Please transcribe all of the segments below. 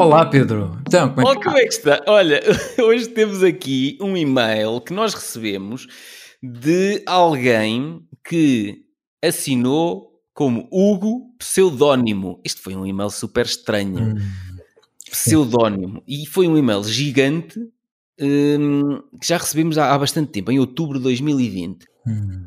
Olá, Pedro. Então, como é, que... como é que está? Olha, hoje temos aqui um e-mail que nós recebemos de alguém que assinou como Hugo Pseudónimo. Isto foi um e-mail super estranho. Hum. Pseudónimo. E foi um e-mail gigante um, que já recebemos há, há, bastante tempo, em outubro de 2020. Hum.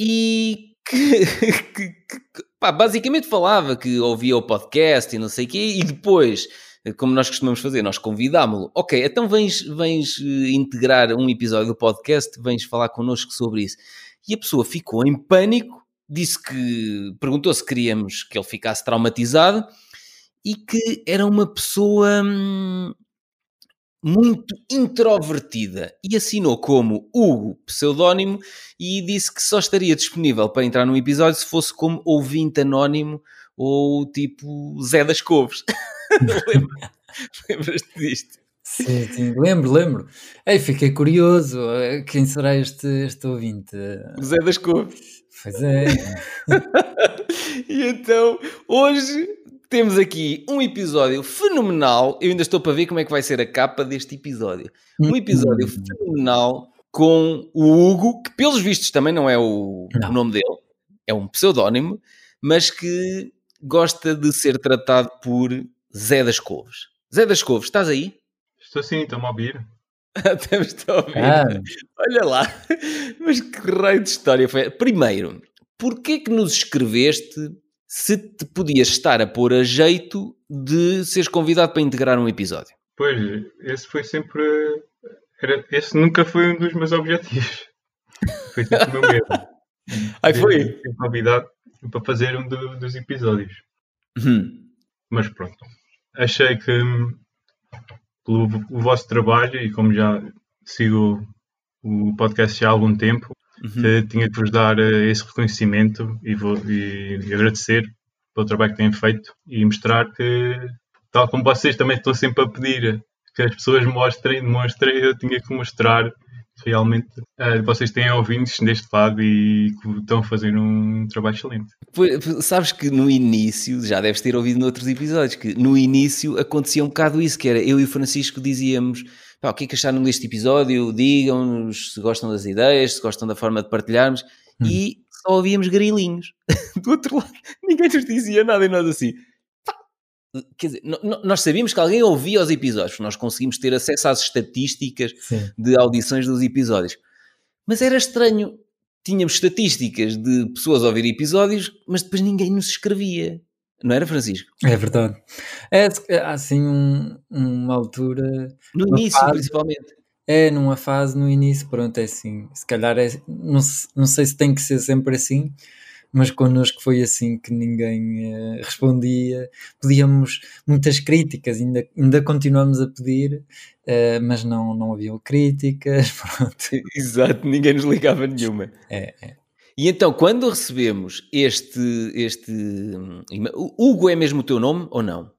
E que, que, que pá, basicamente falava que ouvia o podcast e não sei o quê, e depois, como nós costumamos fazer, nós convidámo-lo. Ok, então vens, vens eh, integrar um episódio do podcast, vens falar connosco sobre isso. E a pessoa ficou em pânico, disse que perguntou se queríamos que ele ficasse traumatizado e que era uma pessoa hum, muito introvertida e assinou como Hugo, pseudónimo, e disse que só estaria disponível para entrar num episódio se fosse como ouvinte anónimo ou tipo Zé das Couves. Lembras-te disto? Sim, sim, lembro, lembro. Ei, fiquei curioso. Eh, quem será este, este ouvinte? Zé das Couves. Pois é. e então, hoje temos aqui um episódio fenomenal. Eu ainda estou para ver como é que vai ser a capa deste episódio. Um hum. episódio fenomenal com o Hugo, que pelos vistos também não é o, não. o nome dele, é um pseudónimo, mas que gosta de ser tratado por Zé das Couves. Zé das Couves, estás aí? Estou sim, estou-me a ouvir. Estamos a ouvir. Ah. Olha lá, mas que raio de história foi. Primeiro, porquê que nos escreveste se te podias estar a pôr a jeito de seres convidado para integrar um episódio. Pois, esse foi sempre. Era, esse nunca foi um dos meus objetivos. Foi sempre o meu medo. Aí foi? Ser convidado para fazer um do, dos episódios. Uhum. Mas pronto. Achei que pelo o vosso trabalho e como já sigo o podcast já há algum tempo, Uhum. tinha que vos dar eh, esse reconhecimento e, vou, e, e, agradecer pelo trabalho que têm feito e mostrar que, tal como vocês também estão sempre a pedir que as pessoas mostrem, demonstrem, eu tinha que mostrar realmente uh, vocês têm ouvintes deste lado e que estão a fazer um trabalho excelente. sabes que no início, já deves ter ouvido noutros episódios, que no início acontecia um bocado isso, que era eu e o Francisco dizíamos Pá, o que é que acharam deste episódio? Digam-nos se gostam das ideias, se gostam da forma de partilharmos. Hum. E só ouvíamos grilinhos. Do outro lado, ninguém nos dizia nada e nós assim. Quer dizer, nós sabíamos que alguém ouvia os episódios, nós conseguimos ter acesso às estatísticas Sim. de audições dos episódios. Mas era estranho. Tínhamos estatísticas de pessoas a ouvir episódios, mas depois ninguém nos escrevia. Não era, Francisco? É verdade. É, assim um, uma altura. No início, fase, principalmente. É, numa fase no início, pronto, é assim. Se calhar é. Não, não sei se tem que ser sempre assim, mas connosco foi assim que ninguém uh, respondia. Pedíamos muitas críticas, ainda, ainda continuamos a pedir, uh, mas não, não haviam críticas. Pronto. Exato, ninguém nos ligava nenhuma. É, é. E então, quando recebemos este, este. Hugo é mesmo o teu nome ou não?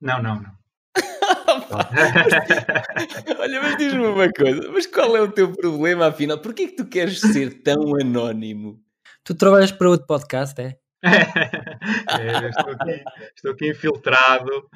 Não, não, não. Olha, mas diz-me uma coisa, mas qual é o teu problema afinal? Porquê que tu queres ser tão anónimo? Tu trabalhas para outro podcast, é? É, estou, aqui, estou aqui infiltrado.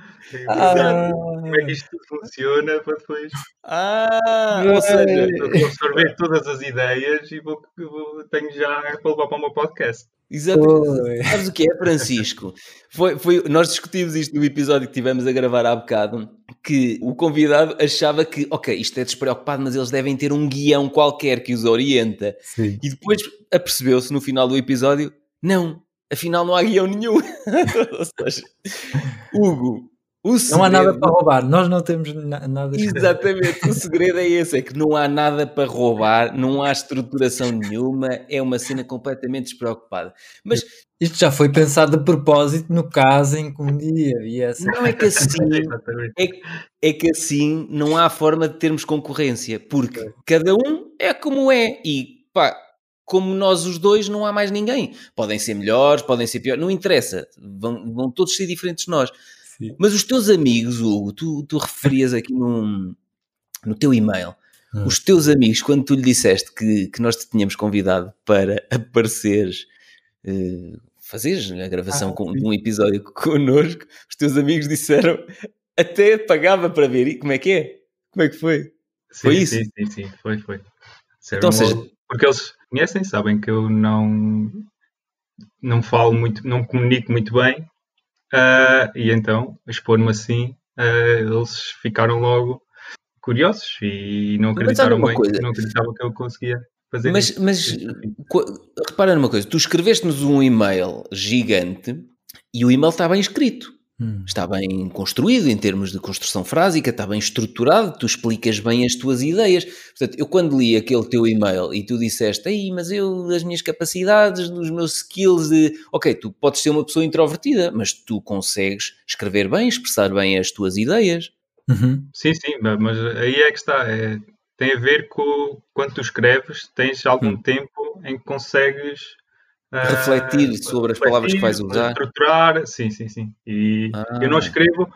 Ah. Como é que isto funciona para depois. Ah, ou seja, vou absorver todas as ideias e vou, vou, tenho já para levar para o meu podcast. Exatamente. Sabes o que é, Francisco? Foi, foi, nós discutimos isto no episódio que tivemos a gravar há bocado, que o convidado achava que, ok, isto é despreocupado, mas eles devem ter um guião qualquer que os orienta. Sim. E depois apercebeu-se no final do episódio, não, afinal não há guião nenhum. Ou seja, Hugo, o segredo... Não há nada para roubar, nós não temos na nada. Exatamente, o segredo é esse: é que não há nada para roubar, não há estruturação nenhuma, é uma cena completamente despreocupada. Mas isto já foi pensado de propósito no caso em que um dia viesse. Não é que assim, é, é que assim não há forma de termos concorrência, porque cada um é como é e pá, como nós os dois, não há mais ninguém. Podem ser melhores, podem ser piores, não interessa. Vão, vão todos ser diferentes de nós. Sim. Mas os teus amigos, Hugo, tu, tu referias aqui num, no teu e-mail, hum. os teus amigos, quando tu lhe disseste que, que nós te tínhamos convidado para apareceres, uh, fazeres a gravação ah, com, de um episódio connosco, os teus amigos disseram até pagava para ver. E como é que é? Como é que foi? Sim, Foi isso? Sim, sim, sim, foi, foi. Então, Disseram seja- Porque eles conhecem, sabem que eu não, não falo muito, não comunico muito bem, ah, e então, expor-me assim, ah, eles ficaram logo curiosos e não acreditaram bem, coisa. não acreditavam que eu conseguia fazer Mas, isso. mas repara numa coisa, tu escreveste-nos um e-mail gigante e o e-mail está bem escrito. Hum. Está bem construído em termos de construção frásica, está bem estruturado, tu explicas bem as tuas ideias. Portanto, eu quando li aquele teu e-mail e tu disseste, aí, mas eu, as minhas capacidades, os meus skills de. Ok, tu podes ser uma pessoa introvertida, mas tu consegues escrever bem, expressar bem as tuas ideias. Uhum. Sim, sim, ma- mas aí é que está. é- tem a ver com quando tu escreves, tens algum Hum. tempo em que consegues ah, Refletir sobre as palavras que vais usar. Estruturar, sim, sim, sim. E Ah. eu não escrevo.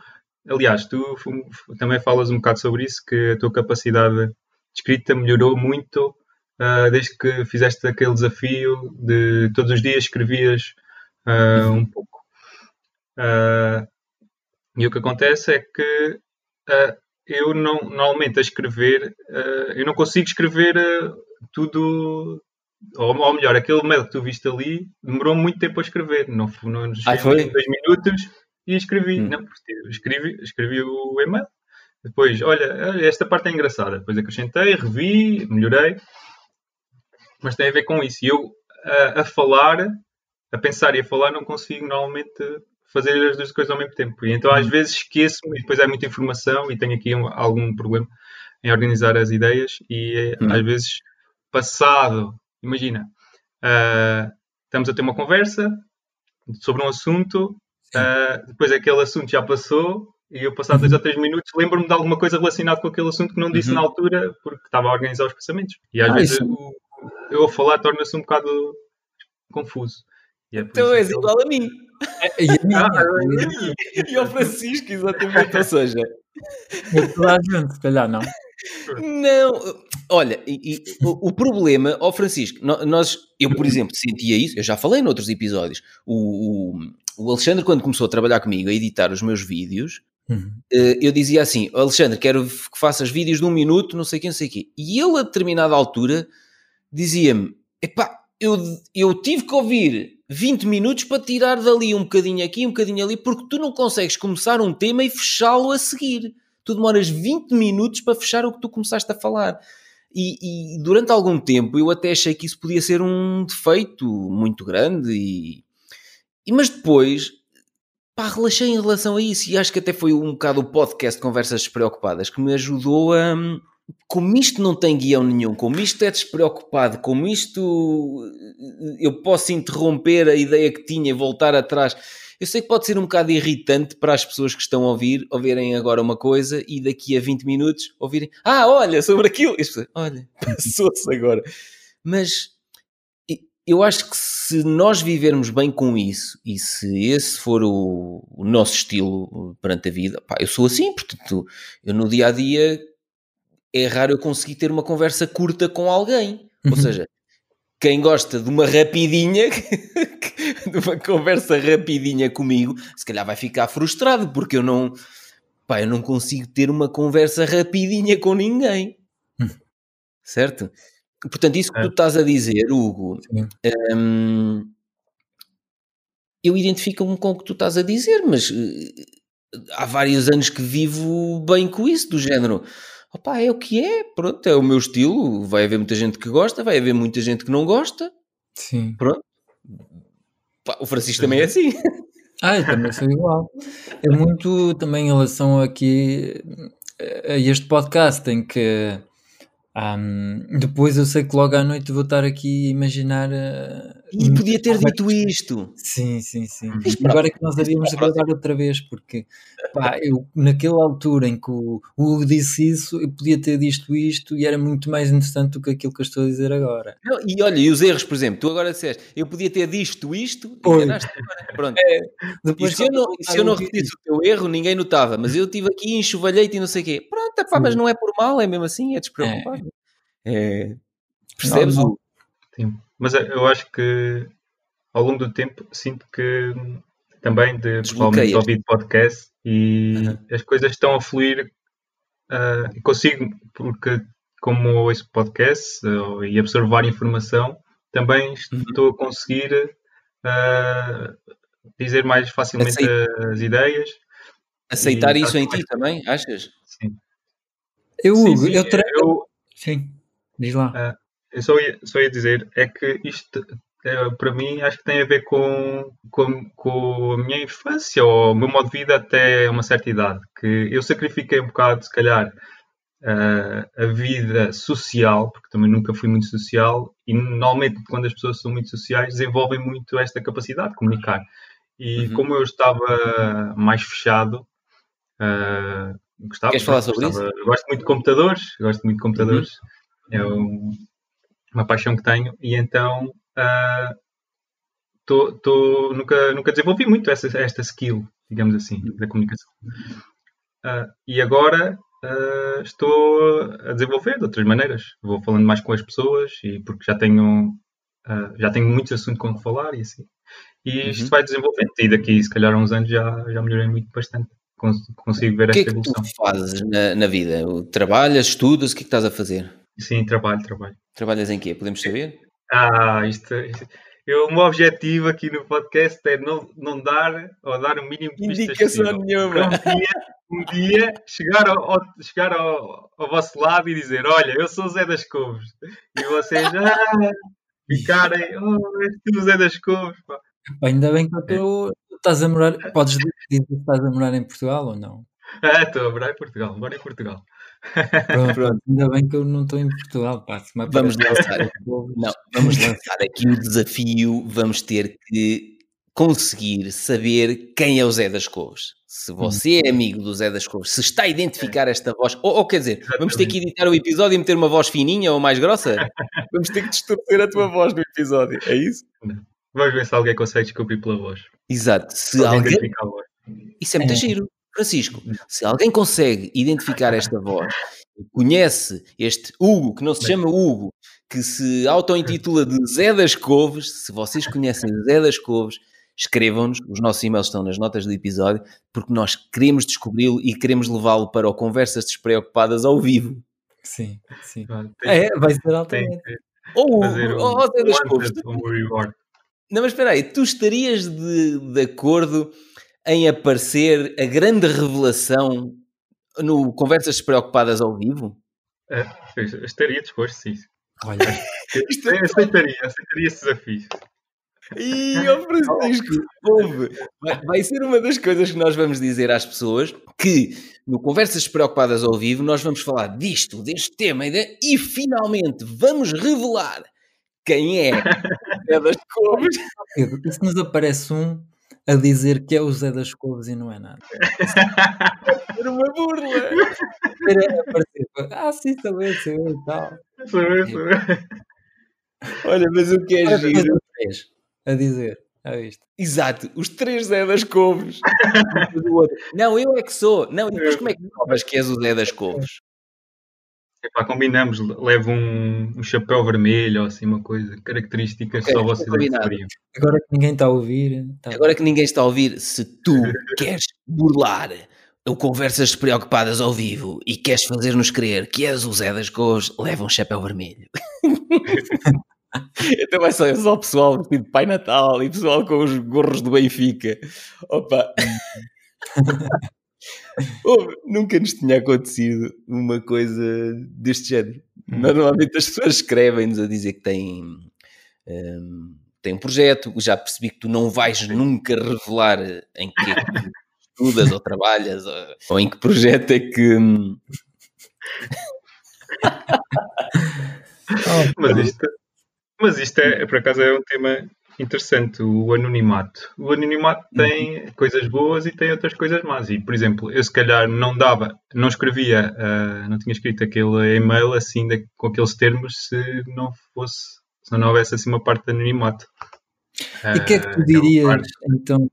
Aliás, tu também falas um bocado sobre isso, que a tua capacidade de escrita melhorou muito ah, desde que fizeste aquele desafio de todos os dias escrevias ah, Uhum. um pouco. Ah, e o que acontece é que ah, eu não, normalmente a escrever, ah, eu não consigo escrever ah, tudo, ou, ou melhor, aquele mail que tu viste ali demorou muito tempo a escrever, não, f- não Ah, foi? dois minutos e escrevi, Hum. não, escrevi, escrevi o e-mail. Depois, olha, esta parte é engraçada. Depois acrescentei, revi, melhorei. Mas tem a ver com isso. E eu, a, a falar, a pensar e a falar, não consigo normalmente fazer as duas coisas ao mesmo tempo. E então às vezes esqueço-me e depois é muita informação e tenho aqui um- algum problema em organizar as ideias e eh, Hum. às vezes passado, imagina, ah, estamos a ter uma conversa sobre um assunto, ah, depois aquele assunto já passou e eu passado dois ou três minutos lembro-me de alguma coisa relacionada com aquele assunto que não disse Uhum. na altura porque estava a organizar os pensamentos. E às Ah, vezes o- eu a falar torna-se um bocado confuso. É Então és eu- igual a mim. E a minha, Ah, E ao Francisco, exatamente. Ou seja, a toda a gente, se calhar não. Não, olha, e- e o, o problema, ó Francisco, no- nós, eu por exemplo sentia isso, eu já falei noutros episódios, o, o, o Alexandre quando começou a trabalhar comigo a editar os meus vídeos, Uhum. eh, eu dizia assim, Alexandre, quero que faças vídeos de um minuto, não sei o que, não sei o quê. E ele a determinada altura dizia-me, epá, eu, eu tive que ouvir 20 minutos para tirar dali um bocadinho aqui, um bocadinho ali, porque tu não consegues começar um tema e fechá-lo a seguir. Tu demoras 20 minutos para fechar o que tu começaste a falar. E, e durante algum tempo eu até achei que isso podia ser um defeito muito grande, e, e mas depois pá, relaxei em relação a isso e acho que até foi um bocado o podcast Conversas Despreocupadas que me ajudou a. Como isto não tem guião nenhum, como isto é despreocupado, como isto eu posso interromper a ideia que tinha e voltar atrás. Eu sei que pode ser um bocado irritante para as pessoas que estão a ouvir, ouvirem agora uma coisa e daqui a 20 minutos ouvirem, ah, olha, sobre aquilo. Olha, passou-se agora. Mas eu acho que se nós vivermos bem com isso e se esse for o, o nosso estilo perante a vida, pá, eu sou assim, portanto, eu no dia a dia é raro eu conseguir ter uma conversa curta com alguém. Ou Uhum. seja, quem gosta de uma rapidinha, de uma conversa rapidinha comigo, se calhar vai ficar frustrado porque eu não, pá, eu não consigo ter uma conversa rapidinha com ninguém. Hum. Certo? Portanto, isso que tu estás a dizer, Hugo, hum, eu identifico-me com o que tu estás a dizer, mas eh, há vários anos que vivo bem com isso, do género. Opá, é o que é, pronto, é o meu estilo. Vai haver muita gente que gosta, vai haver muita gente que não gosta. Sim. Pronto. Pá, o Francisco também é assim. Ah, eu também sou igual. É muito também em relação aqui a este podcast em que ahm, depois eu sei que logo à noite vou estar aqui a imaginar ah, E podia ter dito isto. Sim, sim, sim. E agora é que nós havíamos de gravar outra vez, porque pá, eu, naquela altura em que o Hugo disse isso, eu podia ter dito isto e era muito mais interessante do que aquilo que eu estou a dizer agora. Não, e olha, e os erros, por exemplo, tu agora disseste, eu podia ter disto isto, Oi. enganaste agora. Pronto. E Depois, se eu não, e se eu não repetisse o teu erro, ninguém notava. Mas eu estive aqui, enxovalhei-te e não sei o quê. Pronto, Sim. mas não é por mal, é mesmo assim, é despreocupado. É. Percebes? Normal. o- Sim. Mas eh, eu acho que ao longo do tempo sinto que também de provavelmente ouvir podcast e uhum. as coisas estão a fluir. Uh, consigo, porque como ouço podcast uh, e absorver informação, também uhum. estou a conseguir uh, dizer mais facilmente Aceita. as ideias. Aceitar isso em ti também, achas? Sim. Eu, sim, sim, eu, tra... eu Sim, diz lá. Eu só ia, só ia dizer, é que isto é, para mim acho que tem a ver com, com, com a minha infância ou o meu modo de vida até uma certa idade. Que eu sacrifiquei um bocado, se calhar, uh, a vida social, porque também nunca fui muito social, e normalmente quando as pessoas são muito sociais desenvolvem muito esta capacidade de comunicar. E uhum. como eu estava mais fechado, uh, gostava. Queres falar sobre gostava, isso? Gosto muito de computadores, gosto muito de computadores. Uhum. É um, uma paixão que tenho, e então uh, tô, tô, nunca, nunca desenvolvi muito essa, esta skill, digamos assim, da comunicação. Uh, e agora uh, estou a desenvolver de outras maneiras. Vou falando mais com as pessoas e porque já tenho já tenho muitos assuntos com que falar e assim. E isto uhum. vai desenvolvendo e daqui se calhar a uns anos já, já melhorei muito bastante. Consigo ver o que esta é que evolução. Tu fazes na, na vida? Trabalhas, estudas, o que é que estás a fazer? Sim, trabalho, trabalho. Trabalhas em quê? Podemos saber? Ah, isto, isto eu, o meu objetivo aqui no podcast é não, não dar ou dar o mínimo de Indicação nenhuma. Um dia, um dia chegar, ao, ao chegar ao, ao, vosso lado e dizer: Olha, eu sou o Zé das Couves. E vocês ah, ficarem: Oh, és tu o Zé das Couves. Pá. Ainda bem que tu estás a morar. Podes dizer que estás a morar em Portugal ou não? Ah, estou a morar em Portugal, moro em Portugal. Pronto, pronto, ainda bem que eu não estou em Portugal. Pá, vamos lançar, não, vamos lançar aqui o desafio. Vamos ter que conseguir saber quem é o Zé das Cores. Se você é amigo do Zé das Cores, se está a identificar esta voz, ou, ou, quer dizer, vamos ter que editar o episódio e meter uma voz fininha ou mais grossa? Vamos ter que distorcer a tua voz no episódio, é isso? Vamos ver se alguém consegue descobrir pela voz. Exato. Se alguém. Isso é muito é. giro. Francisco, se alguém consegue identificar esta voz, conhece este Hugo, que não se chama Hugo, que se auto-intitula de Zé das Couves, se vocês conhecem Zé das Couves, escrevam-nos, os nossos e-mails estão nas notas do episódio, porque nós queremos descobri-lo e queremos levá-lo para o Conversas Despreocupadas ao vivo. Sim, sim. É, vai ser altamente. Ou oh, Zé das Couves. Não, mas espera aí, tu estarias de, de acordo em aparecer a grande revelação no Conversas Despreocupadas ao vivo? É, estaria disposto, sim. Olha, aceitaria, aceitaria esse desafio. E oh Francisco, ouve, vai, vai, ser uma das coisas que nós vamos dizer às pessoas que no Conversas Preocupadas ao vivo nós vamos falar disto, deste tema e, de, e finalmente vamos revelar quem é, é das cores. E se nos aparece um a dizer que é o Zé das Couves e não é nada. Era uma burla. Era aparecer, ah, sim, eu, sou eu e tal. Sou eu, sou eu. Olha, mas o que é giro? A dizer. Já viste? Exato, os três Zé das Couves. não, eu é que sou. Não, e depois como é que provas que és o Zé das Couves? Epá, combinamos, levo um, um, chapéu vermelho ou assim, uma coisa característica okay, só vocês é Agora que ninguém está a ouvir. Tá Agora que ninguém está a ouvir, se tu queres burlar o Conversas Preocupadas ao vivo e queres fazer-nos crer que és o Zé das Cores, leva um chapéu vermelho. então vai só, só o pessoal vestido de Pai Natal e pessoal com os gorros do Benfica. Opa! Nunca nos tinha acontecido uma coisa deste género. Hum. Normalmente as pessoas escrevem-nos a dizer que têm, um, têm um projeto, já percebi que tu não vais nunca revelar em que é que estudas ou trabalhas ou, ou, em que projeto é que. Hum, mas isto, mas isto é, por acaso, é um tema interessante, o anonimato. O anonimato uhum. tem uhum. coisas boas e tem outras coisas más. E, por exemplo, eu se calhar não dava, não escrevia, uh, não tinha escrito aquele e-mail assim, de, com aqueles termos, se não fosse, se não houvesse assim uma parte de anonimato. E o que é que tu ah, dirias, então,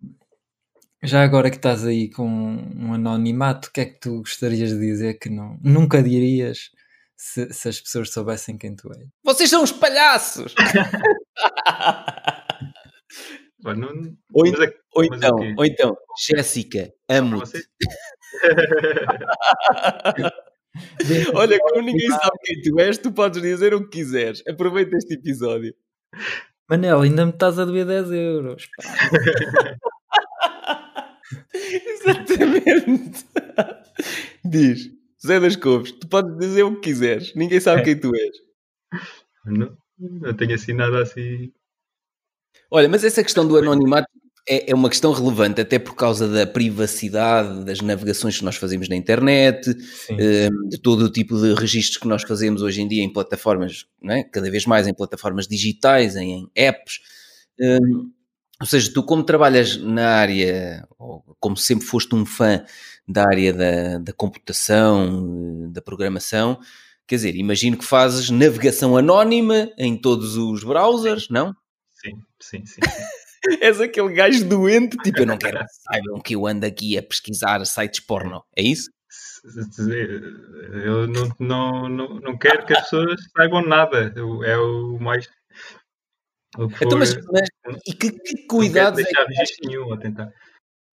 já agora que estás aí com um anonimato, o que é que tu gostarias de dizer que não, nunca dirias se, se as pessoas soubessem quem tu és? Vocês são os palhaços! não, Ou, mas é que- ou mas então, quê? ou então, Jéssica, amo-te. Olha, como ninguém sabe quem tu és, tu podes dizer o que quiseres. Aproveita este episódio. Manel, ainda me estás a dever 10 euros. pá. Exatamente. Diz, Zé das Couves, tu podes dizer o que quiseres. Ninguém sabe É. quem tu és. Não, não tenho assim nada assim. Olha, mas essa questão do anonimato é, é uma questão relevante, até por causa da privacidade das navegações que nós fazemos na internet, Sim. eh, de todo o tipo de registros que nós fazemos hoje em dia em plataformas, não é? cada vez mais em plataformas digitais, em, apps. Eh, ou seja, tu como trabalhas na área, ou como sempre foste um fã da área da, da computação, eh, da programação, quer dizer, imagino que fazes navegação anónima em todos os browsers, não? Sim, sim, sim. És aquele gajo doente, tipo, eu não quero que saibam que eu ando aqui a pesquisar sites porno. É isso? Eu não, não, não, não quero que as pessoas saibam nada. É o mais. O que Então, mas, mas- e que, que não quero cuidados é que, nenhum a tentar.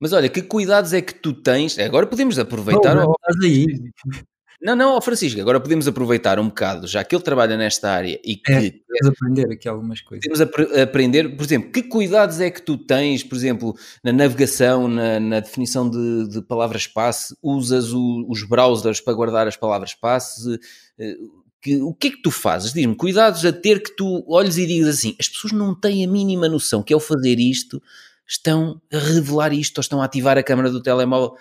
mas olha, que cuidados é que tu tens? Agora podemos aproveitar. Não, ó- estás aí. Não, não, Francisco, agora podemos aproveitar um bocado, já que ele trabalha nesta área e que É. Tens aprender aqui algumas coisas. podemos apre- aprender, por exemplo, que cuidados é que tu tens, por exemplo, na navegação, na, na definição de, de palavras-passe, usas o- os browsers para guardar as palavras-passe? eh, que- o que é que tu fazes? Diz-me, cuidados a ter que tu olhes e digas assim, as pessoas não têm a mínima noção que ao fazer isto estão a revelar isto ou estão a ativar a câmara do telemóvel.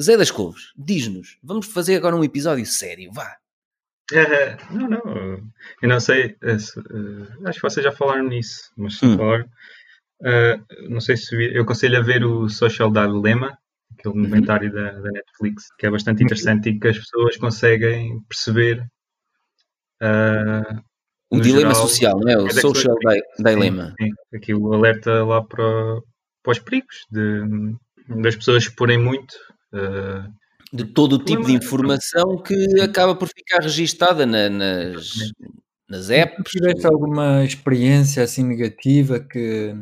Zé das Couves, diz-nos, vamos fazer agora um episódio sério, vá. É, não, não. Eu não sei. é, eh, acho que vocês já falaram nisso, mas se Hum. falaram. eh, não sei se eu aconselho a ver o Social Dilemma, aquele Uhum. documentário da, da Netflix, que é bastante interessante e que as pessoas conseguem perceber. eh, O dilema geral, social, não é? O é social são- di- dilemma. Sim, aqui o alerta lá para, para os perigos de, das pessoas exporem muito. De todo o tipo de informação que acaba por ficar registada na- nas, nas apps. tiveste alguma experiência assim negativa que,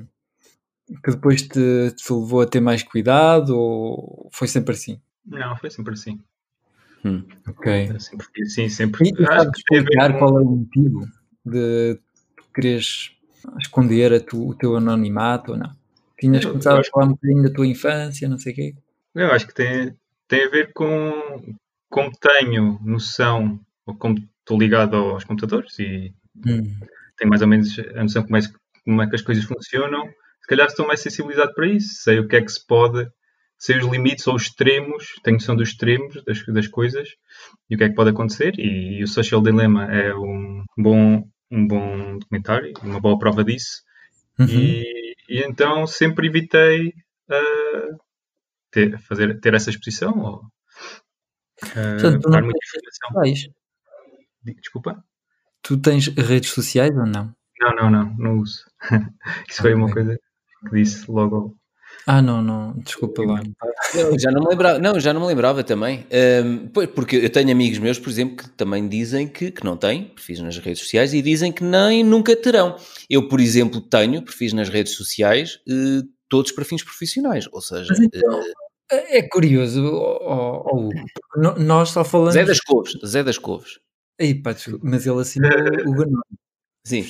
que depois te, te levou a ter mais cuidado ou foi sempre assim? não, foi sempre assim. Hum. Ok. Sempre, assim, sempre. E, e sabes explicar qual é o motivo de tu quereres esconder a tu- o teu anonimato ou não? Tinhas Eu- começado eu a falar um bocadinho da tua infância, não sei o quê. Eu acho que tem, tem a ver com como tenho noção, ou como estou ligado aos computadores e Hum. tenho mais ou menos a noção de como é, como é que as coisas funcionam, se calhar estou mais sensibilizado para isso. Sei o que é que se pode, sei os limites ou os extremos, tenho noção dos extremos das, das coisas e o que é que pode acontecer. E, o Social Dilemma é um bom, um bom documentário, uma boa prova disso. Uhum. E, e então sempre evitei ah, ter, fazer, ter essa exposição ou Portanto, tu dar não muita informação. sociais. Desculpa? Tu tens redes sociais ou não? Não, não, não, não uso. Isso foi uma coisa que disse logo. Ah, não, não, desculpa lá. Não, já não me lembrava, não, já não me lembrava também. Hum, pois, porque eu tenho amigos meus, por exemplo, que também dizem que, que não têm perfis nas redes sociais e dizem que nem nunca terão. Eu, por exemplo, tenho perfis nas redes sociais, eh, todos para fins profissionais. Ou seja, Mas então, é é curioso, Hugo, porque no- nós só falamos. Zé das Couves, Zé das Couves. Ei, pá, mas ele assinou o Ganó. Sim.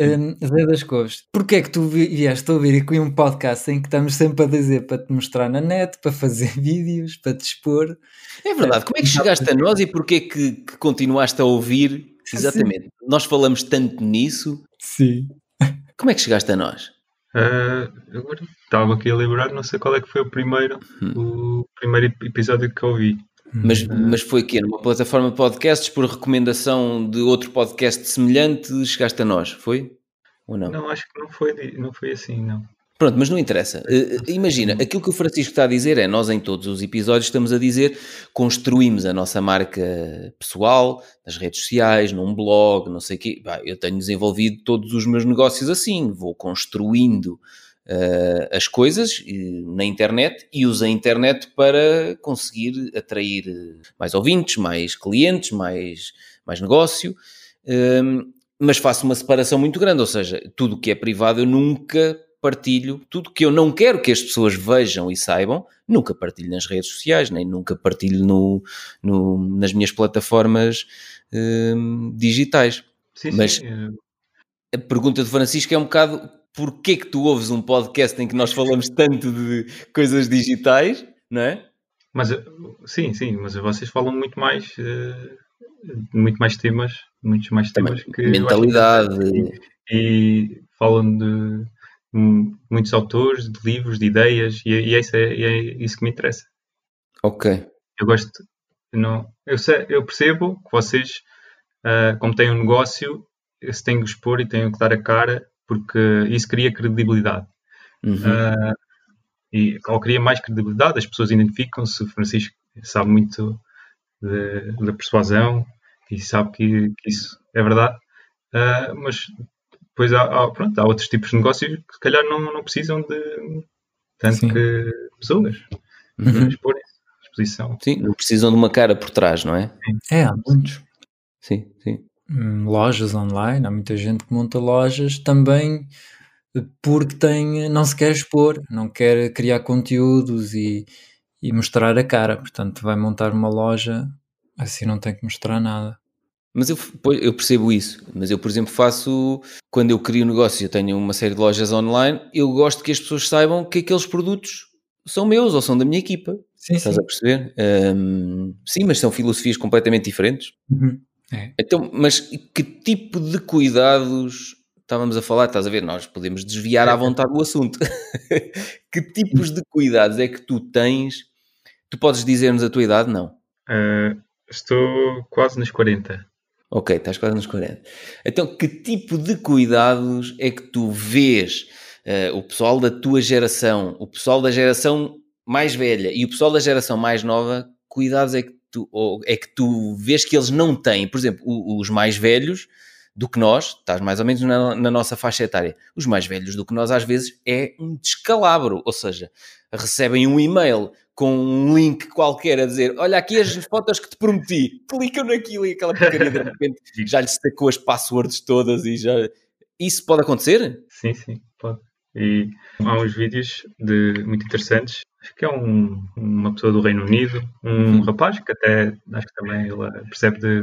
Um, Zé das Couves, porquê é que tu vi- vieste a ouvir aqui um podcast em que estamos sempre a dizer para te mostrar na net, para fazer vídeos, para te expor? É verdade. Como é que chegaste a nós e porquê que, que continuaste a ouvir? Exatamente. Nós falamos tanto nisso. Sim. Como é que chegaste a nós? Ah, agora estava aqui a lembrar, não sei qual é que foi o primeiro, o primeiro ep- episódio que eu ouvi. Mas, mas foi aqui numa plataforma de podcasts por recomendação de outro podcast semelhante chegaste a nós, foi? Ou não? Não, acho que não foi, não foi assim, não. Pronto, mas não interessa. Eh, imagina, aquilo que o Francisco está a dizer é nós em todos os episódios estamos a dizer construímos a nossa marca pessoal nas redes sociais, num blog, não sei o quê. Bah, eu tenho desenvolvido todos os meus negócios assim, vou construindo eh, as coisas na internet e uso a internet para conseguir atrair mais ouvintes, mais clientes, mais, mais negócio. Hum, mas faço uma separação muito grande, ou seja, tudo o que é privado eu nunca partilho tudo que eu não quero que as pessoas vejam e saibam, nunca partilho nas redes sociais, nem nunca partilho no, no nas minhas plataformas hum, digitais. Sim, Mas sim. eh, a pergunta de Francisco é um bocado porquê que tu ouves um podcast em que nós falamos tanto de coisas digitais, não é? Mas eh, sim, sim, mas vocês falam muito mais, eh, muito mais temas, muitos mais Também, temas que eu acho mentalidade, e falam de muitos autores, de livros, de ideias, e, e é, isso, é, e é isso que me interessa. ok. Eu gosto, não, eu, sei- eu percebo que vocês, ah, como têm um negócio, se têm que expor e têm que dar a cara, porque isso cria credibilidade. Uhum. Ah, e ao cria mais credibilidade, as pessoas identificam-se. O Francisco sabe muito da persuasão e sabe que, que isso é verdade. Ah, mas depois há, há- pronto, há outros tipos de negócios que se calhar não, não precisam de tanto Sim. que pessoas Uhum. exporem exposição. Sim, não precisam de uma cara por trás, não é? É, há muitos. Sim, sim. Hum, Lojas online, há muita gente que monta lojas também porque tem, não se quer expor, não quer criar conteúdos e, e mostrar a cara. Portanto, vai montar uma loja, assim não tem que mostrar nada. Mas eu, eu percebo isso. Mas eu, por exemplo, faço. Quando eu crio um negócio, eu tenho uma série de lojas online, eu gosto que as pessoas saibam que aqueles produtos são meus ou são da minha equipa. Sim, Estás sim. a perceber? Hum, sim, mas são filosofias completamente diferentes. Uhum. É. Então, mas que tipo de cuidados estávamos a falar? Estás a ver? Nós podemos desviar à vontade do assunto. que tipos de cuidados é que tu tens? Tu podes dizer-nos a tua idade? Não. Ah, estou quase nos 40. Ok, estás quase nos 40. Então, que tipo de cuidados é que tu vês eh, o pessoal da tua geração, o pessoal da geração mais velha e o pessoal da geração mais nova, cuidados é que tu, é que tu vês que eles não têm? Por exemplo, o- os mais velhos do que nós, estás mais ou menos na, na nossa faixa etária, os mais velhos do que nós às vezes é um descalabro, ou seja, recebem um e-mail com um link qualquer a dizer olha aqui as fotos que te prometi, clicam naquilo e aquela porcaria de repente já lhes sacou as passwords todas e já... Isso pode acontecer? Sim, sim, pode. E há uns vídeos de, muito interessantes. Acho que é um- uma pessoa do Reino Unido, um Uhum. rapaz que até acho que também ele percebe de,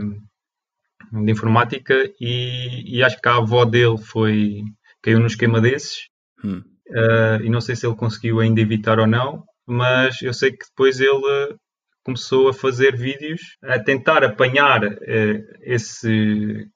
de informática e, e acho que a avó dele foi caiu num esquema desses Hum. eh, e não sei se ele conseguiu ainda evitar ou não, mas eu sei que depois ele começou a fazer vídeos a tentar apanhar eh, esse,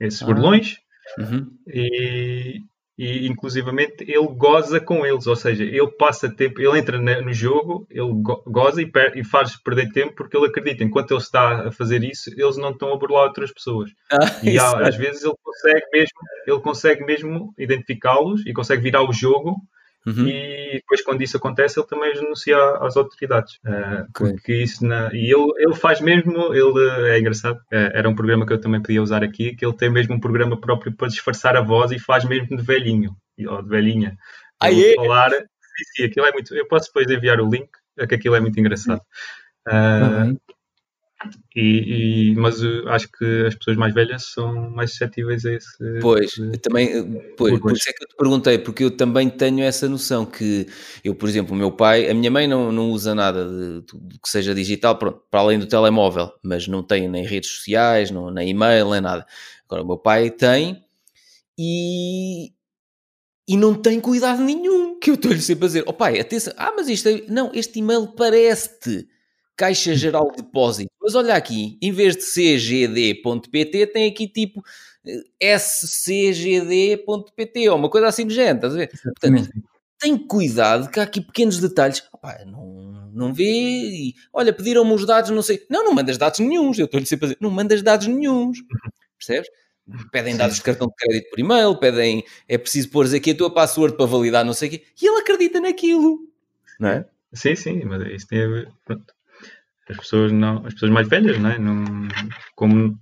esses Ah. burlões Uhum. e, e inclusivamente ele goza com eles, ou seja, ele passa tempo, ele entra no jogo, ele go- goza e, per- e faz perder tempo porque ele acredita, enquanto ele está a fazer isso, eles não estão a burlar outras pessoas. Ah, E há- isso. às vezes ele consegue mesmo, ele consegue mesmo identificá-los e consegue virar o jogo Uhum. e depois quando isso acontece ele também denuncia às autoridades Ah, Ok. porque isso na- e ele, ele faz mesmo ele é engraçado eh, era um programa que eu também podia usar aqui que ele tem mesmo um programa próprio para disfarçar a voz e faz mesmo de velhinho ou de velhinha Ah, Ele é? falar sim, sim, aquilo é muito eu posso depois enviar o link é que aquilo é muito engraçado Ah, bem. E, e- mas uh, acho que as pessoas mais velhas são mais suscetíveis a esse Pois, esse- eu também, eh, pois, por isso é que eu te perguntei, porque eu também tenho essa noção que eu, por exemplo, o meu pai, a minha mãe não, não usa nada de, de que seja digital, pronto, para além do telemóvel, mas não tem nem redes sociais, não, nem e-mail, nem nada. Agora, o meu pai tem e, e não tem cuidado nenhum, que eu estou-lhe sempre a dizer, ó pai, atenção, ah, mas isto é, não, este e-mail parece-te Caixa Geral de Depósito, mas olha aqui, em vez de cgd.pt tem aqui tipo eh, scgd.pt ou uma coisa assim do género, estás a ver? Exatamente. Tem cuidado que há aqui pequenos detalhes. Opá, não, não vê e, olha, pediram-me os dados, não sei. Não, não mandas dados nenhuns. Eu estou-lhe sempre a dizer, não mandas dados nenhuns. Percebes? Pedem dados de cartão de crédito por e-mail, pedem, é preciso pôr aqui a tua password para validar não sei o quê. E ele acredita naquilo. Não é? Sim, sim, mas isso tem a ver. Pronto. As pessoas não, as pessoas mais velhas, não é? Não, como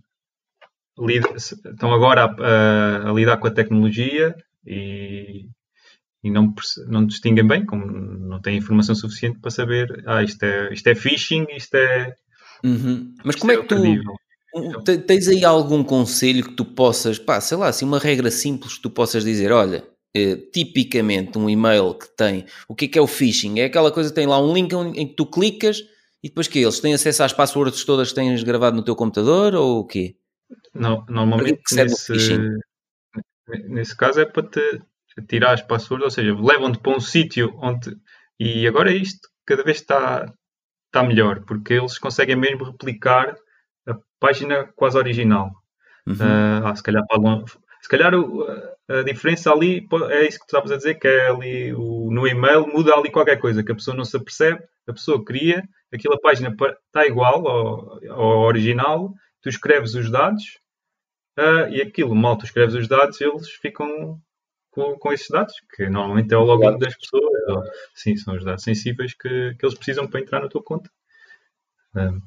lida- estão agora a, a- a lidar com a tecnologia e, e não, não distinguem bem, como não têm informação suficiente para saber, ah, isto é, isto é phishing, isto é. Uhum. Mas isto como é que tu, Tens aí algum conselho que tu possas, pá, sei lá, assim, uma regra simples que tu possas dizer, olha, eh, tipicamente um e-mail que tem. O que é que é o phishing? É aquela coisa que tem lá um link em que tu clicas e depois que eles têm acesso às passwords todas que tens gravado no teu computador ou o quê? Não, normalmente nesse, nesse caso é para te tirar as passwords, ou seja, levam-te para um sítio onde. E agora isto, cada vez está, está melhor, porque eles conseguem mesmo replicar a página quase original. Uhum. Uh, ah, se calhar se calhar a diferença ali é isso que tu estavas a dizer, que é ali o, no e-mail muda ali qualquer coisa, que a pessoa não se apercebe, a pessoa cria, aquela página está igual ao, ao original, tu escreves os dados uh, e aquilo, mal tu escreves os dados, eles ficam com, com esses dados, que normalmente é o login das pessoas, ou, sim, são os dados sensíveis que, que eles precisam para entrar na tua conta. Uh,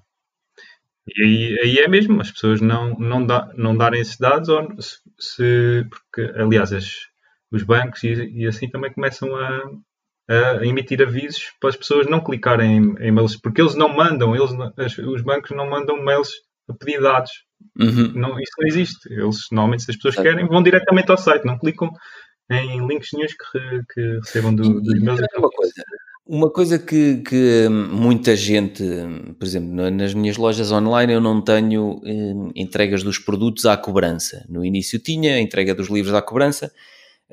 e aí, aí, é mesmo, as pessoas não, não, dá, não darem esses dados, ou se, se porque aliás as, os bancos e, e, assim também começam a, a, emitir avisos para as pessoas não clicarem em, mails, porque eles não mandam, eles, as, os bancos não mandam mails a pedir dados. Uhum. Não, isso não existe. Eles normalmente, se as pessoas querem, vão diretamente ao site, não clicam em links nenhums que, que recebam do, dos meus. Uma coisa, uma coisa que, que, muita gente, por exemplo, nas minhas lojas online eu não tenho eh, entregas dos produtos à cobrança. No início tinha a entrega dos livros à cobrança.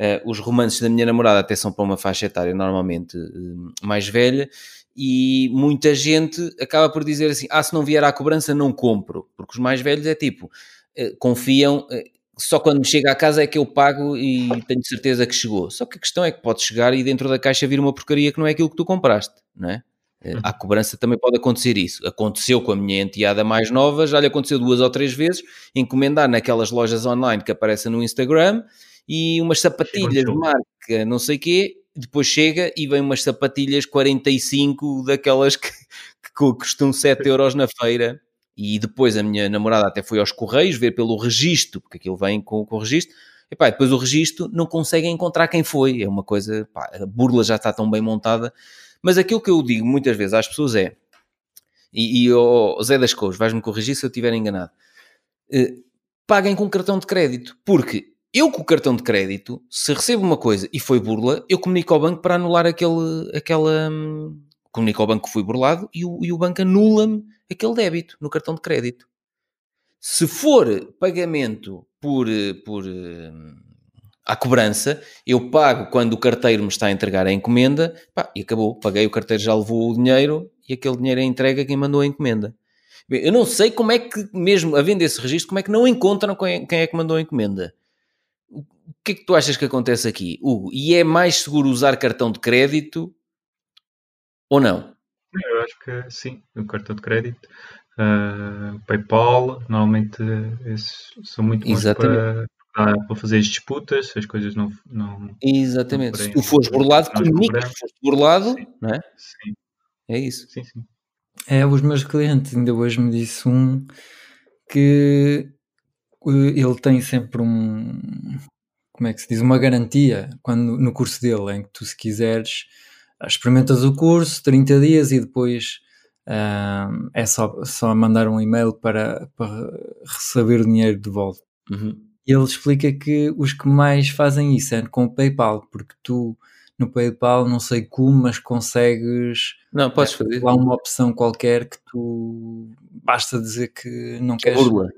Eh, os romances da minha namorada até são para uma faixa etária normalmente eh, mais velha e muita gente acaba por dizer assim: ah, se não vier à cobrança não compro, porque os mais velhos é tipo, eh, confiam, só quando chega à casa é que eu pago e tenho certeza que chegou. Só que a questão é que pode chegar e dentro da caixa vir uma porcaria que não é aquilo que tu compraste, não é? Eh, à cobrança também pode acontecer isso. Aconteceu com a minha enteada mais nova, já lhe aconteceu duas ou três vezes, encomendar naquelas lojas online que aparecem no Instagram e umas sapatilhas de marca não sei quê, depois chega e vem umas sapatilhas 45 daquelas que, que custam 7 euros na feira. E depois a minha namorada até foi aos Correios ver pelo registro, porque aquilo vem com, com o registro, e pá, depois o registro não conseguem encontrar quem foi, é uma coisa, pá, a burla já está tão bem montada, mas aquilo que eu digo muitas vezes às pessoas é, e, e oh, Zé das Cores, vais-me corrigir se eu estiver enganado, eh, paguem com cartão de crédito, porque eu com o cartão de crédito, se recebo uma coisa e foi burla, eu comunico ao banco para anular aquele, aquela, hum, comunico ao banco que fui burlado e o, e o banco anula-me aquele débito no cartão de crédito. Se for pagamento por, por a cobrança, eu pago quando o carteiro me está a entregar a encomenda pá, e acabou. Paguei, o carteiro já levou o dinheiro e aquele dinheiro é entregue a quem mandou a encomenda. Bem, eu não sei como é que, mesmo havendo esse registro, como é que não encontram quem é que mandou a encomenda. O que é que tu achas que acontece aqui, Hugo? E é mais seguro usar cartão de crédito ou não? Eu acho que sim, o cartão de crédito, uh, PayPal, normalmente esses são muito bons para, para fazer as disputas, as coisas não. não Exatamente. Não se tu fores burlado, comunica que foste burlado, sim. não é? Sim. É isso. Sim, sim. É, os meus clientes, ainda hoje me disse um que eh, ele tem sempre um. Como é que se diz? Uma garantia quando, no curso dele, em que tu, se quiseres experimentas o curso, 30 dias e depois uh, é só, só mandar um e-mail para, para receber o dinheiro de volta. Uhum. E ele explica que os que mais fazem isso é com o PayPal, porque tu no PayPal, não sei como, mas consegues. Não, podes fazer. Lá uma opção qualquer que tu basta dizer que não queres. Burla.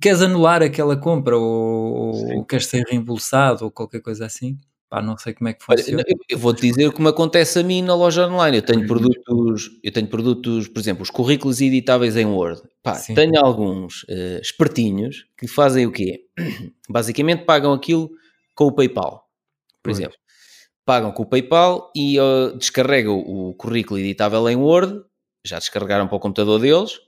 Queres anular aquela compra ou, ou queres ser reembolsado ou qualquer coisa assim. Pá, não sei como é que funciona. Olha, eu vou-te dizer como acontece a mim na loja online. Eu tenho produtos, eu tenho produtos, por exemplo, os currículos editáveis em Word. Pá, tenho alguns uh, espertinhos que fazem o quê? Basicamente pagam aquilo com o PayPal, por pois. exemplo. Pagam com o PayPal e uh, descarregam o currículo editável em Word, já descarregaram para o computador deles,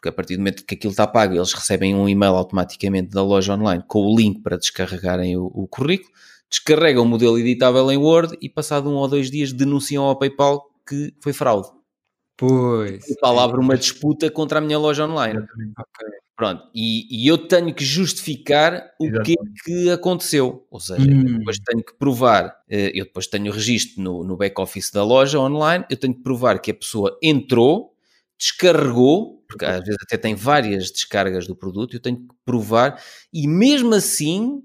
porque a partir do momento que aquilo está pago, eles recebem um e-mail automaticamente da loja online com o link para descarregarem o, o currículo descarregam o modelo editável em Word e passado um ou dois dias denunciam ao PayPal que foi fraude. Pois. O PayPal abre uma disputa contra a minha loja online. Okay. Pronto, e, e, eu tenho que justificar o Exatamente. que é que aconteceu. Ou seja, hum. eu depois tenho que provar, eh, eu depois tenho o registro no, no back-office da loja online, eu tenho que provar que a pessoa entrou, descarregou, porque às vezes até tem várias descargas do produto, eu tenho que provar, e mesmo assim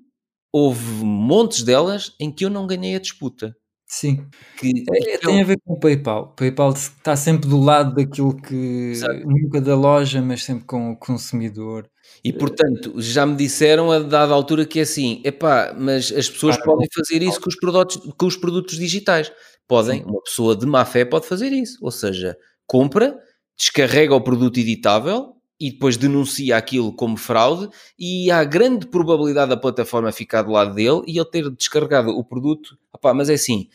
houve montes delas em que eu não ganhei a disputa. Sim. Que, é, tem a ver com o PayPal. O PayPal está sempre do lado daquilo que Exato. nunca da loja, mas sempre com o consumidor. E portanto, já me disseram a dada altura que é assim, epá, mas as pessoas podem fazer isso com os produtos, com os produtos digitais. Podem, Sim. uma pessoa de má fé pode fazer isso. Ou seja, compra, descarrega o produto editável e depois denuncia aquilo como fraude e há grande probabilidade da plataforma ficar do lado dele e ele ter descarregado o produto. Epá, mas é assim,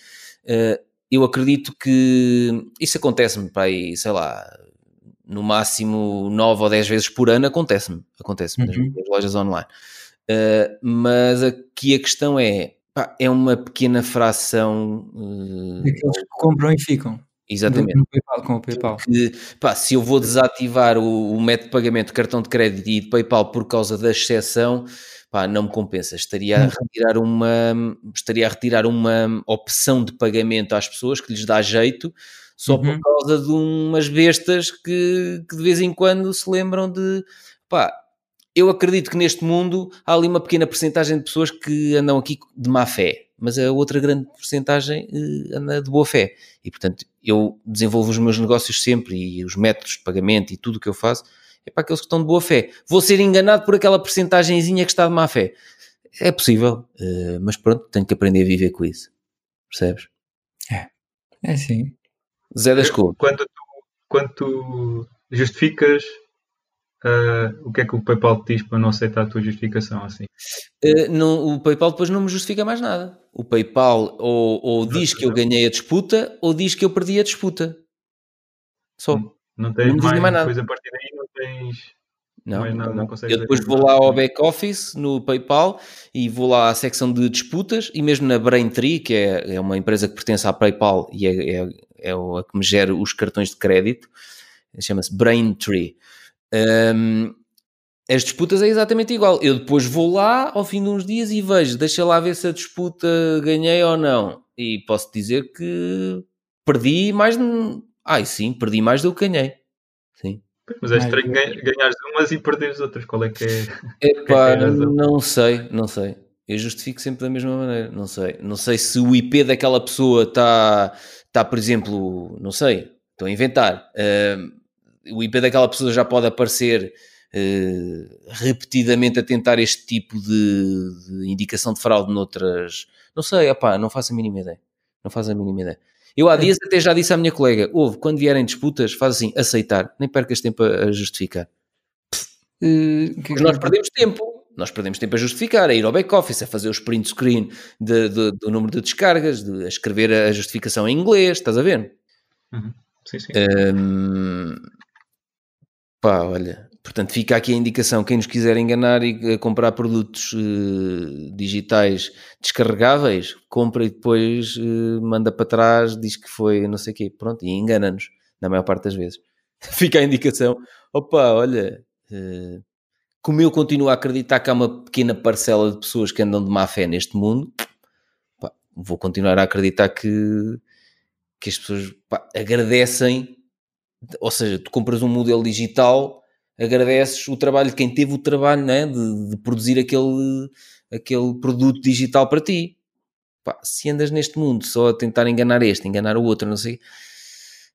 eh, eu acredito que isso acontece-me para aí, sei lá, no máximo 9 ou 10 vezes por ano acontece-me, acontece-me uhum. nas lojas online. Uh, mas aqui a questão é, pá, é uma pequena fração... Uh, Daqueles que compram e ficam. Exatamente. No PayPal, com o PayPal. Que, pá, se eu vou desativar o, o, método de pagamento de cartão de crédito e de PayPal por causa da exceção, pá, não me compensa. Estaria a retirar uma, estaria a retirar uma opção de pagamento às pessoas que lhes dá jeito só uhum. por causa de umas bestas que, que, de vez em quando se lembram de pá. Eu acredito que neste mundo há ali uma pequena porcentagem de pessoas que andam aqui de má fé, mas a outra grande porcentagem uh, anda de boa fé. E portanto, eu desenvolvo os meus negócios sempre e os métodos de pagamento e tudo o que eu faço é para aqueles que estão de boa fé. Vou ser enganado por aquela porcentagemzinha que está de má fé. É possível, uh, mas pronto, tenho que aprender a viver com isso. Percebes? É, é sim. Zé das Cores. Quando tu, quando tu justificas Uh, o que é que o PayPal te diz para não aceitar a tua justificação assim? Uh, não, o PayPal depois não me justifica mais nada. O PayPal ou, ou diz que eu ganhei a disputa ou diz que eu perdi a disputa. Só. Não, não tens não mais, mais nada. Depois a partir daí não tens. Não, não, não, não eu depois vou lá ao back-office no PayPal e vou lá à secção de disputas e mesmo na Braintree, que é, é uma empresa que pertence à PayPal e é, é, é a que me gera os cartões de crédito, chama-se Braintree. Um, as disputas é exatamente igual. Eu depois vou lá ao fim de uns dias e vejo, deixa lá ver se a disputa ganhei ou não. E posso dizer que perdi mais. Ai, sim, perdi mais do que ganhei. Sim. Mas é estranho ganhar umas e perderes outras. Qual é que é? Epá, é não sei, não sei. Eu justifico sempre da mesma maneira. Não sei. Não sei se o IP daquela pessoa está, tá, por exemplo, não sei, estou a inventar. Uh, o IP daquela pessoa já pode aparecer uh, repetidamente a tentar este tipo de, de, indicação de fraude noutras. Não sei, opá, não faço a mínima ideia. Não faço a mínima ideia. Eu há dias até já disse à minha colega: ouve, quando vierem disputas, faz assim, aceitar, nem percas tempo a, justificar. Uh, que, nós perdemos tempo. Nós perdemos tempo a justificar, a ir ao back-office, a fazer o print screen de, de, do número de descargas, de, a escrever a justificação em inglês, estás a ver? Uhum. Sim, sim. Um, pá, olha, portanto, fica aqui a indicação: quem nos quiser enganar e comprar produtos uh, digitais descarregáveis, compra e depois uh, manda para trás, diz que foi não sei o quê, pronto, e engana-nos, na maior parte das vezes. fica a indicação: opa, olha, uh, como eu continuo a acreditar que há uma pequena parcela de pessoas que andam de má fé neste mundo, pá, vou continuar a acreditar que, que as pessoas pá, agradecem. Ou seja, tu compras um modelo digital agradeces o trabalho de quem teve o trabalho né, de, de produzir aquele, aquele produto digital para ti. Pá, se andas neste mundo só a tentar enganar este, enganar o outro, não sei,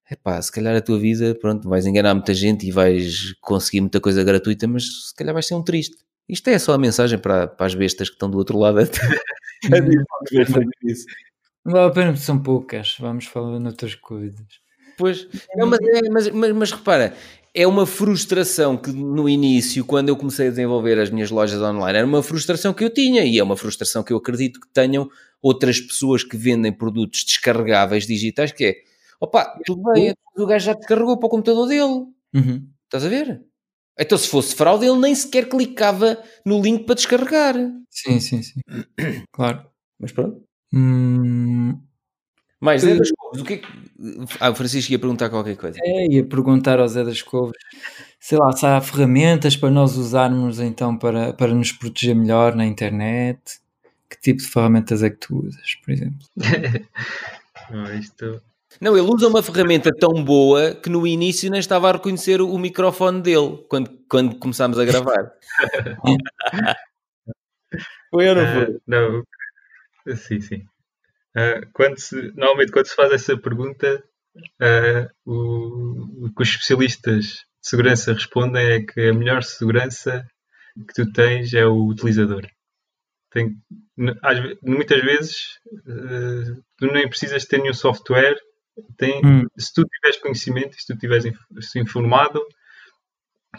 é pá, se calhar a tua vida, pronto, vais enganar muita gente e vais conseguir muita coisa gratuita, mas se calhar vais ser um triste. Isto é só a mensagem para, para as bestas que estão do outro lado a, isso. Não vale a pena, são poucas. Vamos falar noutras coisas. Pois, não, mas, é, mas, mas, mas repara, é uma frustração que no início, quando eu comecei a desenvolver as minhas lojas online, era uma frustração que eu tinha e é uma frustração que eu acredito que tenham outras pessoas que vendem produtos descarregáveis digitais, que é, opa, tudo bem, o gajo já descarregou para o computador dele. Uhum. Estás a ver? Então se fosse fraude, ele nem sequer clicava no link para descarregar. Sim, sim, sim. claro. Mas pronto. Hum, mais Couves, o que é que... Ah, o Francisco ia perguntar qualquer coisa. É, ia perguntar ao Zé das Couves, sei lá, se há ferramentas para nós usarmos então para, para nos proteger melhor na internet. Que tipo de ferramentas é que tu usas, por exemplo? Não, isto... Não, ele usa uma ferramenta tão boa que no início nem estava a reconhecer o microfone dele quando, quando começámos a gravar. Foi ou não foi? não, sim, sim. Uh, quando se, normalmente, quando se faz essa pergunta, uh, o, o, que os especialistas de segurança respondem é que a melhor segurança que tu tens é o utilizador. Tem, às, muitas vezes, uh, tu nem precisas ter nenhum software. Tem, hum. Se tu tiveres conhecimento, se tu estiveres informado,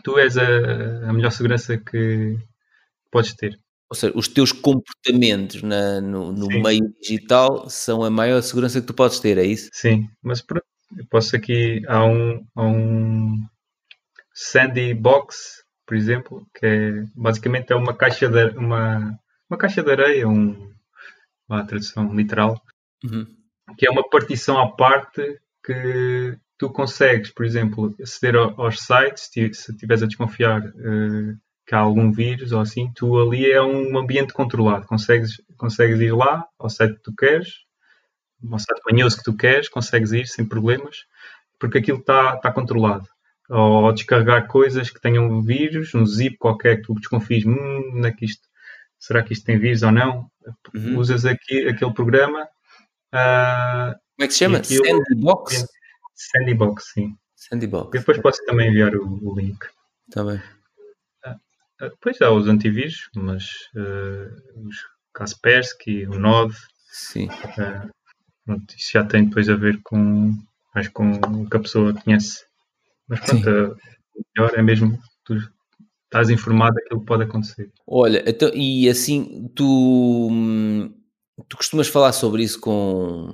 tu és a, a melhor segurança que podes ter. Ou seja, os teus comportamentos na, no, no meio digital são a maior segurança que tu podes ter, é isso? Sim, mas pronto, eu posso aqui, há um, há um Sandbox, por exemplo, que é, basicamente é uma caixa de, uma, uma caixa de areia, um, uma tradução literal, uhum. que é uma partição à parte que tu consegues, por exemplo, aceder aos sites, se estiveres a desconfiar uh, que há algum vírus ou assim, tu ali é um ambiente controlado. Consegues, consegues ir lá ao site que tu queres, ao site manhoso que tu queres, consegues ir sem problemas, porque aquilo está tá controlado. Ou, descarregar coisas que tenham vírus, um zip qualquer que tu desconfies, hum, é isto, será que isto tem vírus ou não? Uhum. Usas aqui aquele programa. Uh, Como é que se chama? Aquilo, Sandbox? Sandbox, sim. Sandbox. Depois posso também enviar o, o link. Está bem. Ah, pois há os antivírus, mas uh, os Kaspersky, o Node, Sim. Uh, pronto, isso já tem depois a ver com, mais com o que a pessoa conhece. Mas pronto, o melhor é mesmo tu estás informado daquilo que pode acontecer. Olha, então, e assim, tu, tu costumas falar sobre isso com,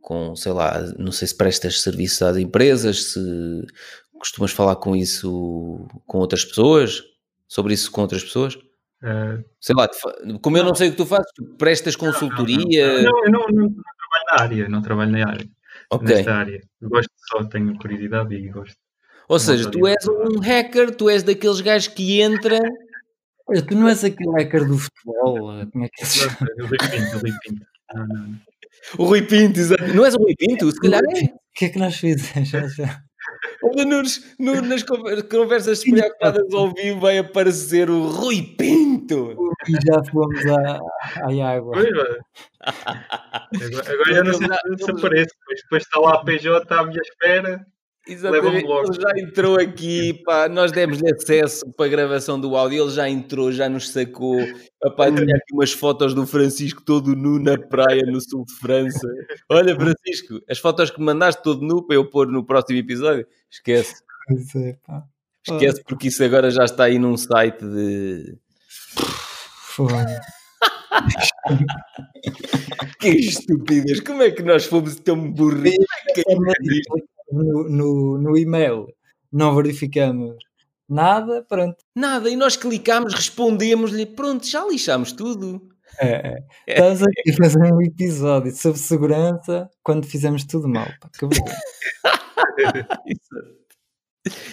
com, sei lá, não sei se prestas serviço às empresas, se costumas falar com isso com outras pessoas? Sobre isso com outras pessoas? Uh, sei lá, como eu não sei o que tu fazes, tu prestas consultoria? Não, não, não, não, não trabalho na área, não trabalho na área. Okay. Nesta área. gosto só, tenho curiosidade e gosto. Ou seja, tu és um hacker, tu és daqueles gajos que entra. Olha, tu não és aquele hacker do futebol, como é que é? O Rui Pinto, o Rui Pinto. O Rui Pinto, exato. Não és o Rui Pinto? Se calhar é. O que é que nós fizemos? Olha, nos, no, nas conversas preocupadas ao vivo vai aparecer o Rui Pinto. E já fomos à, à água. agora, agora já não sei se aparece, depois está lá a PJ à minha espera. Exatamente, ele já entrou aqui, pá, nós demos-lhe acesso para a gravação do áudio, ele já entrou, já nos sacou, Pá, tinha aqui umas fotos do Francisco todo nu na praia no sul de França. Olha, Francisco, as fotos que mandaste todo nu para eu pôr no próximo episódio, esquece. É, esquece porque isso agora já está aí num site de... Foda. que estupidez, como é que nós fomos tão burrinhos? No, no, no e-mail não verificamos nada, pronto. Nada, e nós clicámos, respondemos-lhe, pronto, já lixámos tudo. É, é. Estamos aqui a fazer um episódio sobre segurança quando fizemos tudo mal. Pá, que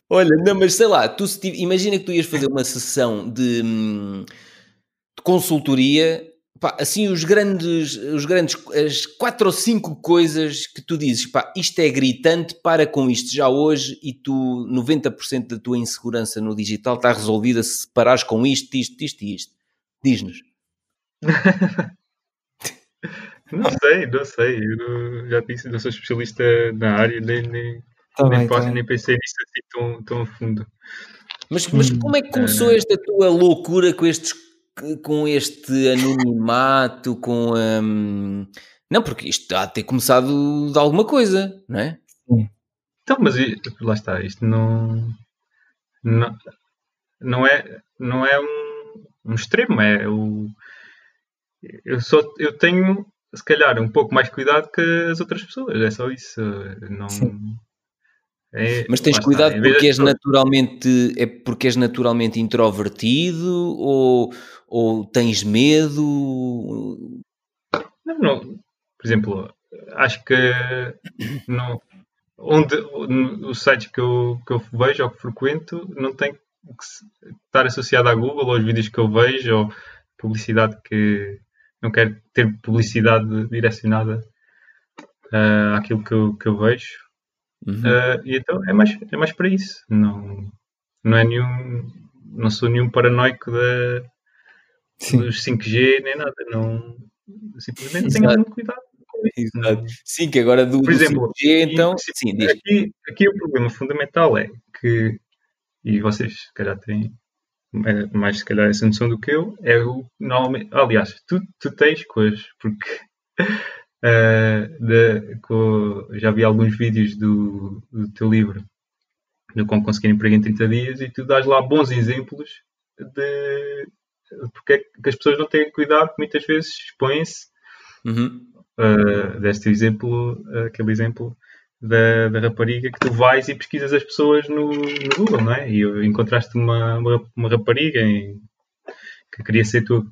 Olha, não, mas sei lá, tu, imagina que tu ias fazer uma sessão de, hum, de consultoria pá, assim os grandes, os grandes, as quatro ou cinco coisas que tu dizes, pá, isto é gritante, para com isto já hoje e tu, 90% da tua insegurança no digital está resolvida se parares com isto, isto, isto e isto. Diz-nos. não sei, não sei. Eu já disse, não sou especialista na área, nem, nem, tá nem, bem, posso, tá nem pensei nisso assim tão, tão a fundo. Mas, mas como é que começou esta tua loucura com estes com este anonimato, com um... Não, porque isto há de ter começado de alguma coisa, não é? Sim. Então, mas lá está, isto não, não, não é, não é um, um extremo, é o. Eu, só, eu tenho, se calhar, um pouco mais cuidado que as outras pessoas, é só isso. Não, Sim. É, Mas tens cuidado está, porque és naturalmente é porque és naturalmente introvertido ou, ou tens medo? Não, não. Por exemplo, acho que não, onde os sites que eu, que eu vejo ou que frequento não tem que estar associado à Google aos vídeos que eu vejo ou publicidade que não quero ter publicidade direcionada uh, àquilo que eu, que eu vejo Uhum. Uh, e então é mais, é mais para isso. Não, não é nenhum. Não sou nenhum paranoico da, dos 5G nem nada. Não, simplesmente tenham muito cuidado. Exato. Sim, que agora do, Por exemplo, do 5G, então. e, Sim, diz. aqui, aqui o problema fundamental é que, e vocês se calhar têm é, mais se calhar essa noção do que eu, é o normalmente, aliás, tu, tu tens coisas, porque eh, de- co- já vi alguns vídeos do, do teu livro do Como Conseguir Emprego em 30 Dias e tu dás lá bons exemplos de porque é que as pessoas não têm cuidado, muitas vezes expõem-se Uhum. uh, deste exemplo, aquele exemplo da, da rapariga que tu vais e pesquisas as pessoas no, no Google, não é? E encontraste uma, uma, uma rapariga em- que queria ser tua.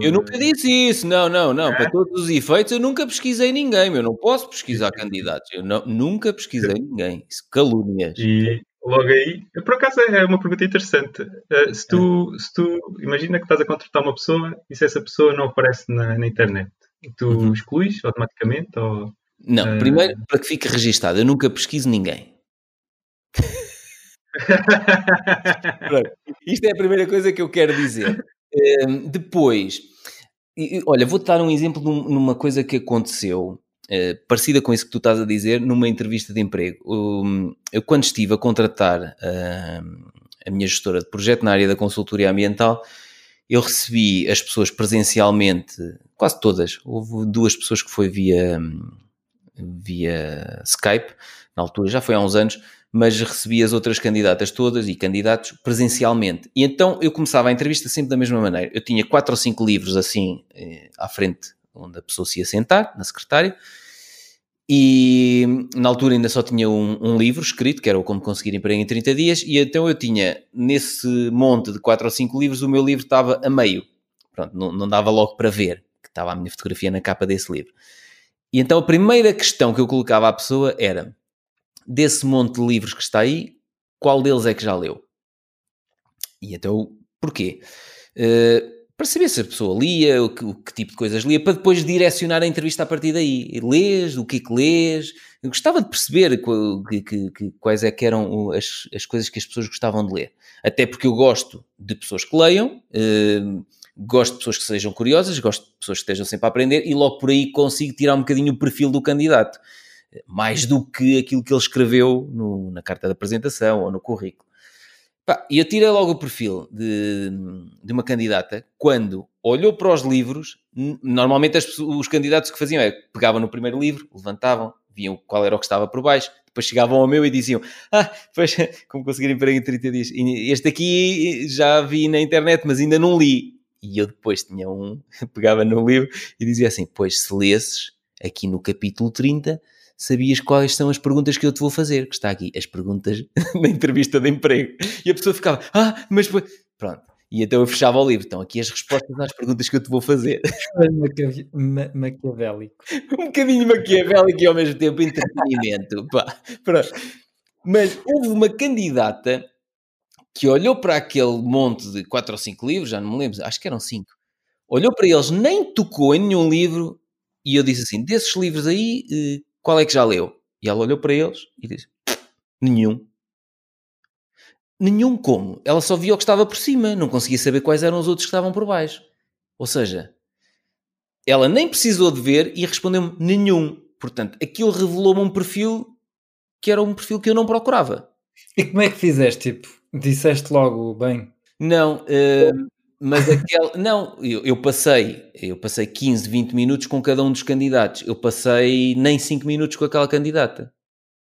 Eu nunca disse isso, não, não, não. Para todos os efeitos, eu nunca pesquisei ninguém. Eu não posso pesquisar candidatos. Eu não- nunca pesquisei ninguém. Isso, calúnias. E logo aí, por acaso é uma pergunta interessante. Uh, se, tu, se tu imagina que estás a contratar uma pessoa e se essa pessoa não aparece na, na internet, tu Uhum. excluís automaticamente? Ou... Não, Eh, primeiro, para que fique registado, eu nunca pesquiso ninguém. Isto é a primeira coisa que eu quero dizer. Ehm, depois, olha, vou-te dar um exemplo num- numa coisa que aconteceu, eh, parecida com isso que tu estás a dizer, numa entrevista de emprego. Eu, quando estive a contratar ahm, a minha gestora de projeto na área da consultoria ambiental, eu recebi as pessoas presencialmente, quase todas. Houve duas pessoas que foi via, via Skype, na altura, já foi há uns anos, mas recebi as outras candidatas todas e candidatos presencialmente. E então eu começava a entrevista sempre da mesma maneira. Eu tinha quatro ou cinco livros assim eh, à frente, onde a pessoa se ia sentar, na secretária, e na altura ainda só tinha um, um livro escrito, que era o Como Conseguir Emprego em 30 Dias, e então eu tinha, nesse monte de quatro ou cinco livros, o meu livro estava a meio. Pronto, não, não dava logo para ver, que estava a minha fotografia na capa desse livro. E então a primeira questão que eu colocava à pessoa era: desse monte de livros que está aí, qual deles é que já leu? E então, porquê? Eh, para se a pessoa lia, o que, o que tipo de coisas lia, para depois direcionar a entrevista a partir daí. Lês, o que é que lês? Eu gostava de perceber qu- que- que- quais é que eram as, as coisas que as pessoas gostavam de ler. Até porque eu gosto de pessoas que leiam, eh, gosto de pessoas que sejam curiosas, gosto de pessoas que estejam sempre a aprender e logo por aí consigo tirar um bocadinho o perfil do candidato. Mais do que aquilo que ele escreveu no- na carta de apresentação ou no currículo. E eu tirei logo o perfil de, de uma candidata quando olhou para os livros. Normalmente as os candidatos que faziam é pegavam no primeiro livro, levantavam, viam qual era o que estava por baixo, depois chegavam ao meu e diziam: Ah, pois, como conseguir emprego em 30 dias. Este aqui já vi na internet, mas ainda não li. E eu depois tinha um, pegava no livro e dizia assim: Pois, se lesses aqui no capítulo 30, sabias quais são as perguntas que eu te vou fazer, que está aqui, as perguntas da entrevista de emprego. E a pessoa ficava, ah, mas foi... Pronto. E então eu fechava o livro. Então, aqui as respostas às perguntas que eu te vou fazer. Ma- Maquiavélico. um bocadinho maquiavélico e ao mesmo tempo entretenimento. Pá, pronto. Mas houve uma candidata que olhou para aquele monte de quatro ou cinco livros, já não me lembro, acho que eram cinco. Olhou para eles, nem tocou em nenhum livro e eu disse assim: desses livros aí, eh, qual é que já leu? E ela olhou para eles e disse: nenhum. Nenhum como? Ela só via o que estava por cima, não conseguia saber quais eram os outros que estavam por baixo. Ou seja, ela nem precisou de ver e respondeu-me nenhum. Portanto, aquilo revelou-me um perfil que era um perfil que eu não procurava. E como é que fizeste? Tipo, disseste logo bem. Não, eh, mas aquele. Não, eu, eu passei, eu passei 15, 20 minutos com cada um dos candidatos. Eu passei nem 5 minutos com aquela candidata.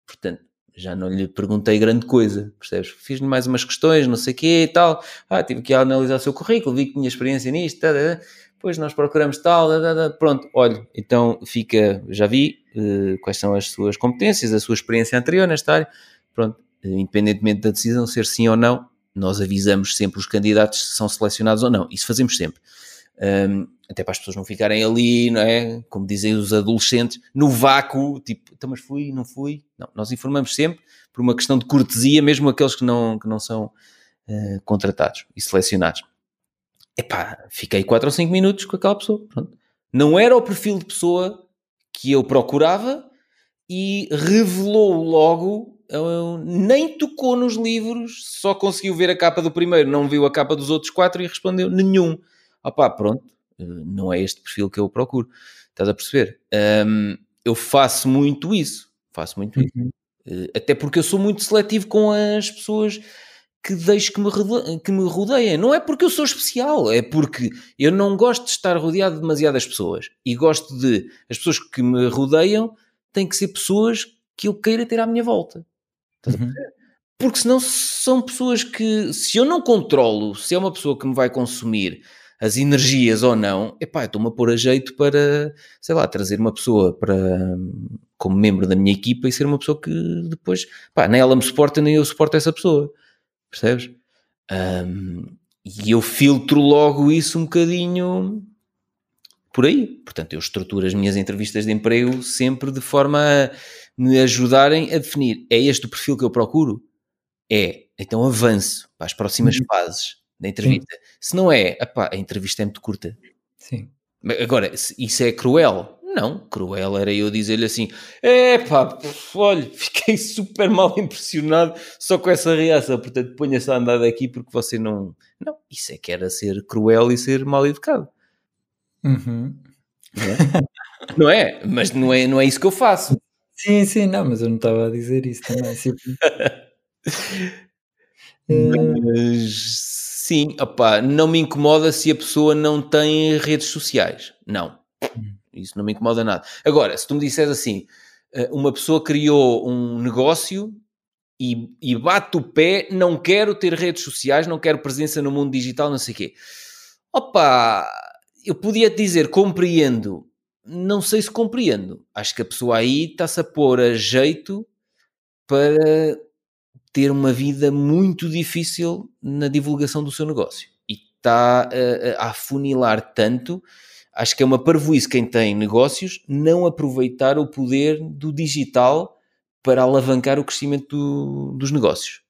Portanto, já não lhe perguntei grande coisa, percebes? Fiz-lhe mais umas questões, não sei o quê e tal. Ah, tive que analisar o seu currículo, vi que tinha experiência nisto, tá, tá, tá. depois nós procuramos tal, tá, tá, tá. pronto, olha, então fica, já vi eh, quais são as suas competências, a sua experiência anterior nesta área, pronto, independentemente da decisão ser sim ou não, nós avisamos sempre os candidatos se são selecionados ou não, isso fazemos sempre. Um, até para as pessoas não ficarem ali, não é? Como dizem os adolescentes, no vácuo, tipo, então, mas fui, não fui. Não, nós informamos sempre por uma questão de cortesia, mesmo aqueles que não, que não são uh, contratados e selecionados. Epá, fiquei 4 ou 5 minutos com aquela pessoa. Pronto. Não era o perfil de pessoa que eu procurava e revelou logo nem tocou nos livros, só conseguiu ver a capa do primeiro, não viu a capa dos outros quatro e respondeu nenhum. Opá, pronto, eh, não é este perfil que eu procuro. Estás a perceber? Um, eu faço muito isso. Faço muito uhum. isso. Uh, até porque eu sou muito seletivo com as pessoas que deixo que me, que me rodeiem. Não é porque eu sou especial, é porque eu não gosto de estar rodeado de demasiadas pessoas. E gosto de. As pessoas que me rodeiam têm que ser pessoas que eu queira ter à minha volta. Uhum. Porque senão são pessoas que, se eu não controlo se é uma pessoa que me vai consumir as energias ou não, epá, estou-me a pôr a jeito para, sei lá, trazer uma pessoa para, como membro da minha equipa e ser uma pessoa que depois, pá, nem ela me suporta, nem eu suporto essa pessoa. Percebes? Um, e eu filtro logo isso um bocadinho por aí. Portanto, eu estruturo as minhas entrevistas de emprego sempre de forma a me ajudarem a definir: é este o perfil que eu procuro? É, então avanço para as próximas uhum. fases da entrevista. Sim. Se não é, a entrevista é muito curta. Sim. Agora, isso é cruel? Não, cruel era eu dizer-lhe assim: é pá, olha, fiquei super mal impressionado só com essa reação, portanto ponha-se a andar daqui porque você não. Não, isso é que era ser cruel e ser mal educado. Uhum. Não, é? não é? Mas não é, não é isso que eu faço. Sim, sim, não, mas eu não estava a dizer isso também. mas sim, opá, não me incomoda se a pessoa não tem redes sociais. Não. Hum. Isso não me incomoda nada. Agora, se tu me disseres assim, eh, uma pessoa criou um negócio e, e, bate o pé, não quero ter redes sociais, não quero presença no mundo digital, não sei o quê. Opa, eu podia te dizer, compreendo, não sei se compreendo. Acho que a pessoa aí está-se a pôr a jeito para ter uma vida muito difícil na divulgação do seu negócio. E está a, a afunilar tanto. Acho que é uma parvoíce quem tem negócios não aproveitar o poder do digital para alavancar o crescimento do, dos negócios.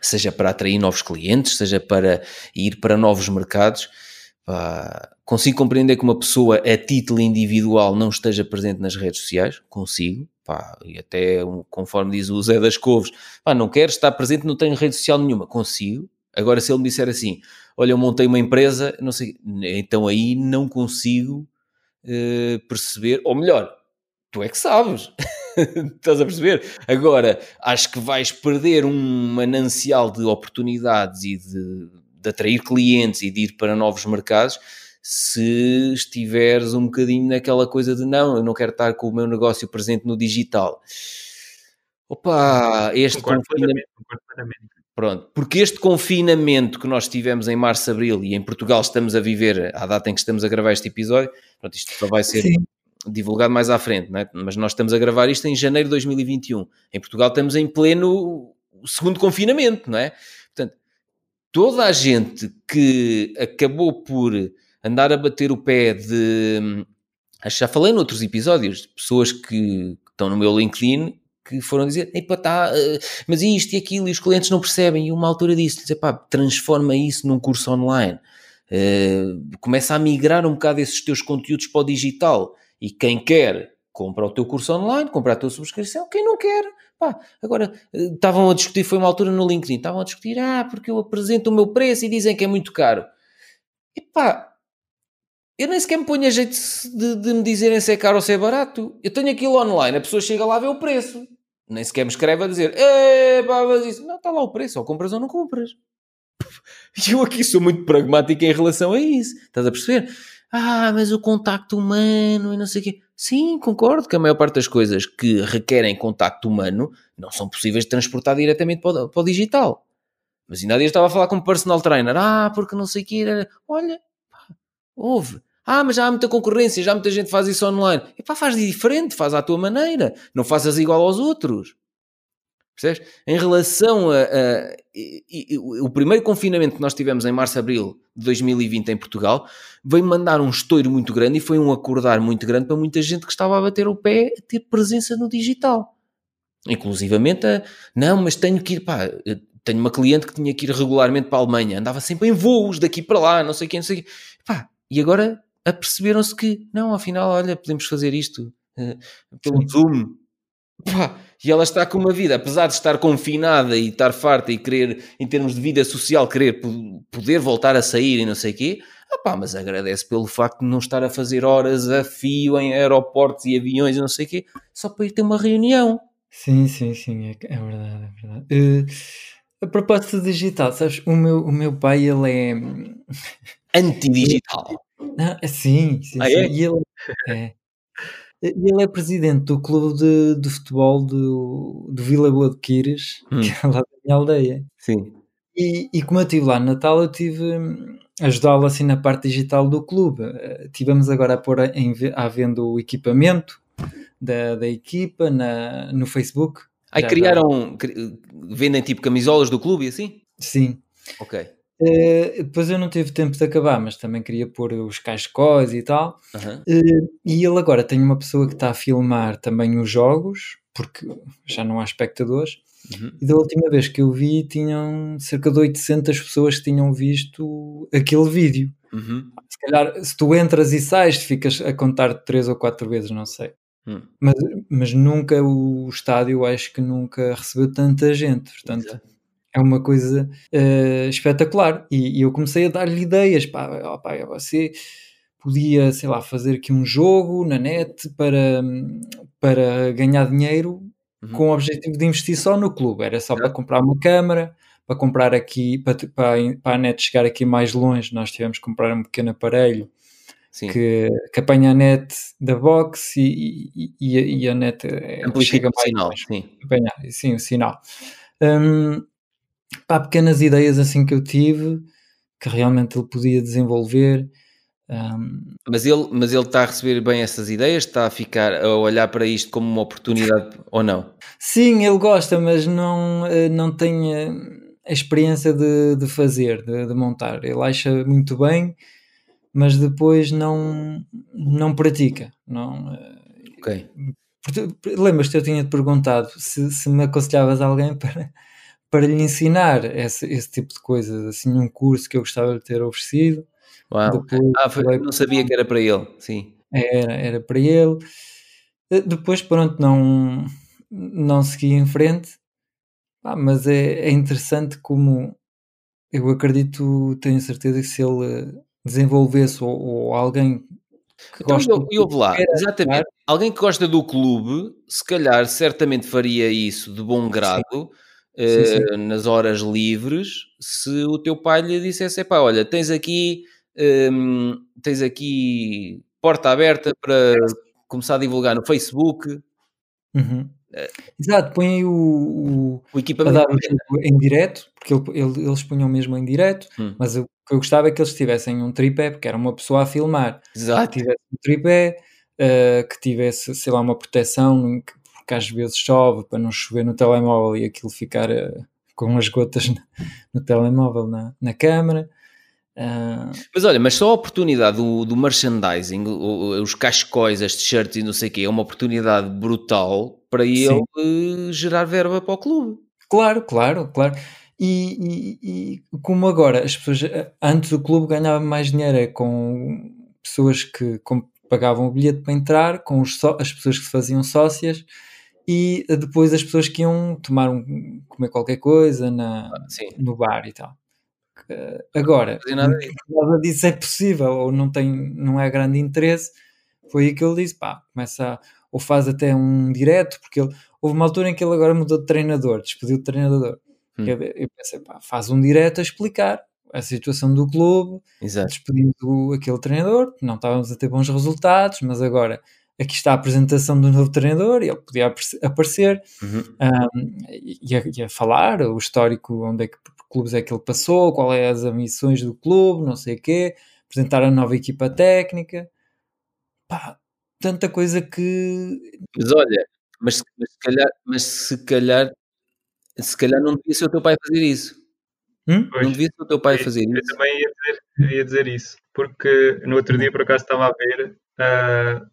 Seja para atrair novos clientes, seja para ir para novos mercados Pá, consigo compreender que uma pessoa a título individual não esteja presente nas redes sociais, consigo, pá, e até conforme diz o Zé das Couves, pá, não quero estar presente, não tenho rede social nenhuma, consigo. Agora, se ele me disser assim, olha, eu montei uma empresa, não sei, então aí não consigo uh, perceber, ou melhor, tu é que sabes, estás a perceber? Agora, acho que vais perder um manancial de oportunidades e de de atrair clientes e de ir para novos mercados se estiveres um bocadinho naquela coisa de não, eu não quero estar com o meu negócio presente no digital. Opa, este confinamento. Pronto, porque este confinamento que nós tivemos em março, abril e em Portugal estamos a viver à data em que estamos a gravar este episódio, pronto, isto só vai ser Sim. divulgado mais à frente, é? mas nós estamos a gravar isto em janeiro de 2021. Em Portugal estamos em pleno segundo confinamento, não é? Toda a gente que acabou por andar a bater o pé de. Acho que já falei noutros episódios, de pessoas que, estão no meu LinkedIn que foram dizer, Epa, tá, eh, mas isto e aquilo, e os clientes não percebem. E uma altura disse, dizer, pá, transforma isso num curso online. Uh, começa a migrar um bocado esses teus conteúdos para o digital. E quem quer, compra o teu curso online, compra a tua subscrição. Quem não quer, Pá, agora, eh, estavam a discutir, foi uma altura no LinkedIn, estavam a discutir, ah, porque eu apresento o meu preço e dizem que é muito caro. E pá, eu nem sequer me ponho a jeito de, de, me dizerem se é caro ou se é barato. Eu tenho aquilo online, a pessoa chega lá a ver o preço. Nem sequer me escreve a dizer, pá, mas isso. Não, está lá o preço, ou compras ou não compras. E eu aqui sou muito pragmático em relação a isso. Estás a perceber? Ah, mas o contacto humano e não sei o quê. Sim, concordo que a maior parte das coisas que requerem contacto humano não são possíveis de transportar diretamente para o, para o digital. Mas ainda há dias estava a falar com um personal trainer. Ah, porque não sei o que era. Olha, houve. Ah, mas já há muita concorrência, já muita gente faz isso online. E pá, faz diferente, faz à tua maneira. Não fazes igual aos outros. Percebes? Em relação a, a, o primeiro confinamento que nós tivemos em março-abril de 2020 em Portugal, veio mandar um estouro muito grande e foi um acordar muito grande para muita gente que estava a bater o pé a ter presença no digital. Inclusivamente a, não, mas tenho que ir, pá, tenho uma cliente que tinha que ir regularmente para a Alemanha, andava sempre em voos daqui para lá, não sei quem, não sei quem. Pá, e agora aperceberam-se que, não, afinal, olha, podemos fazer isto uh, pelo Zoom. Pá, E ela está com uma vida, apesar de estar confinada e estar farta e querer, em termos de vida social, querer poder voltar a sair e não sei o quê, Epá, mas agradece pelo facto de não estar a fazer horas a fio em aeroportos e aviões e não sei o quê, só para ir ter uma reunião. Sim, sim, sim, é, é verdade, é verdade. Uh, a propósito digital, sabes, o meu, o meu pai, ele é... Antidigital. Não, é, sim, sim, ah, sim. É? E ele é... Ele é presidente do clube de, de futebol do, do Vila Boa de Quires, hum. que é lá da minha aldeia. Sim. E, e como eu estive lá no Natal, eu tive hum, ajudá-lo assim na parte digital do clube. Uh, tivemos agora a pôr em, à venda o equipamento da, da equipa na, no Facebook. Aí criaram, vendem tipo camisolas do clube e assim? Sim. Ok. Uh, depois eu não tive tempo de acabar, mas também queria pôr os cascóis e tal. Uhum. Uh, e ele agora tem uma pessoa que está a filmar também os jogos, porque já não há espectadores. Uhum. E da última vez que eu vi, tinham cerca de 800 pessoas que tinham visto aquele vídeo. Uhum. Se calhar, se tu entras e sais, ficas a contar três ou quatro vezes, não sei. Uhum. Mas, mas nunca o estádio, acho que nunca recebeu tanta gente. Portanto, Exato é uma coisa uh, espetacular. E, e, eu comecei a dar-lhe ideias. Pá, oh, pá, você podia, sei lá, fazer aqui um jogo na net para, para ganhar dinheiro uhum. com o objetivo de investir só no clube. Era só para comprar uma câmara, para comprar aqui, para, para, para a net chegar aqui mais longe. Nós tivemos que comprar um pequeno aparelho. Que, que apanha a net da box e, e, e, a, net eh, chega mais sinal, sim. Apanhar, sim, o sinal. Um, pá, pequenas ideias assim que eu tive que realmente ele podia desenvolver. Um... Mas, ele, mas ele está a receber bem essas ideias? Está a ficar a olhar para isto como uma oportunidade ou não? Sim, ele gosta, mas não, eh, não tem a experiência de, de fazer, de, de montar. Ele acha muito bem, mas depois não, não pratica. Não, eh, ok. Lembras-te, eu tinha-te perguntado se, se me aconselhavas alguém para, para lhe ensinar esse, esse tipo de coisas, assim, um curso que eu gostava de ter oferecido. Uau. Depois, ah, foi, não sabia que era para ele, sim. Era, era para ele. Eh, depois, pronto, não, não segui em frente, ah, mas é, é interessante como eu acredito, tenho certeza que se ele desenvolvesse ou, ou alguém que então, gosta e houve lá, exatamente, alguém que gosta do clube, se calhar certamente faria isso de bom grado. Sim sim, sim. Uh, nas horas livres, se o teu pai lhe dissesse, pá, olha, tens aqui, um, tens aqui porta aberta para começar a divulgar no Facebook. Uhum. Uh, Exato, põe aí o, o, o equipamento em direto, porque ele, ele, eles punham mesmo em direto, hum. mas o que eu gostava é que eles tivessem um tripé, porque era uma pessoa a filmar. Exato. Que tivesse um tripé, uh, que tivesse, sei lá, uma proteção, porque às vezes chove para não chover no telemóvel e aquilo ficar uh, com as gotas no, no telemóvel na, na câmara. Uh... Mas olha, mas só a oportunidade do, do merchandising, os cascóis, as t-shirts e não sei o quê, é uma oportunidade brutal para ele uh, gerar verba para o clube. Claro, claro, claro. E, e, e, como agora as pessoas antes o clube ganhava mais dinheiro é com pessoas que com, pagavam o bilhete para entrar, com os, as pessoas que se faziam sócias e depois as pessoas que iam tomar um, comer qualquer coisa na, ah, no bar e tal. Agora, nada, nada disso é possível ou não, tem, não é grande interesse. Foi aí que ele disse: pá, começa a, ou faz até um direto, porque ele, houve uma altura em que ele agora mudou de treinador, despediu de treinador. Hum. Eu, pensei, pá, faz um direto a explicar a situação do clube, despedindo aquele treinador, não estávamos a ter bons resultados, mas agora aqui está a apresentação do novo treinador, e ele podia aparecer uhum. um, e, a, e, a, falar o histórico, onde é que clubes é que ele passou, qual é as ambições do clube, não sei o quê, apresentar a nova equipa técnica. Pá, tanta coisa que. Mas olha, mas, mas, se calhar, mas se calhar, se calhar não devia ser o teu pai fazer isso. Hum? Não devia ser o teu pai fazer eu, isso. Eu também ia dizer, ia dizer isso, porque no outro dia por acaso estava a ver uh,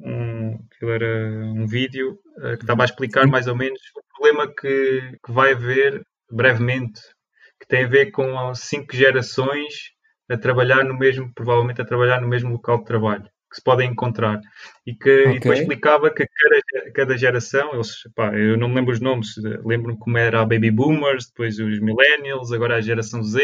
um, era um vídeo uh, que estava a explicar mais ou menos o problema que, que vai haver brevemente, que tem a ver com cinco gerações a trabalhar no mesmo, provavelmente a trabalhar no mesmo local de trabalho. que se podem encontrar. E, que, okay. e depois explicava que cada, cada geração, eles, pá, eu não me lembro os nomes, lembro-me como era a Baby Boomers, depois os Millennials, agora a geração Z,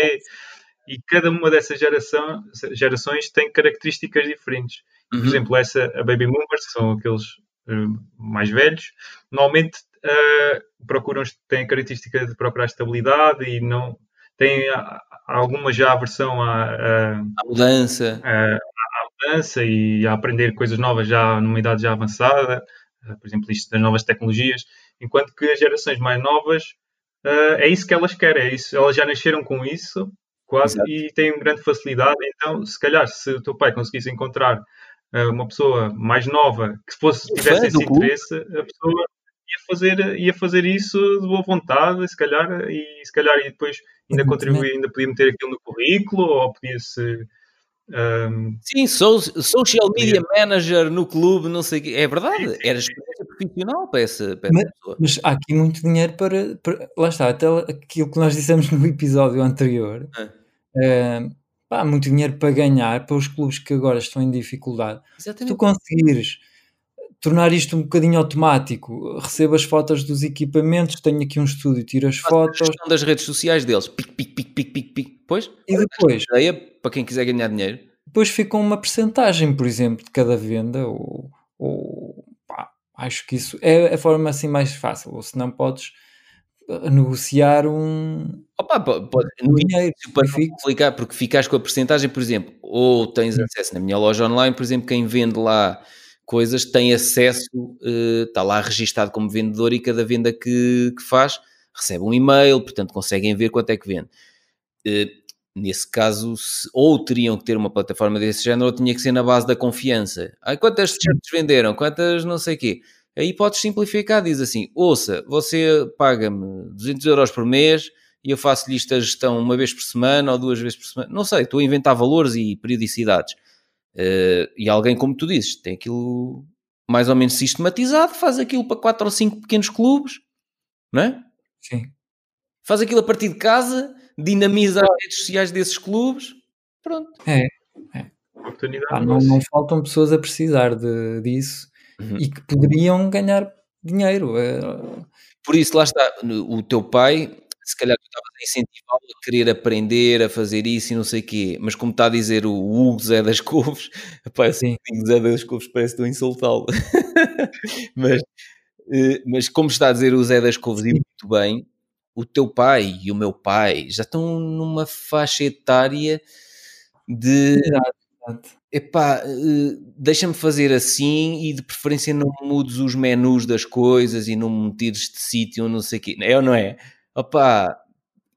e cada uma dessas geração, gerações tem características diferentes. Uhum. Por exemplo, essa, a Baby Boomers, que são aqueles uh, mais velhos, normalmente uh, procuram, têm a característica de procurar estabilidade e não têm alguma já aversão à, à, à mudança. À, mudança e a aprender coisas novas já numa idade já avançada, uh, por exemplo, isto das novas tecnologias, enquanto que as gerações mais novas é isso que elas querem, é isso, elas já nasceram com isso quase Exato. e têm grande facilidade. Então, se calhar, se o teu pai conseguisse encontrar uma pessoa mais nova que fosse, tivesse esse interesse, a pessoa ia fazer, ia fazer isso de boa vontade, se calhar, e se calhar e depois ainda contribuir, ainda podia meter aquilo no currículo, ou podia-se. Um, Sim, so, social media podia... manager no clube, não sei o quê. É verdade, sim, sim, era experiência profissional para essa, para mas, essa pessoa. Mas há aqui muito dinheiro para, para, Lá está, até aquilo que nós dissemos no episódio anterior. Ah. Uh, pá, muito dinheiro para ganhar para os clubes que agora estão em dificuldade. Exatamente. Se tu conseguires tornar isto um bocadinho automático, receba as fotos dos equipamentos, tenho aqui um estúdio, tiro as fotos. A das redes sociais deles, pic, pic, pic, pic, pic, pic. Pois, e depois, ideia para quem quiser ganhar dinheiro. Depois fica uma percentagem, por exemplo, de cada venda, ou, ou pá, acho que isso é a forma assim mais fácil, ou se não podes negociar um, Opa, pode, um dinheiro para explicar, porque ficas com a porcentagem, por exemplo, ou tens acesso na minha loja online, por exemplo, quem vende lá coisas tem acesso, está lá registado como vendedor e cada venda que, que faz recebe um e-mail, portanto conseguem ver quanto é que vende. Uh, nesse caso, ou teriam que ter uma plataforma desse género, ou tinha que ser na base da confiança. Ah, quantas t-shirts venderam? Quantas não sei o quê? Aí podes simplificar, diz assim, ouça, você paga-me 200 euros por mês e eu faço-lhe isto a gestão uma vez por semana ou duas vezes por semana. Não sei, estou a inventar valores e periodicidades. Uh, e alguém, como tu dizes, tem aquilo mais ou menos sistematizado, faz aquilo para quatro ou cinco pequenos clubes, não é? Sim. Faz aquilo a partir de casa, dinamiza as redes sociais desses clubes, pronto. É, é. Ah, não, não, faltam pessoas a precisar de, disso uhum. e que poderiam ganhar dinheiro. É... Por isso, lá está, o teu pai, se calhar tu estavas a incentivá-lo a querer aprender a fazer isso e não sei o quê, mas como está a dizer o Hugo Zé das Couves, parece que Zé das Couves parece que estou a insultá-lo. mas, eh, mas como está a dizer o Zé das Couves e muito bem, o teu pai e o meu pai já estão numa faixa etária de. Epá, eh, deixa-me fazer assim e de preferência não mudes os menus das coisas e não me tires de sítio, não sei o quê. É ou não é? Opá,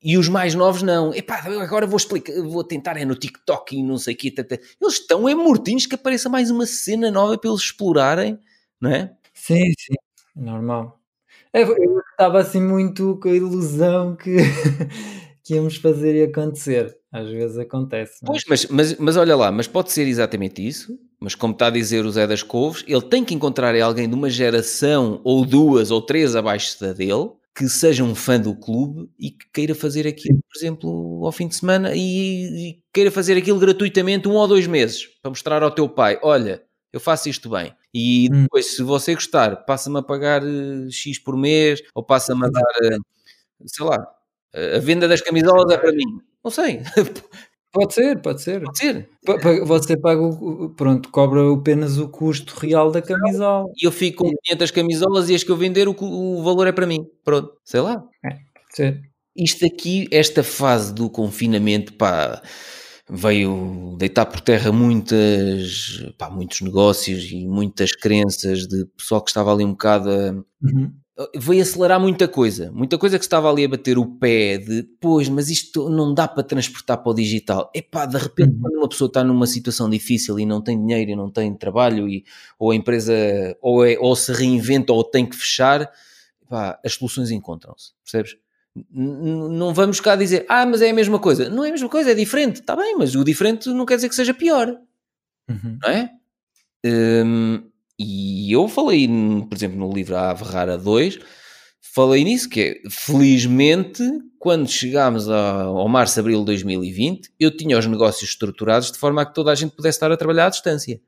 e os mais novos não. Epá, agora vou explicar, vou tentar é no TikTok e não sei o quê. Eles estão é mortinhos que apareça mais uma cena nova para eles explorarem, não é? Sim, sim, normal. Eu estava assim muito com a ilusão que, que íamos fazer e acontecer. Às vezes acontece. É? Pois, mas, mas, mas olha lá, mas pode ser exatamente isso. Mas como está a dizer o Zé das Couves, ele tem que encontrar alguém de uma geração ou duas ou três abaixo da dele que seja um fã do clube e que queira fazer aquilo, por exemplo, ao fim de semana e, e queira fazer aquilo gratuitamente um ou dois meses para mostrar ao teu pai: olha, eu faço isto bem. E hum. depois, hum. se você gostar, passa-me a pagar uh, X por mês ou passa-me a dar, uh, sei lá, a venda das camisolas é para mim. Não sei. Pode ser, pode ser. Pode ser. Você paga, o, pronto, cobra apenas o custo real da camisola. E eu fico com 500 camisolas e as que eu vender, o, o valor é para mim. Pronto, sei lá. É, pode ser. Isto aqui, esta fase do confinamento, pá, veio deitar por terra muitas, pá, muitos negócios e muitas crenças de pessoal que estava ali um bocado a, uhum veio acelerar muita coisa, muita coisa que estava ali a bater o pé de, pois, mas isto não dá para transportar para o digital. Epá, de repente uhum. quando uma pessoa está numa situação difícil e não tem dinheiro e não tem trabalho e, ou a empresa ou, é, ou se reinventa ou tem que fechar, epá, as soluções encontram-se, percebes? não vamos cá dizer, ah, mas é a mesma coisa. Não é a mesma coisa, é diferente. Está bem, mas o diferente não quer dizer que seja pior. Uhum. Não é? Um, e eu falei, por exemplo, no livro A Ave Rara 2, falei nisso, que é, felizmente, quando chegámos ao março, abril de 2020, eu tinha os negócios estruturados de forma a que toda a gente pudesse estar a trabalhar à distância.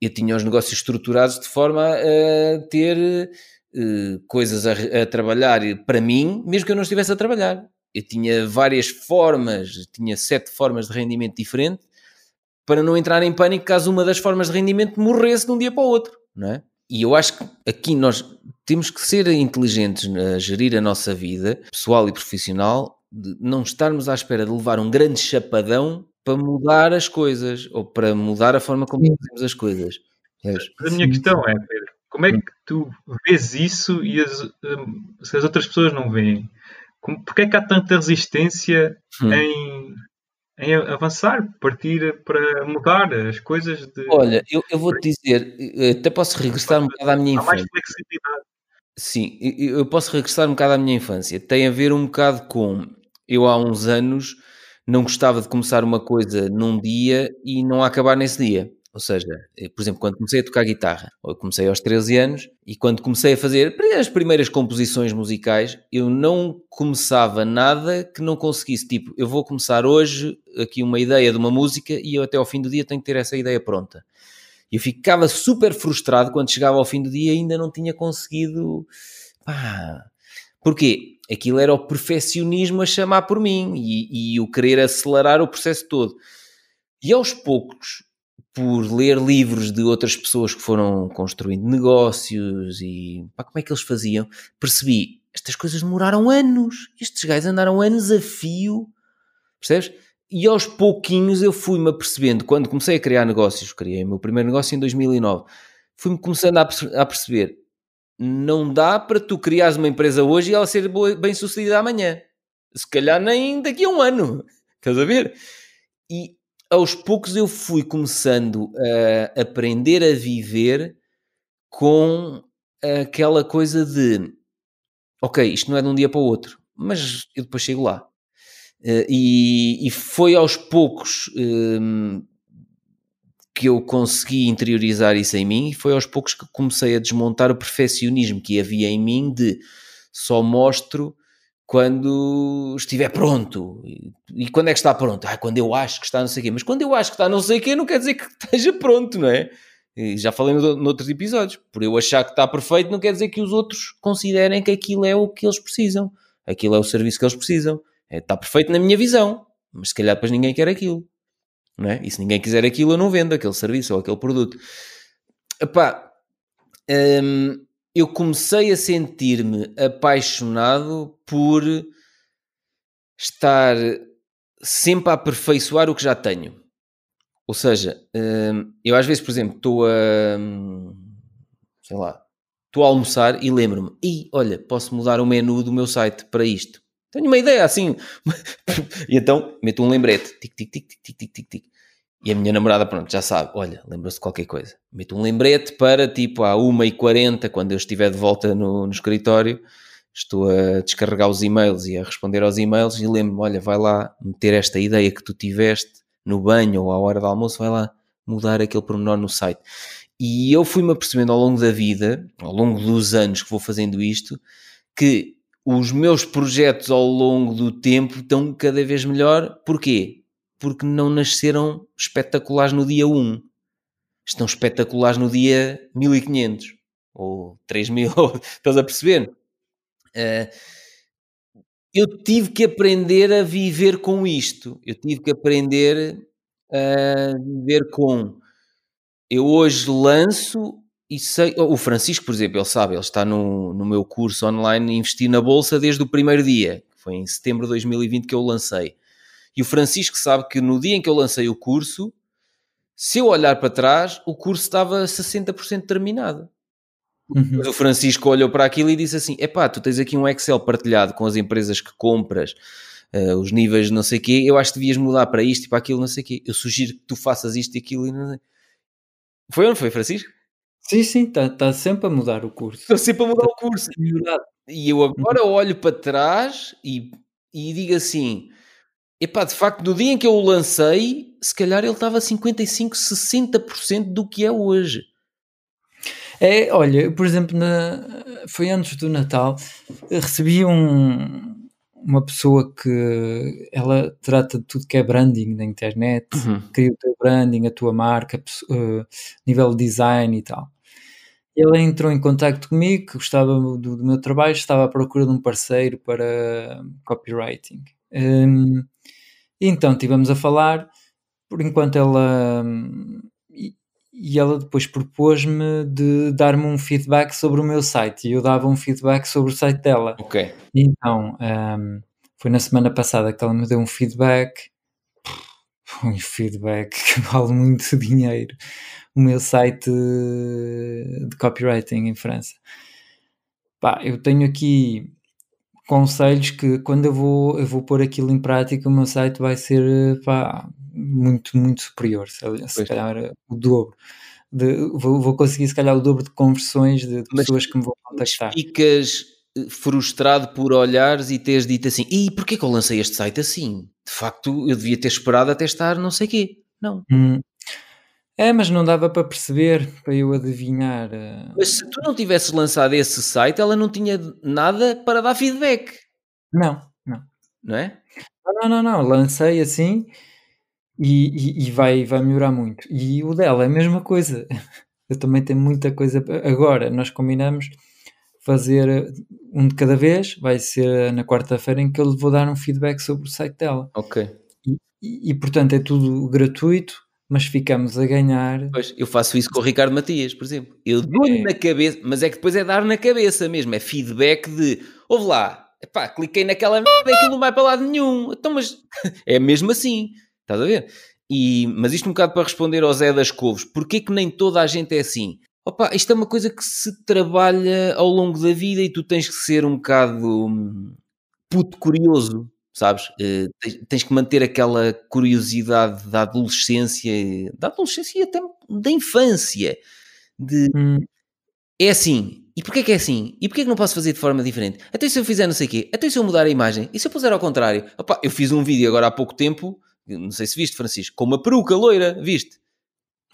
eu tinha os negócios estruturados de forma a ter uh, coisas a, a, trabalhar para mim, mesmo que eu não estivesse a trabalhar. Eu tinha várias formas, tinha sete formas de rendimento diferente para não entrar em pânico caso uma das formas de rendimento morresse de um dia para o outro, não é? E eu acho que aqui nós temos que ser inteligentes a gerir a nossa vida, pessoal e profissional, de não estarmos à espera de levar um grande chapadão para mudar as coisas ou para mudar a forma como fazemos as coisas. A minha questão é, Pedro, como é que tu vês isso e as, hum, se as outras pessoas não veem? Porquê é que há tanta resistência hum. em, em avançar, partir para mudar as coisas? De... Olha, eu, eu vou-te dizer, até posso regressar um bocado à minha infância. Há mais flexibilidade. Sim, eu posso regressar um bocado à minha infância. Tem a ver um bocado com eu há uns anos não gostava de começar uma coisa num dia e não acabar nesse dia. Ou seja, por exemplo, quando comecei a tocar guitarra, eu comecei aos 13 anos, e quando comecei a fazer as primeiras composições musicais, eu não começava nada que não conseguisse. Tipo, eu vou começar hoje aqui uma ideia de uma música e eu até ao fim do dia tenho que ter essa ideia pronta. Eu ficava super frustrado quando chegava ao fim do dia e ainda não tinha conseguido. Pá. Porquê? aquilo era o perfeccionismo a chamar por mim e, e o querer acelerar o processo todo. E aos poucos, por ler livros de outras pessoas que foram construindo negócios e pá, como é que eles faziam, percebi, estas coisas demoraram anos, estes gajos andaram anos a fio, percebes? E aos pouquinhos eu fui-me apercebendo, quando comecei a criar negócios, criei o meu primeiro negócio em 2009, fui-me começando a perceber, não dá para tu criares uma empresa hoje e ela ser bem sucedida amanhã. Se calhar nem daqui a um ano. Estás a ver? E aos poucos eu fui começando a aprender a viver com aquela coisa de ok, isto não é de um dia para o outro, mas eu depois chego lá. Uh, e, e, foi aos poucos um, que eu consegui interiorizar isso em mim e foi aos poucos que comecei a desmontar o perfeccionismo que havia em mim de só mostro quando estiver pronto. E, quando é que está pronto? Ah, quando eu acho que está não sei o quê. Mas quando eu acho que está não sei o quê, não quer dizer que esteja pronto, não é? E já falei no, noutros episódios. Por eu achar que está perfeito, não quer dizer que os outros considerem que aquilo é o que eles precisam. Aquilo é o serviço que eles precisam. É, está perfeito na minha visão. Mas se calhar depois ninguém quer aquilo não é? E se ninguém quiser aquilo, eu não vendo aquele serviço ou aquele produto. Epá, hum, eu comecei a sentir-me apaixonado por estar sempre a aperfeiçoar o que já tenho. Ou seja, hum, eu às vezes, por exemplo, estou a. Hum, sei lá. Estou a almoçar e lembro-me, e olha, posso mudar o menu do meu site para isto. Tenho uma ideia assim. e então meto um lembrete. Tic, tic, tic, tic, tic, tic, tic. E a minha namorada, pronto, já sabe. Olha, lembra-se de qualquer coisa. Meto um lembrete para tipo à 1h40, quando eu estiver de volta no, no escritório. Estou a descarregar os e-mails e a responder aos e-mails e lembro-me: olha, vai lá meter esta ideia que tu tiveste no banho ou à hora do almoço, vai lá mudar aquele pormenor no site. E eu fui-me apercebendo ao longo da vida, ao longo dos anos que vou fazendo isto, que os meus projetos ao longo do tempo estão cada vez melhor. Porquê? Porque não nasceram espetaculares no dia 1. Estão espetaculares no dia 1500 ou 3000. Estás a perceber? Uh, eu tive que aprender a viver com isto. Eu tive que aprender a viver com. Eu hoje lanço e sei, o Francisco, por exemplo, ele sabe, ele está no, no meu curso online Investir na Bolsa desde o primeiro dia, foi em setembro de 2020 que eu lancei. E o Francisco sabe que no dia em que eu lancei o curso, se eu olhar para trás, o curso estava 60% terminado. Uhum. Mas o Francisco olhou para aquilo e disse assim: Epá, tu tens aqui um Excel partilhado com as empresas que compras, uh, os níveis de não sei o quê, eu acho que devias mudar para isto e para aquilo, não sei o quê. Eu sugiro que tu faças isto e aquilo. E não sei. Foi ou não foi, Francisco? Sim, sim, está tá sempre a mudar o curso. Estou sempre a mudar o curso. E eu agora uhum. olho para trás e, e digo assim: epá, de facto, no dia em que eu o lancei, se calhar ele estava a 55, 60% do que é hoje. É, olha, por exemplo, na, foi antes do Natal, recebi um, uma pessoa que ela trata de tudo que é branding na internet, Uhum. cria o teu branding, a tua marca, eh, nível de design e tal. Ele entrou em contato comigo, que gostava do, do meu trabalho, estava à procura de um parceiro para copywriting. Hum, e então estivemos a falar, por enquanto ela. hum, e, e ela depois propôs-me de dar-me um feedback sobre o meu site e eu dava um feedback sobre o site dela. Ok. Então, hum, foi na semana passada que ela me deu um feedback. Um feedback que vale muito dinheiro. O meu site de copywriting em França. Pá, eu tenho aqui conselhos que quando eu vou, eu vou pôr aquilo em prática, o meu site vai ser pá, muito, muito superior. Se, calhar o dobro. De, vou, vou conseguir, se calhar, o dobro de conversões de, de Mas- pessoas que me vão contactar. ficas eh, frustrado por olhares e teres dito assim: e porquê que eu lancei este site assim? De facto, eu devia ter esperado até estar não sei quê. Não. Hum. É, mas não dava para perceber, para eu adivinhar. eh, Mas se tu não tivesses lançado esse site, ela não tinha nada para dar feedback, Não, não. não é? Não, não, não. Lancei assim e, e- e vai, vai melhorar muito. E o dela é a mesma coisa. Eu também tenho muita coisa. Agora, nós combinamos fazer eh, um de cada vez. Vai ser na quarta-feira em que eu lhe vou dar um feedback sobre o site dela. Ok. E, e, portanto é tudo gratuito, mas ficamos a ganhar. Pois, eu faço isso com o Ricardo Matias, por exemplo. Eu dou-lhe É. na cabeça, mas é que depois é dar na cabeça mesmo, é feedback de, ouve lá, epá, cliquei naquela merda e aquilo não vai para lado nenhum. Então, mas é mesmo assim, estás a ver? E, mas isto um bocado para responder ao Zé das Couves, porquê que nem toda a gente é assim? Opa, isto é uma coisa que se trabalha ao longo da vida e tu tens que ser um bocado hum, puto curioso, sabes? Eh, tens, tens que manter aquela curiosidade da adolescência, da adolescência e até da infância, de Hum, é assim. E porquê que é assim? E porquê que não posso fazer de forma diferente? Até se eu fizer não sei o quê? Até se eu mudar a imagem? E se eu puser ao contrário? Opa, eu fiz um vídeo agora há pouco tempo, não sei se viste, Francisco, com uma peruca loira, viste?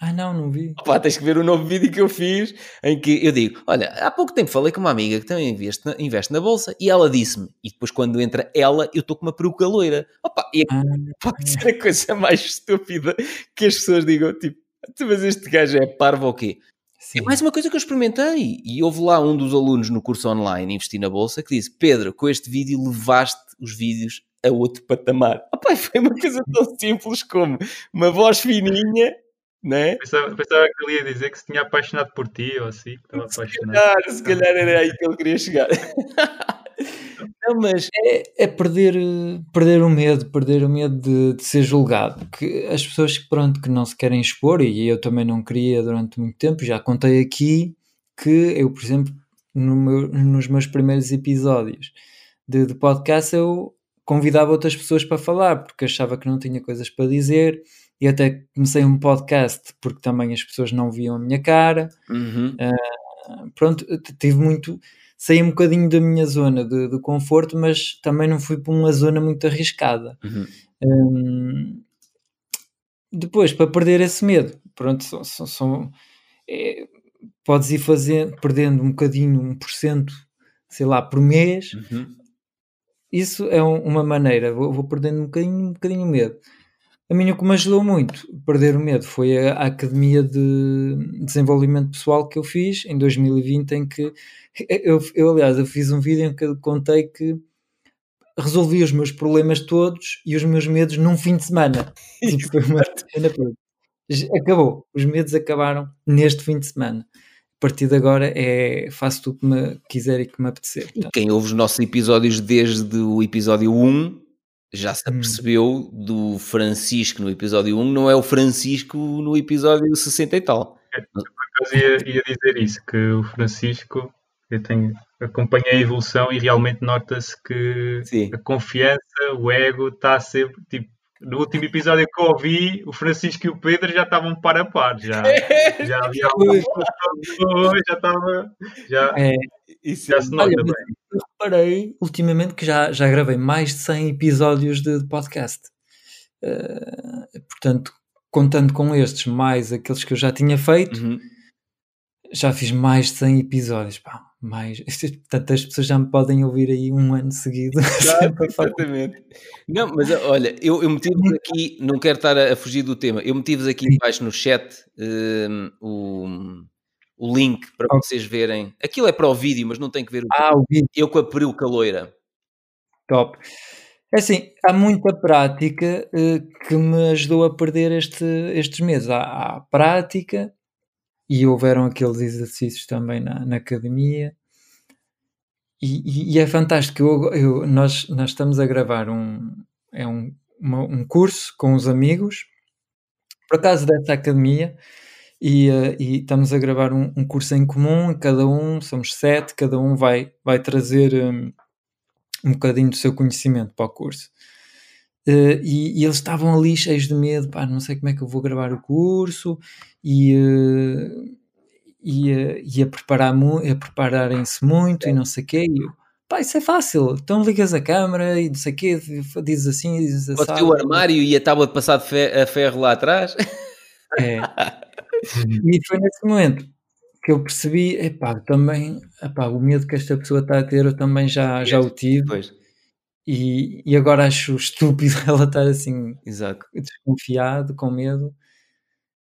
Ah, não, não vi. Opa, tens que ver o novo vídeo que eu fiz em que eu digo: Olha, há pouco tempo falei com uma amiga que também investe na, investe na bolsa e ela disse-me, e depois quando entra ela, eu estou com uma peruca loira. Opa, e Ah, pode ser a coisa mais estúpida que as pessoas digam: Tipo, "Tu, mas este gajo é parvo ou quê? sim. É mais uma coisa que eu experimentei. E houve lá um dos alunos no curso online Investir na Bolsa que disse: Pedro, com este vídeo levaste os vídeos a outro patamar. Opa, foi uma coisa tão simples como uma voz fininha, né? Pensava, pensava que ele ia dizer que se tinha apaixonado por ti ou assim, que estava Se apaixonado. calhar, se calhar era aí que ele queria chegar. Não, mas É, é perder, perder o medo, perder o medo de, de ser julgado. Que as pessoas que, pronto, que não se querem expor, e eu também não queria durante muito tempo, já contei aqui que eu, por exemplo, no meu- nos meus primeiros episódios de, de podcast, eu convidava outras pessoas para falar, porque achava que não tinha coisas para dizer, e até comecei um podcast porque também as pessoas não viam a minha cara Uhum. pronto, eu t- tive muito. Saí um bocadinho da minha zona de, de conforto, mas também não fui para uma zona muito arriscada. Uhum. Hum, depois, para perder esse medo, pronto, são, são- são- é, podes ir fazendo, perdendo um bocadinho, um por cento, sei lá, por mês. Uhum. Isso é um- uma maneira, vou, vou perdendo um bocadinho, um bocadinho medo. A mim o que me ajudou muito a perder o medo foi a, a Academia de Desenvolvimento Pessoal que eu fiz em 2020, em que eu, eu, aliás, eu fiz um vídeo em que contei que resolvi os meus problemas todos e os meus medos num fim de semana. Tipo, foi uma. Acabou. Os medos acabaram neste fim de semana. A partir de agora é faço tudo que me quiser e que me apetecer. E quem ouve os nossos episódios desde o episódio 1 já se Hum. apercebeu do Francisco no episódio 1, não é o Francisco no episódio 60 e tal. Mas ia, ia dizer isso, que o Francisco, eu tenho, acompanhei a evolução e realmente nota-se que Sim. a confiança, o ego está sempre, tipo, no último episódio que eu ouvi, o Francisco e o Pedro já estavam par a par, já, já havia alguma coisa, já estava, já, É, Isso já se nota Olha, bem. Eu reparei ultimamente que já, já gravei mais de 100 episódios de, podcast. Eh, portanto, contando com estes, mais aqueles que eu já tinha feito, Uhum. já fiz mais de 100 episódios. Pá, mais. Portanto, as pessoas já me podem ouvir aí um ano seguido. exatamente. Não, mas olha, eu, eu meti-vos aqui, não quero estar a, a, fugir do tema, eu meti-vos aqui embaixo no chat um, o, o link para vocês verem. Aquilo é para o vídeo, mas não tem que ver o Ah, o vídeo. Eu com a peruca loira. Top. É assim, há muita prática uh, que me ajudou a perder este, estes meses. Há, há, prática e houveram aqueles exercícios também na, na academia. E, e, e, é fantástico. Eu, eu, nós, nós estamos a gravar um, é um, uma, um curso com os amigos, por acaso dessa academia, e, uh, e estamos a gravar um, um, curso em comum. Cada um, somos sete, cada um vai, vai trazer. Um, um bocadinho do seu conhecimento para o curso. Uh, e, e, eles estavam ali cheios de medo, pá, não sei como é que eu vou gravar o curso e, uh, e, uh, e a, preparar a prepararem-se muito e não sei o quê. E eu, pá, isso é fácil, então ligas a câmera e não sei o quê, dizes assim, dizes assim. Pode o armário e a tábua de passar de a ferro lá atrás. É. e foi nesse momento que eu percebi, epá, também, epá, o medo que esta pessoa está a ter, eu também já, já o tive. Pois. E, e agora acho estúpido ela estar assim, Exato. desconfiado, com medo.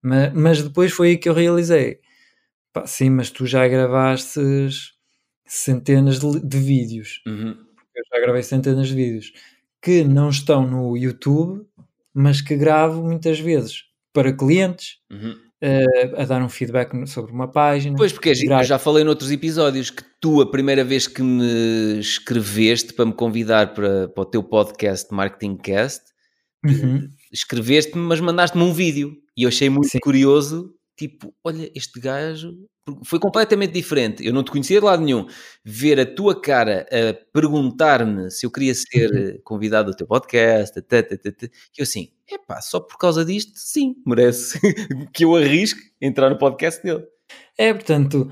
Mas, mas depois foi aí que eu realizei, pá, sim, mas tu já gravaste centenas de, de vídeos. Uhum. Eu já gravei centenas de vídeos que não estão no YouTube, mas que gravo muitas vezes para clientes. Uhum uh, a dar um feedback sobre uma página. Pois, porque é já falei noutros episódios que tu, a primeira vez que me escreveste para me convidar para, para o teu podcast Marketing Cast, uhum. escreveste-me, mas mandaste-me um vídeo e eu achei muito Sim. curioso. Tipo, olha, este gajo foi completamente diferente. Eu não te conhecia de lado nenhum. Ver a tua cara a perguntar-me se eu queria ser uhum. convidado do teu podcast, que eu assim, epá, só por causa disto, sim, merece que eu arrisque entrar no podcast dele. É, portanto,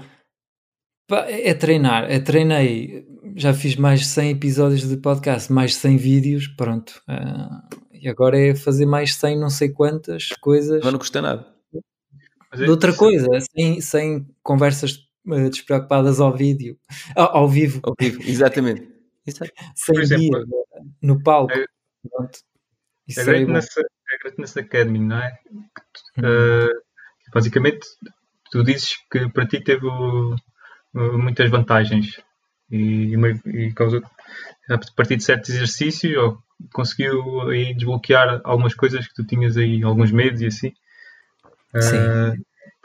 é treinar. É treinei, já fiz mais de 100 episódios de podcast, mais de 100 vídeos, pronto. Uh, e agora é fazer mais 100 não sei quantas coisas. Mas não custa nada. De outra coisa, sem, sem conversas uh, despreocupadas ao vídeo, ao, ao vivo. Ao vivo, exatamente. sem exemplo, no palco. É, pronto. Isso é Greatness, é, é Greatness Academy, não é? Uh, basicamente, tu dizes que para ti teve uh, muitas vantagens e, e causou, a partir de certos exercícios ou conseguiu aí desbloquear algumas coisas que tu tinhas aí, alguns medos e assim. Uh,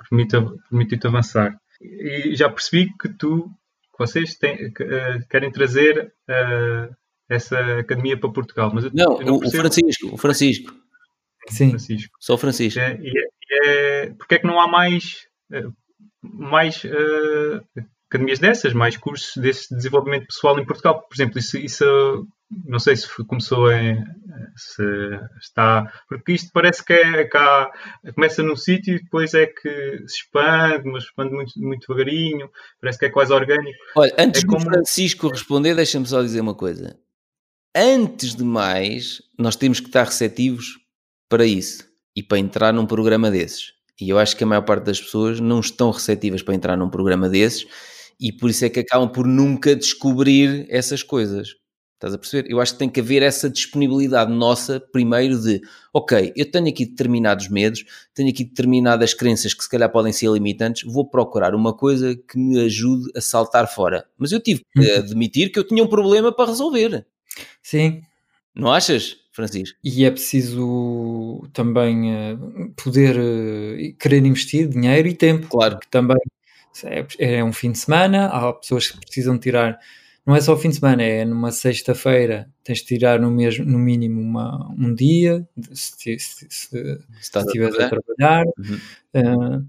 permite-te permite avançar. E já percebi que tu, que vocês têm, que, uh, querem trazer uh, essa academia para Portugal. Mas não, não o, Francisco, o Francisco. Sim. Francisco. Só o Francisco. É, é, é, porque é que não há mais, eh, mais uh, academias dessas, mais cursos desse desenvolvimento pessoal em Portugal? Por exemplo, isso, isso não sei se começou em. Se está. Porque isto parece que é cá. Começa num sítio e depois é que se expande, mas expande muito, muito devagarinho. Parece que é quase orgânico. Olha, antes é como... do Francisco responder, deixa-me só dizer uma coisa antes de mais, nós temos que estar receptivos para isso e para entrar num programa desses. E eu acho que a maior parte das pessoas não estão receptivas para entrar num programa desses e por isso é que acabam por nunca descobrir essas coisas. Estás a perceber? Eu acho que tem que haver essa disponibilidade nossa, primeiro, de ok, eu tenho aqui determinados medos, tenho aqui determinadas crenças que se calhar podem ser limitantes, vou procurar uma coisa que me ajude a saltar fora. Mas eu tive que uhum. admitir que eu tinha um problema para resolver. Sim. Não achas, Francisco? E é preciso também uh, poder uh, querer investir dinheiro e tempo. Claro. Que também é, é, um fim de semana, há pessoas que precisam tirar. Não é só o fim de semana, é numa sexta-feira tens de tirar no, mesmo, no mínimo uma, um dia, se, se, se, se estiveres a trabalhar. Uhum. Uh,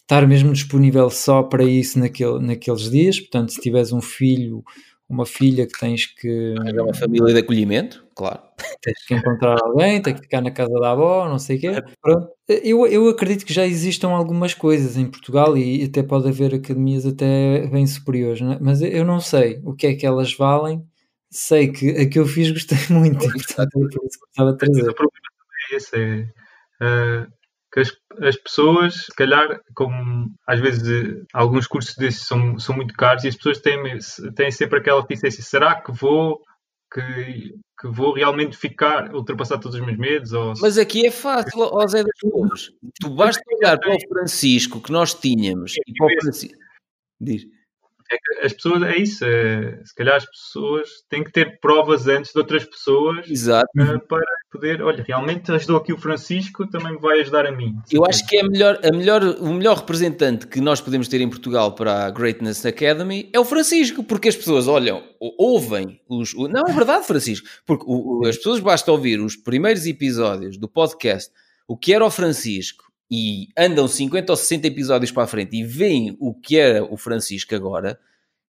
estar mesmo disponível só para isso naquele, naqueles dias. Portanto, se tiveres um filho uma filha que tens que. É uma família de acolhimento, claro. Tens que encontrar alguém, tens que ficar na casa da avó, não sei o quê. Pronto. Eu, eu acredito que já existam algumas coisas em Portugal e até pode haver academias até bem superiores, é? mas eu não sei o que é que elas valem. Sei que a que eu fiz gostei muito, portanto é por isso que estava a trazer. O problema também é esse, é, uh, que as, as pessoas, se calhar, como às vezes alguns cursos desses são, são muito caros e as pessoas têm, têm sempre aquela reticência: será que vou que, que, vou realmente ficar, ultrapassar todos os meus medos. Ou... Mas aqui é fácil, ó Zé das Flores. Tu basta olhar para o Francisco que nós tínhamos e para o Francisco. Diz. É as pessoas, é isso, é, se calhar as pessoas têm que ter provas antes de outras pessoas. Uh, para poder, olha, realmente ajudou aqui o Francisco, também me vai ajudar a mim. Eu acho que é melhor, a melhor, o melhor representante que nós podemos ter em Portugal para a Greatness Academy é o Francisco, porque as pessoas olham, ouvem os. Não, é verdade, Francisco, porque o, as pessoas basta ouvir os primeiros episódios do podcast, o que era o Francisco, e andam 50 ou 60 episódios para a frente e veem o que era o Francisco agora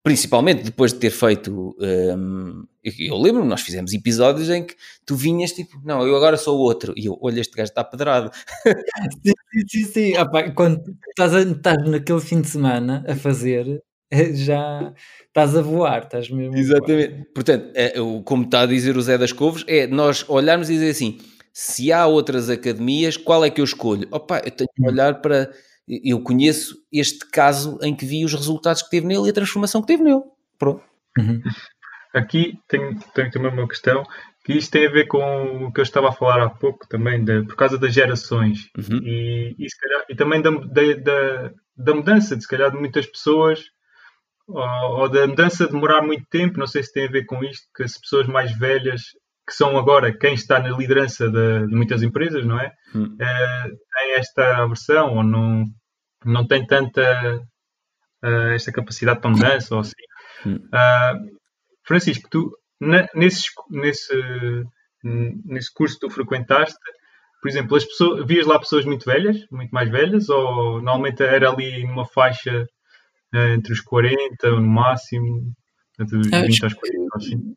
principalmente depois de ter feito. Um, eu lembro-me, nós fizemos episódios em que tu vinhas tipo, não, eu agora sou outro, e eu, olha, este gajo está pedrado. sim, sim, sim. Opa, quando estás, a, estás naquele fim de semana a fazer, eh, já estás a voar, estás mesmo. Exatamente. Portanto, é, como está a dizer o Zé das Covos, é nós olharmos e dizer assim: se há outras academias, qual é que eu escolho? Opa, eu tenho que hum. olhar para eu conheço este caso em que vi os resultados que teve nele e a transformação que teve nele. Pronto. Uhum. Aqui tenho, tenho também uma questão que isto tem a ver com o que eu estava a falar há pouco também, de, por causa das gerações uhum. e, e, calhar, e, também da, da, da, mudança, de se calhar de muitas pessoas ou, ou, da mudança de demorar muito tempo, não sei se tem a ver com isto, que as pessoas mais velhas que são agora quem está na liderança de, de muitas empresas, não é? Hum. Uh, tem esta aversão ou não, não tem tanta uh, esta capacidade para mudança ou assim. Hum. Uh, Francisco, tu na, nesse, nesse, nesse curso que tu frequentaste, por exemplo, as pessoas, vias lá pessoas muito velhas, muito mais velhas, ou normalmente era ali numa faixa entre os 40 ou no máximo, entre os 20 aos 40, assim?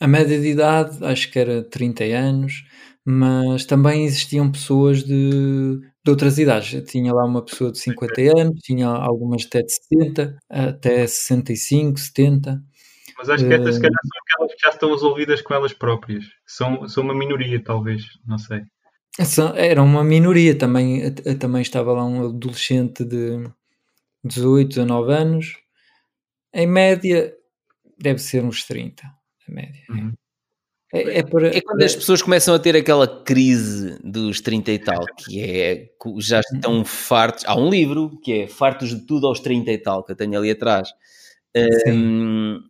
A média de idade acho que era 30 anos, mas também existiam pessoas de, de outras idades. Tinha lá uma pessoa de 50 anos, tinha algumas até de 60, até 65, 70. Mas acho que estas, se calhar, são aquelas que já estão resolvidas com elas próprias. São, são uma minoria, talvez, não sei. Era uma minoria também. Também estava lá um adolescente de 18, 19 anos. Em média, deve ser uns 30 a média. Uhum. É, é, para, é, quando as pessoas começam a ter aquela crise dos 30 e tal, que é já estão fartos. Há um livro que é Fartos de Tudo aos 30 e tal, que eu tenho ali atrás, um,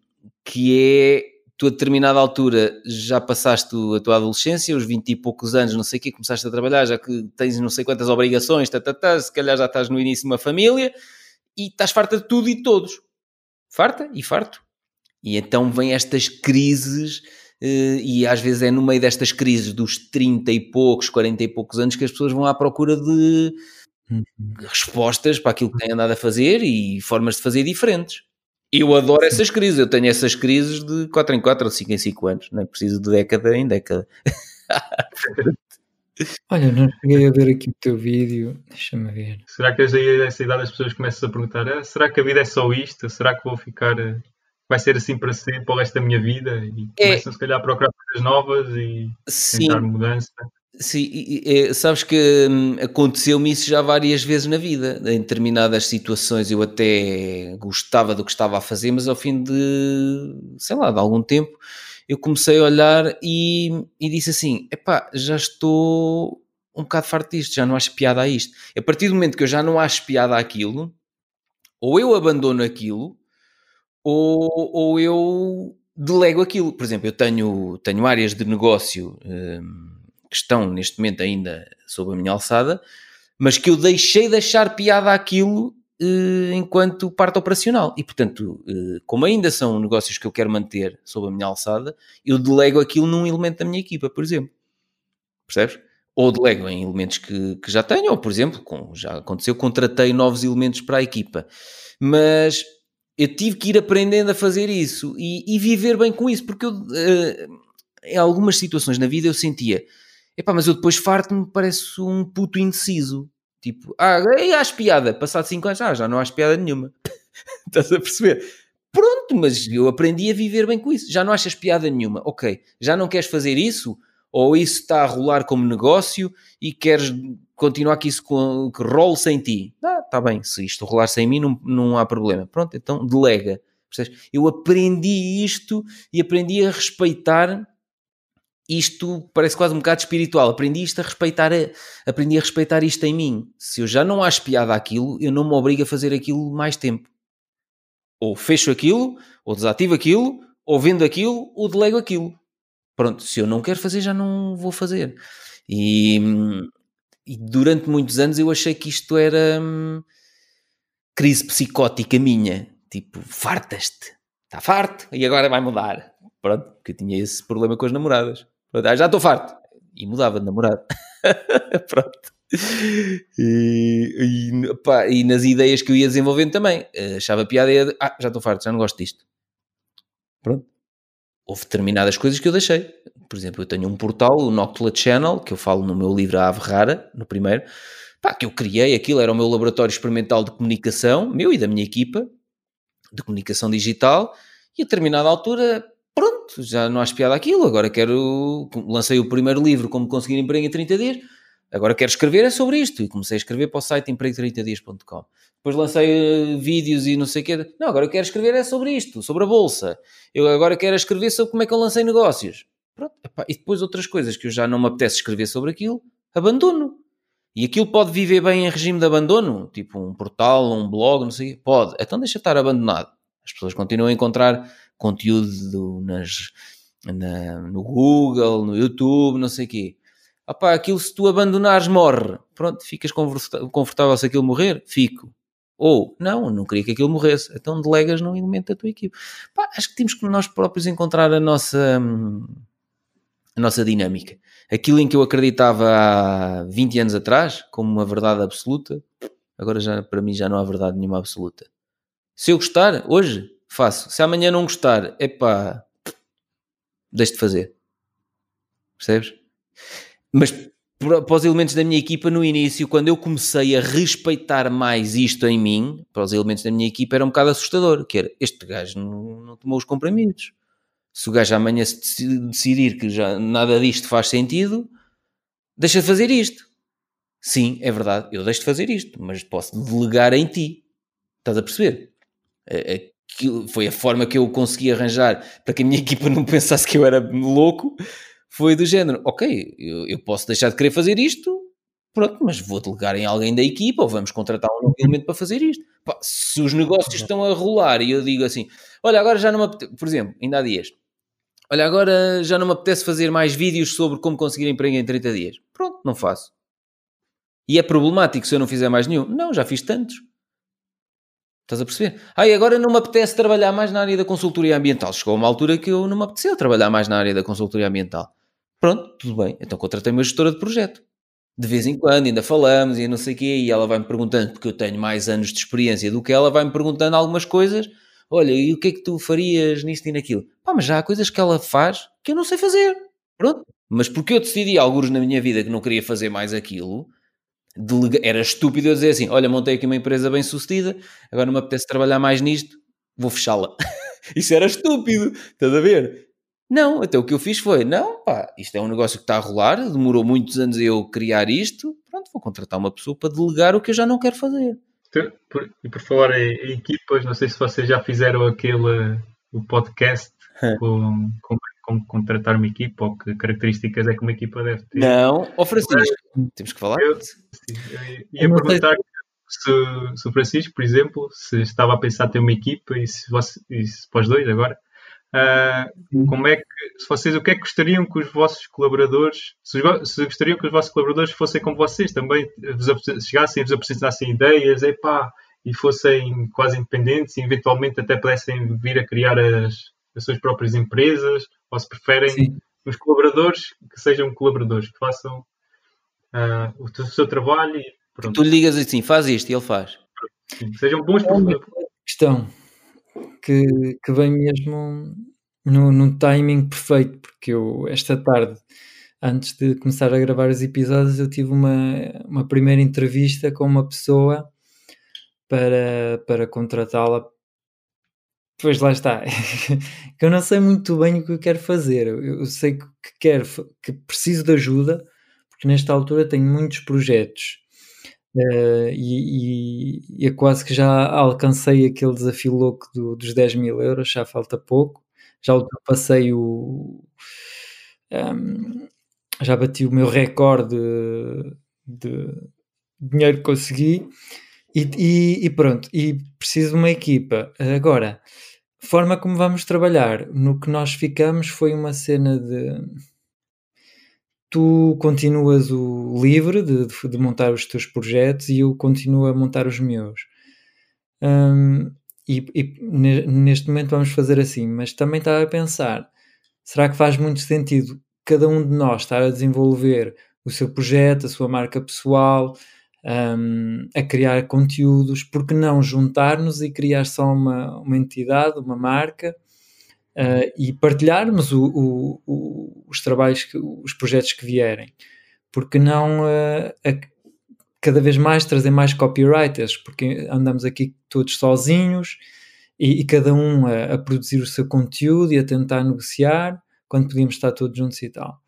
que é tu a determinada altura já passaste a tua adolescência, os 20 e poucos anos, não sei o que, começaste a trabalhar, já que tens não sei quantas obrigações, tá, tá, tá, se calhar já estás no início de uma família e estás farta de tudo e de todos. Farta e farto. E então vêm estas crises, eh, e às vezes é no meio destas crises dos 30 e poucos, 40 e poucos anos que as pessoas vão à procura de uhum. respostas para aquilo que têm andado a fazer e formas de fazer diferentes. Eu adoro essas crises, eu tenho essas crises de 4 em 4 ou 5 em 5 anos, não é preciso de década em década. Olha, não cheguei a ver aqui o teu vídeo, deixa-me ver. Será que aí, essa idade as pessoas começam a perguntar: ah, será que a vida é só isto? Será que vou ficar eh, vai ser assim para sempre, para o resto da minha vida e é. começam se calhar a procurar coisas novas e Sim. tentar mudança. Sim, e, e, sabes que hum, aconteceu-me isso já várias vezes na vida, em determinadas situações eu até gostava do que estava a fazer, mas ao fim de, sei lá, de algum tempo, eu comecei a olhar e, e disse assim, epá, já estou um bocado farto disto, já não acho piada a isto. A partir do momento que eu já não acho piada àquilo, ou eu abandono aquilo, ou, ou eu delego aquilo. Por exemplo, eu tenho, tenho áreas de negócio um, que estão neste momento ainda sob a minha alçada, mas que eu deixei de achar piada aquilo uh, enquanto parte operacional. E, portanto, uh, como ainda são negócios que eu quero manter sob a minha alçada, eu delego aquilo num elemento da minha equipa, por exemplo. Percebes? Ou delego em elementos que, que já tenho, ou, por exemplo, com, já aconteceu, contratei novos elementos para a equipa. Mas eu tive que ir aprendendo a fazer isso e, e viver bem com isso, porque eu, uh, em algumas situações na vida eu sentia, epá, mas eu depois farto-me, parece um puto indeciso. Tipo, ah, e acho piada, passado 5 anos, ah, já não acho piada nenhuma. Estás a perceber? Pronto, mas eu aprendi a viver bem com isso. Já não achas piada nenhuma. Ok, já não queres fazer isso? Ou isso está a rolar como negócio e queres continua aqui isso com, que role sem ti. Ah, tá bem, se isto rolar sem mim não, não há problema. Pronto, então delega. Eu aprendi isto e aprendi a respeitar isto parece quase um bocado espiritual. Aprendi isto a respeitar, aprendi a respeitar isto em mim. Se eu já não acho piada aquilo, eu não me obrigo a fazer aquilo mais tempo. Ou fecho aquilo, ou desativo aquilo, ou vendo aquilo, ou delego aquilo. Pronto, se eu não quero fazer, já não vou fazer. E, e durante muitos anos eu achei que isto era hum, crise psicótica minha. Tipo, fartas-te. Está farto e agora vai mudar. Pronto, porque eu tinha esse problema com as namoradas. Pronto, ah, já estou farto. E mudava de namorado. Pronto. E, e, pá, e, nas ideias que eu ia desenvolvendo também. Achava piada e ah, já estou farto, já não gosto disto. Pronto. Houve determinadas coisas que eu deixei. Por exemplo, eu tenho um portal, o Noctula Channel, que eu falo no meu livro A Ave Rara, no primeiro, pá, que eu criei, aquilo era o meu laboratório experimental de comunicação, meu e da minha equipa, de comunicação digital, e a determinada altura pronto, já não há piada aquilo, agora quero, lancei o primeiro livro, Como Conseguir Emprego em 30 Dias, agora quero escrever é sobre isto, e comecei a escrever para o site emprego30dias.com. Depois lancei uh, vídeos e não sei o quê, não, agora quero escrever é sobre isto, sobre a Bolsa, eu agora quero escrever sobre como é que eu lancei negócios. Pronto, epá, e depois outras coisas que eu já não me apetece escrever sobre aquilo, abandono. E aquilo pode viver bem em regime de abandono, tipo um portal, um blog, não sei, pode. Então deixa estar abandonado. As pessoas continuam a encontrar conteúdo nas, na, no Google, no YouTube, não sei o quê. Opá, aquilo se tu abandonares morre. Pronto, ficas confortável se aquilo morrer? Fico. Ou, não, não queria que aquilo morresse. Então delegas num elemento da tua equipe. Acho que temos que nós próprios encontrar a nossa, a nossa dinâmica. Aquilo em que eu acreditava há 20 anos atrás, como uma verdade absoluta, agora já para mim já não há verdade nenhuma absoluta. Se eu gostar, hoje, faço. Se amanhã não gostar, é pá, deixe de fazer. Percebes? Mas para os elementos da minha equipa, no início, quando eu comecei a respeitar mais isto em mim, para os elementos da minha equipa, era um bocado assustador. Que era, este gajo não, não tomou os comprimidos. Se o gajo amanhã se decidir que já nada disto faz sentido, deixa de fazer isto. Sim, é verdade, eu deixo de fazer isto, mas posso delegar em ti. Estás a perceber? Que foi a forma que eu consegui arranjar para que a minha equipa não pensasse que eu era louco, foi do género, ok, eu, eu posso deixar de querer fazer isto, pronto, mas vou delegar em alguém da equipa ou vamos contratar um elemento para fazer isto. Pá, se os negócios estão a rolar e eu digo assim, olha, agora já não me apetece, por exemplo, ainda há dias, olha, agora já não me apetece fazer mais vídeos sobre como conseguir emprego em 30 dias. Pronto, não faço. E é problemático se eu não fizer mais nenhum? Não, já fiz tantos. Estás a perceber? Ai, agora não me apetece trabalhar mais na área da consultoria ambiental. Chegou uma altura que eu não me apeteceu trabalhar mais na área da consultoria ambiental. Pronto, tudo bem. Então contratei uma gestora de projeto. De vez em quando ainda falamos e não sei o quê, e ela vai-me perguntando, porque eu tenho mais anos de experiência do que ela, vai-me perguntando algumas coisas. Olha, e o que é que tu farias nisto e naquilo? Pá, mas já há coisas que ela faz que eu não sei fazer. Pronto. Mas porque eu decidi, alguns na minha vida, que não queria fazer mais aquilo, delega... era estúpido eu dizer assim: olha, montei aqui uma empresa bem sucedida, agora não me apetece trabalhar mais nisto, vou fechá-la. Isso era estúpido, estás a ver? Não, até o que eu fiz foi: não, pá, isto é um negócio que está a rolar, demorou muitos anos eu criar isto, pronto, vou contratar uma pessoa para delegar o que eu já não quero fazer. E por falar em, em equipas, não sei se vocês já fizeram aquele o podcast com, com como contratar uma equipa ou que características é que uma equipa deve ter. Não, ó Francisco, Mas, temos que falar. Eu, sim, eu ia perguntar se, se, o Francisco, por exemplo, se estava a pensar ter uma equipa e se, você, e se para os dois agora, uh, como é que, se vocês, o que é que gostariam que os vossos colaboradores, se, se gostariam que os vossos colaboradores fossem como vocês também, vos, chegassem, vos apresentassem ideias, epá, e fossem quase independentes e eventualmente até pudessem vir a criar as, as suas próprias empresas ou se preferem Sim. os colaboradores que sejam colaboradores, que façam uh, o, seu trabalho e pronto. Tu lhe digas assim, faz isto e ele faz. Sim, sejam bons é uma questão que, que vem mesmo no, no timing perfeito, porque eu esta tarde antes de começar a gravar os episódios, eu tive uma, uma primeira entrevista com uma pessoa para, para contratá-la Pois lá está. que eu não sei muito bem o que eu quero fazer. Eu sei que quero, que preciso de ajuda, porque nesta altura tenho muitos projetos uh, e, e, quase que já alcancei aquele desafio louco do, dos 10 mil euros, já falta pouco, já ultrapassei o. Um, já bati o meu recorde de, de dinheiro que consegui e, e, e, pronto, e preciso de uma equipa. Agora, forma como vamos trabalhar, no que nós ficamos foi uma cena de tu continuas o livre de, de, montar os teus projetos e eu continuo a montar os meus. Um, e, e, neste momento vamos fazer assim, mas também estava a pensar: será que faz muito sentido cada um de nós estar a desenvolver o seu projeto, a sua marca pessoal, um, a criar conteúdos? Porque não juntar-nos e criar só uma, uma entidade, uma marca? uh, e partilharmos o, o, o, os trabalhos, que, os projetos que vierem. Porque não uh, a, cada vez mais trazer mais copywriters, porque andamos aqui todos sozinhos e, e cada um a, a, produzir o seu conteúdo e a tentar negociar quando podíamos estar todos juntos e tal.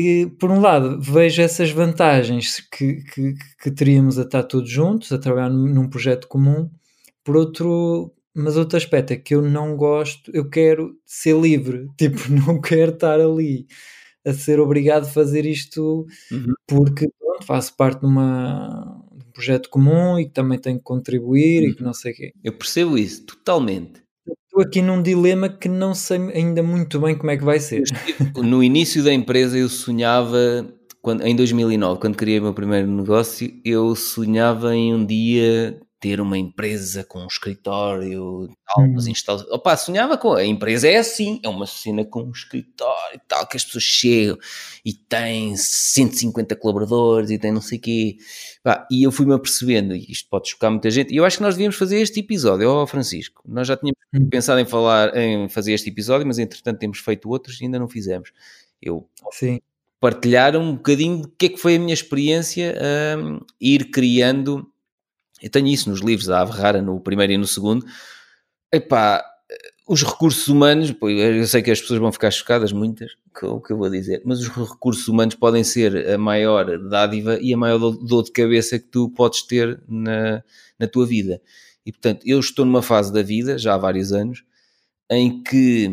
E, por um lado, vejo essas vantagens que, que, que teríamos a estar todos juntos, a trabalhar num, num projeto comum. Por outro, mas outro aspecto é que eu não gosto, eu quero ser livre, tipo, não quero estar ali a ser obrigado a fazer isto uhum. porque pronto, faço parte de, uma, de um projeto comum e que também tenho que contribuir uhum. e que não sei o quê. Eu percebo isso, totalmente. Estou aqui num dilema que não sei ainda muito bem como é que vai ser. No início da empresa eu sonhava, quando, em 2009, quando criei o meu primeiro negócio, eu sonhava em um dia ter uma empresa com um escritório, tal, hum. umas instalações. Opa, sonhava com. A empresa é assim, é uma cena com um escritório e tal, que as pessoas chegam e têm 150 colaboradores e tem não sei o quê. Pá, e eu fui-me apercebendo, e isto pode chocar muita gente, e eu acho que nós devíamos fazer este episódio, ó oh, Francisco. Nós já tínhamos hum. pensado em falar, em fazer este episódio, mas entretanto temos feito outros e ainda não fizemos. Eu. Sim partilhar um bocadinho do que é que foi a minha experiência a um, ir criando eu tenho isso nos livros da Ave Rara, no primeiro e no segundo. Epá, os recursos humanos, eu sei que as pessoas vão ficar chocadas, muitas, com o que eu vou dizer, mas os recursos humanos podem ser a maior dádiva e a maior dor de cabeça que tu podes ter na, na tua vida. E portanto, eu estou numa fase da vida, já há vários anos, em que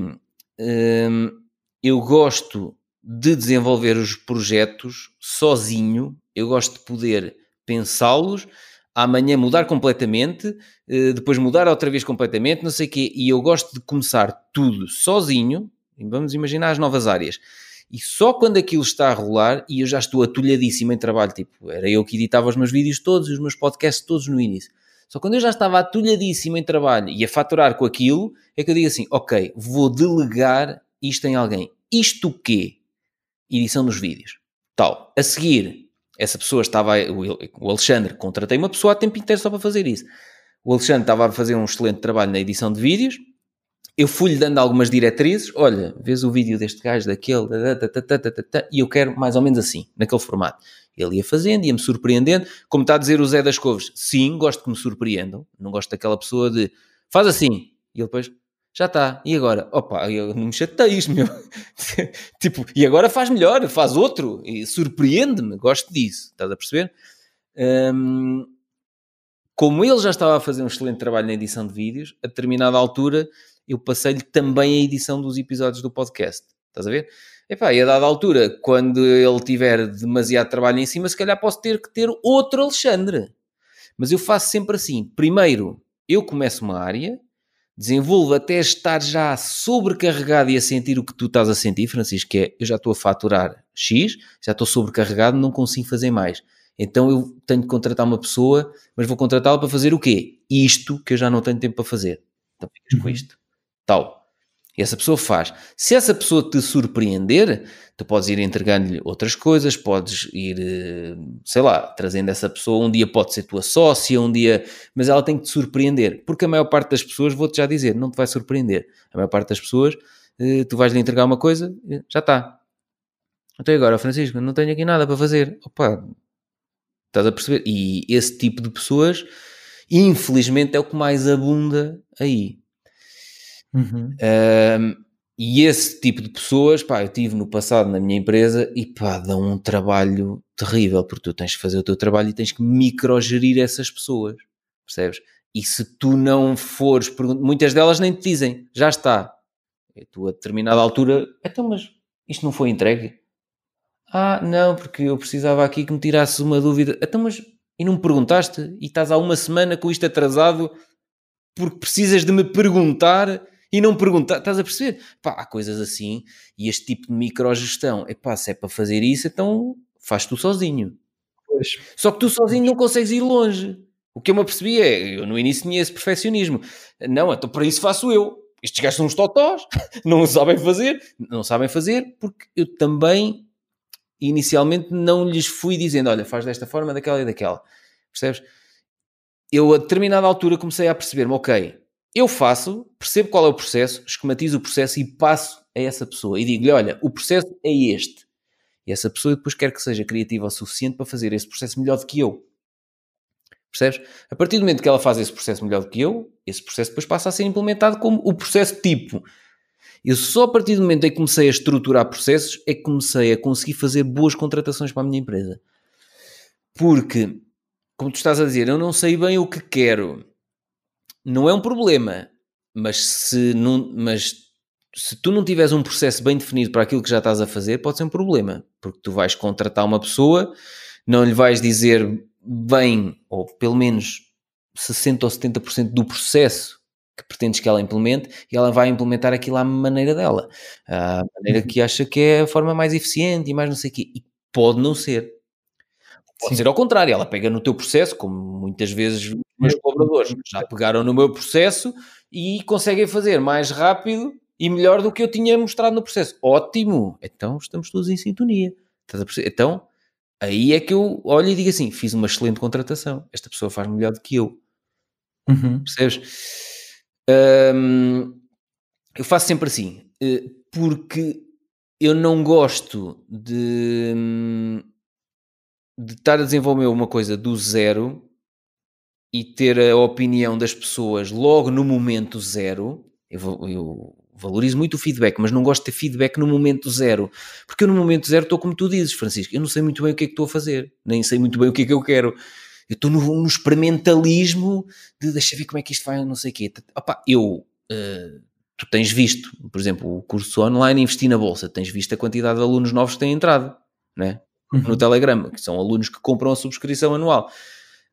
hum, eu gosto de desenvolver os projetos sozinho, eu gosto de poder pensá-los amanhã mudar completamente, eh, depois mudar outra vez completamente, não sei o quê, e eu gosto de começar tudo sozinho, vamos imaginar as novas áreas, e só quando aquilo está a rolar e eu já estou atulhadíssimo em trabalho, tipo, era eu que editava os meus vídeos todos, os meus podcasts todos no início, só quando eu já estava atulhadíssimo em trabalho e a faturar com aquilo, é que eu digo assim, ok, vou delegar isto em alguém. Isto o quê? Edição dos vídeos. Tal. A seguir, essa pessoa estava, o Alexandre, contratei uma pessoa a tempo inteiro só para fazer isso. O Alexandre estava a fazer um excelente trabalho na edição de vídeos. Eu fui-lhe dando algumas diretrizes. Olha, vês o vídeo deste gajo, daquele, e eu quero mais ou menos assim, naquele formato. Ele ia fazendo, ia-me surpreendendo. Como está a dizer o Zé das Couves, sim, gosto que me surpreendam. Não gosto daquela pessoa de faz assim, e ele depois já está. E agora? Opa, eu não me chateias, meu. tipo, e agora faz melhor, faz outro. E surpreende-me, gosto disso. Estás a perceber? Um, como ele já estava a fazer um excelente trabalho na edição de vídeos, a determinada altura eu passei-lhe também a edição dos episódios do podcast. Estás a ver? Epá, e a dada altura, quando ele tiver demasiado trabalho em cima, se calhar posso ter que ter outro Alexandre. Mas eu faço sempre assim. Primeiro, eu começo uma área, desenvolvo até estar já sobrecarregado e a sentir o que tu estás a sentir, Francisco, que é eu já estou a faturar X, já estou sobrecarregado, não consigo fazer mais. Então eu tenho que contratar uma pessoa, mas vou contratá-la para fazer o quê? Isto que eu já não tenho tempo para fazer. Então ficas com uhum. isto. Tal. E essa pessoa faz. Se essa pessoa te surpreender, tu podes ir entregando-lhe outras coisas, podes ir, eh, sei lá, trazendo essa pessoa. Um dia pode ser tua sócia, um dia. Mas ela tem que te surpreender. Porque a maior parte das pessoas, vou-te já dizer, não te vai surpreender. A maior parte das pessoas, eh, tu vais-lhe entregar uma coisa, eh, já está. Até agora, Francisco, não tenho aqui nada para fazer. Opa, estás a perceber? E esse tipo de pessoas, infelizmente, é o que mais abunda aí. Uhum. e esse tipo de pessoas, pá, eu tive no passado na minha empresa e pá, dão um trabalho terrível, porque tu tens que fazer o teu trabalho e tens que microgerir essas pessoas, percebes? E se tu não fores, muitas delas nem te dizem, já está. E tu a determinada altura, então, mas isto não foi entregue? Ah, não, porque eu precisava aqui que me tirasses uma dúvida. Então, mas e não me perguntaste? E estás há uma semana com isto atrasado porque precisas de me perguntar e não perguntar, estás a perceber? Pá, há coisas assim e este tipo de microgestão, é pá, se é para fazer isso, então faz tu sozinho. Pois. Só que tu sozinho não consegues ir longe. O que eu me apercebi é, eu no início tinha esse perfeccionismo. Não, então para isso faço eu. Estes gajos são uns totós, não sabem fazer, não sabem fazer, porque eu também inicialmente não lhes fui dizendo, olha, faz desta forma, daquela e daquela. Percebes? Eu a determinada altura comecei a perceber-me, ok, eu faço, percebo qual é o processo, esquematizo o processo e passo a essa pessoa e digo-lhe: olha, o processo é este. E essa pessoa depois quer que seja criativa o suficiente para fazer esse processo melhor do que eu. Percebes? A partir do momento que ela faz esse processo melhor do que eu, esse processo depois passa a ser implementado como o processo tipo. Eu só a partir do momento em que comecei a estruturar processos é que comecei a conseguir fazer boas contratações para a minha empresa. Porque, como tu estás a dizer, eu não sei bem o que quero não é um problema, mas se, não, mas se tu não tiveres um processo bem definido para aquilo que já estás a fazer, pode ser um problema, porque tu vais contratar uma pessoa, não lhe vais dizer bem, ou pelo menos 60% ou 70% do processo que pretendes que ela implemente e ela vai implementar aquilo à maneira dela, à maneira uhum. que acha que é a forma mais eficiente e mais não sei o quê. E pode não ser. Pode Sim. ser ao contrário, ela pega no teu processo, como muitas vezes os meus colaboradores já pegaram no meu processo e conseguem fazer mais rápido e melhor do que eu tinha mostrado no processo. Ótimo! Então estamos todos em sintonia. Então, aí é que eu olho e digo assim: fiz uma excelente contratação. Esta pessoa faz melhor do que eu. Uhum. Percebes? Um, eu faço sempre assim, eh, porque eu não gosto de hum, de estar a desenvolver uma coisa do zero e ter a opinião das pessoas logo no momento zero, eu, eu, valorizo muito o feedback, mas não gosto de ter feedback no momento zero, porque eu no momento zero estou como tu dizes, Francisco, eu não sei muito bem o que é que estou a fazer, nem sei muito bem o que é que eu quero. Eu estou no, no experimentalismo de deixa ver como é que isto vai, não sei o quê. Opa, eu, uh, tu tens visto, por exemplo, o curso online Investir na Bolsa, tens visto a quantidade de alunos novos que têm entrado, né? Uhum. no Telegram, que são alunos que compram a subscrição anual.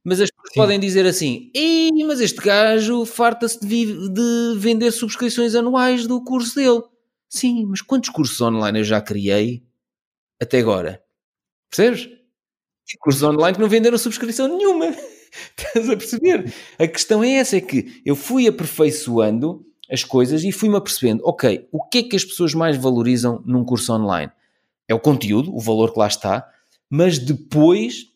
Mas as pessoas Sim. podem dizer assim: Ei, mas este gajo farta-se de, de, vender subscrições anuais do curso dele. Sim, mas quantos cursos online eu já criei até agora? Percebes? Cursos online que não venderam subscrição nenhuma. Estás a perceber? A questão é essa: é que eu fui aperfeiçoando as coisas e fui-me apercebendo, ok, o que é que as pessoas mais valorizam num curso online? É o conteúdo, o valor que lá está, mas depois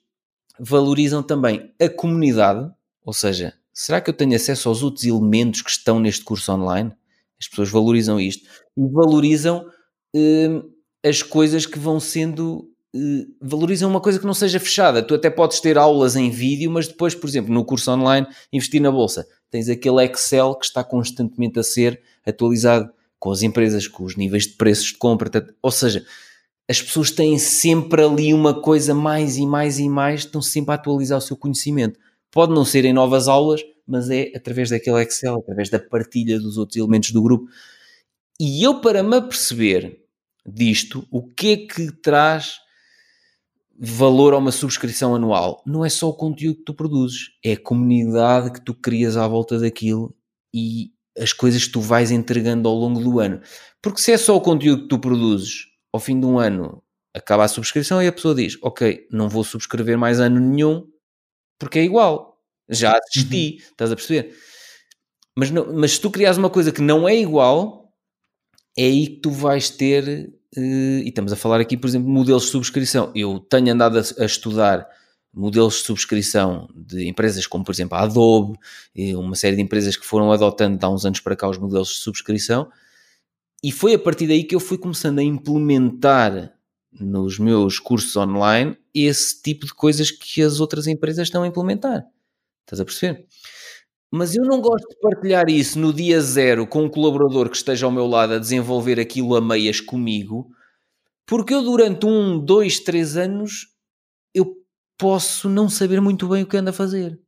valorizam também a comunidade, ou seja, será que eu tenho acesso aos outros elementos que estão neste curso online? As pessoas valorizam isto e valorizam eh, as coisas que vão sendo. Eh, valorizam uma coisa que não seja fechada. Tu até podes ter aulas em vídeo, mas depois, por exemplo, no curso online, investir na bolsa, tens aquele Excel que está constantemente a ser atualizado com as empresas, com os níveis de preços de compra, ou seja, as pessoas têm sempre ali uma coisa mais e mais e mais, estão sempre a atualizar o seu conhecimento. Pode não ser em novas aulas, mas é através daquele Excel, através da partilha dos outros elementos do grupo. E eu, para me aperceber disto, o que é que traz valor a uma subscrição anual? Não é só o conteúdo que tu produzes, é a comunidade que tu crias à volta daquilo e as coisas que tu vais entregando ao longo do ano. Porque se é só o conteúdo que tu produzes ao fim de um ano acaba a subscrição e a pessoa diz: Ok, não vou subscrever mais ano nenhum porque é igual. Já assisti, uhum. estás a perceber? Mas, não, mas se tu criares uma coisa que não é igual, é aí que tu vais ter. Uh, e estamos a falar aqui, por exemplo, modelos de subscrição. Eu tenho andado a, a estudar modelos de subscrição de empresas como, por exemplo, a Adobe, e uma série de empresas que foram adotando há uns anos para cá os modelos de subscrição e foi a partir daí que eu fui começando a implementar nos meus cursos online esse tipo de coisas que as outras empresas estão a implementar. Estás a perceber? Mas eu não gosto de partilhar isso no dia zero com um colaborador que esteja ao meu lado a desenvolver aquilo a meias comigo, porque eu durante um, dois, três anos eu posso não saber muito bem o que anda a fazer.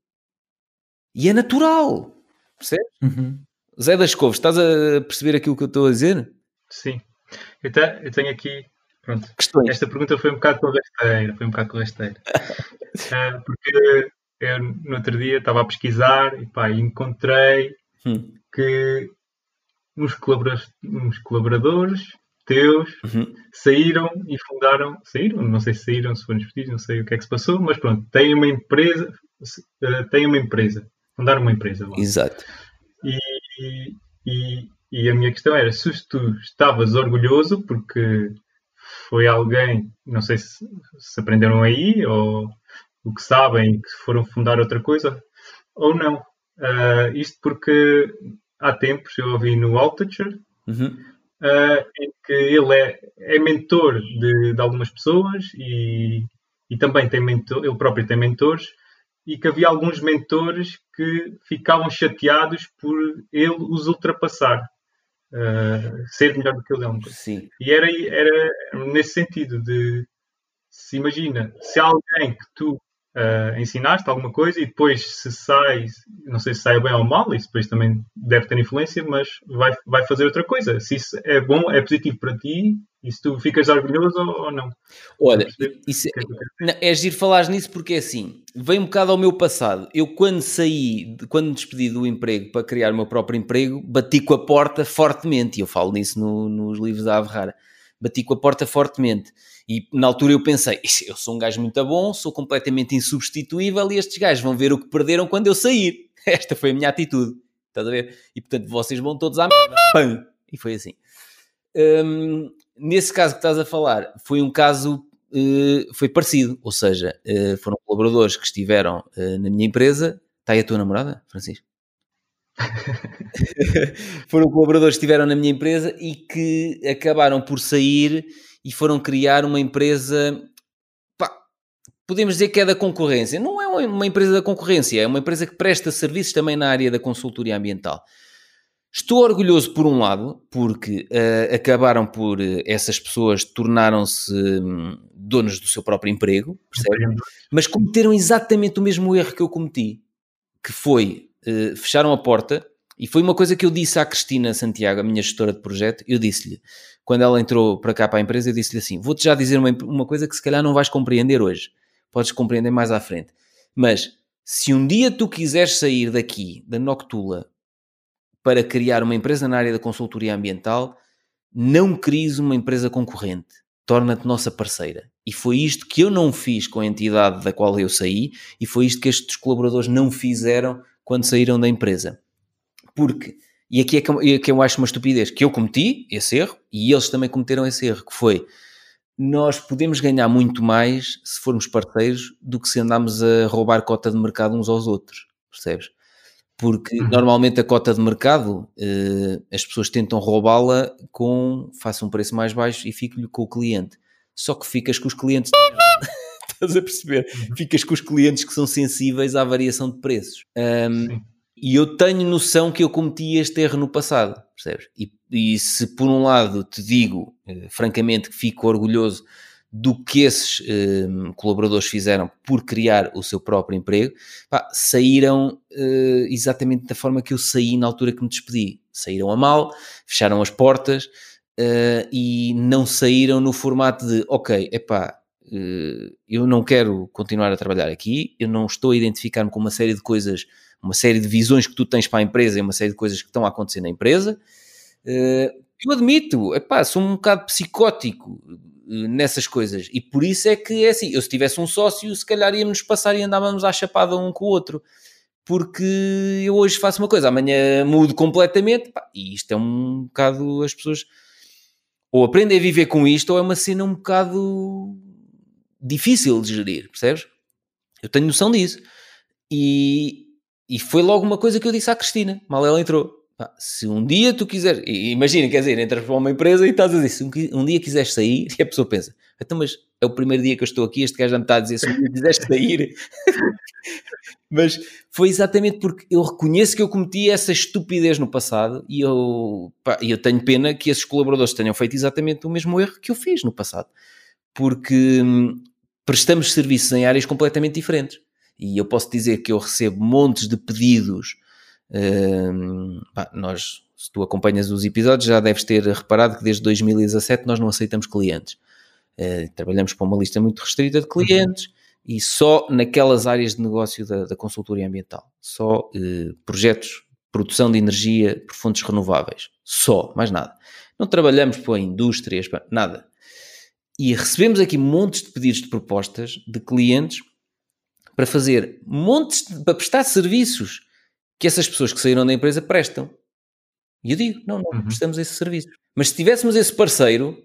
E é natural. Percebes? Uhum. Zé das Couves, estás a perceber aquilo que eu estou a dizer? Sim. Eu, te, eu tenho aqui. Pronto. Questões. Esta pergunta foi um bocado com rasteira. Foi um bocado rasteira. uh, porque eu no outro dia estava a pesquisar e pá, encontrei Hum. que uns colaboradores, uns colaboradores teus Uhum. saíram e fundaram, saíram, não sei se saíram, se foram despedidos, não sei o que é que se passou, mas pronto, têm uma empresa, eh, têm uma empresa, fundaram uma empresa lá. Exato. E, e, e a minha questão era se tu estavas orgulhoso porque foi alguém, não sei se, se aprenderam aí ou o que sabem que foram fundar outra coisa ou não. Ah, isto porque há tempos eu ouvi no Altucher Uhum. ah, em que ele é, é mentor de, de algumas pessoas e, e também tem mentor, ele próprio tem mentores e que havia alguns mentores que ficavam chateados por ele os ultrapassar, ah, ser melhor do que ele. alguma coisa. Sim. E era, era nesse sentido de se imagina, se alguém que tu ah, ensinaste alguma coisa e depois se sai, não sei se sai bem ou mal, isso depois também deve ter influência, mas vai, vai fazer outra coisa. Se isso é bom, é positivo para ti e se tu ficas orgulhoso ou, ou não. Olha, isso é é giro falares nisso porque é assim, vem um bocado ao meu passado. Eu quando saí, quando me despedi do emprego para criar o meu próprio emprego, bati com a porta fortemente, e eu falo nisso no- nos livros da Ave Rara, bati com a porta fortemente. E na altura eu pensei, "Ixi, eu sou um gajo muito bom, sou completamente insubstituível e estes gajos vão ver o que perderam quando eu sair. Esta foi a minha atitude, estás a ver? E portanto vocês vão todos à merda. Pam! E foi assim. Hum, nesse caso que estás a falar, foi um caso eh, foi parecido, ou seja, eh, foram colaboradores que estiveram eh, na minha empresa. Está aí a tua namorada, Francisco? foram colaboradores que estiveram na minha empresa e que acabaram por sair e foram criar uma empresa. pá, podemos dizer que é da concorrência. Não é uma empresa da concorrência, é uma empresa que presta serviços também na área da consultoria ambiental. Estou orgulhoso por um lado, porque eh, acabaram por eh, essas pessoas tornaram-se hum, donos do seu próprio emprego, percebe? Mas cometeram exatamente o mesmo erro que eu cometi, que foi eh, fecharam a porta, e foi uma coisa que eu disse à Cristina Santiago, a minha gestora de projeto, eu disse-lhe, quando ela entrou para cá para a empresa, eu disse-lhe assim, vou-te já dizer uma, uma coisa que se calhar não vais compreender hoje, podes compreender mais à frente, mas se um dia tu quiseres sair daqui, da Noctula, para criar uma empresa na área da consultoria ambiental, não cries uma empresa concorrente. Torna-te nossa parceira. E foi isto que eu não fiz com a entidade da qual eu saí, e foi isto que estes colaboradores não fizeram quando saíram da empresa. Porque, e aqui é que, eu- é que eu acho uma estupidez, que eu cometi esse erro, e eles também cometeram esse erro, que foi, nós podemos ganhar muito mais se formos parceiros do que se andarmos a roubar cota de mercado uns aos outros, percebes? Porque Uhum. normalmente a cota de mercado eh, as pessoas tentam roubá-la com faça um preço mais baixo e fique-lhe com o cliente. Só que ficas com os clientes. Estás a perceber? Ficas com os clientes que são sensíveis à variação de preços. Sim. E eu tenho noção que eu cometi este erro no passado, percebes? E, e se por um lado te digo, eh, francamente, que fico orgulhoso do que esses eh, colaboradores fizeram por criar o seu próprio emprego, pá, saíram eh, exatamente da forma que eu saí na altura que me despedi. Saíram a mal, fecharam as portas eh, e não saíram no formato de, ok, epá, eh, eu não quero continuar a trabalhar aqui, eu não estou a identificar-me com uma série de coisas, uma série de visões que tu tens para a empresa e uma série de coisas que estão a acontecer na empresa. Eh, eu admito, epá, sou um bocado psicótico eh, nessas coisas e por isso é que é assim, eu se tivesse um sócio se calhar íamos passar e andávamos à chapada um com o outro porque eu hoje faço uma coisa, amanhã mudo completamente e isto é um bocado as pessoas ou aprendem a viver com isto ou é uma cena um bocado difícil de gerir, percebes? Eu tenho noção disso e, e foi logo uma coisa que eu disse à Cristina, mal ela entrou. Se um dia tu quiseres, imagina, quer dizer, entras para uma empresa e estás a dizer, se um, um dia quiseres sair, e a pessoa pensa, então, mas é o primeiro dia que eu estou aqui, este gajo já me está a dizer, se um dia quiseres sair, Mas foi exatamente porque eu reconheço que eu cometi essa estupidez no passado e eu, pá, eu tenho pena que esses colaboradores tenham feito exatamente o mesmo erro que eu fiz no passado. Porque hum, prestamos serviços em áreas completamente diferentes. E eu posso dizer que eu recebo montes de pedidos. Hum, pá, nós, se tu acompanhas os episódios, já deves ter reparado que desde 2017 nós não aceitamos clientes. Uh, trabalhamos para uma lista muito restrita de clientes. Uhum e só naquelas áreas de negócio da, da consultoria ambiental. Só eh, projetos, produção de energia por fontes renováveis. Só, mais nada. Não trabalhamos para indústrias, nada. E recebemos aqui montes de pedidos de propostas de clientes para fazer montes, de, para prestar serviços que essas pessoas que saíram da empresa prestam. E eu digo, não, não uhum. prestamos esse serviço. Mas se tivéssemos esse parceiro,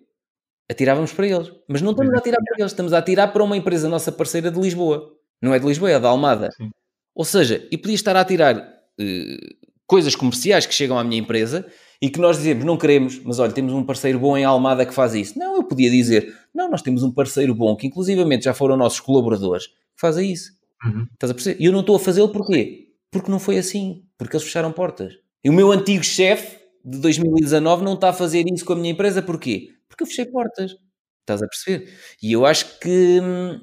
atirávamos para eles. Mas não estamos a atirar para eles, estamos a atirar para uma empresa nossa parceira de Lisboa. Não é de Lisboa, é da Almada. Sim. Ou seja, e podia estar a atirar uh, coisas comerciais que chegam à minha empresa e que nós dizemos, não queremos, mas olha, temos um parceiro bom em Almada que faz isso. Não, eu podia dizer, não, nós temos um parceiro bom que inclusivamente já foram nossos colaboradores que fazem isso. Uhum. Estás a perceber? E eu não estou a fazê-lo porquê? Porque não foi assim. Porque eles fecharam portas. E o meu antigo chefe de 2019 não está a fazer isso com a minha empresa porquê? Porque eu fechei portas. Estás a perceber? E eu acho que hum,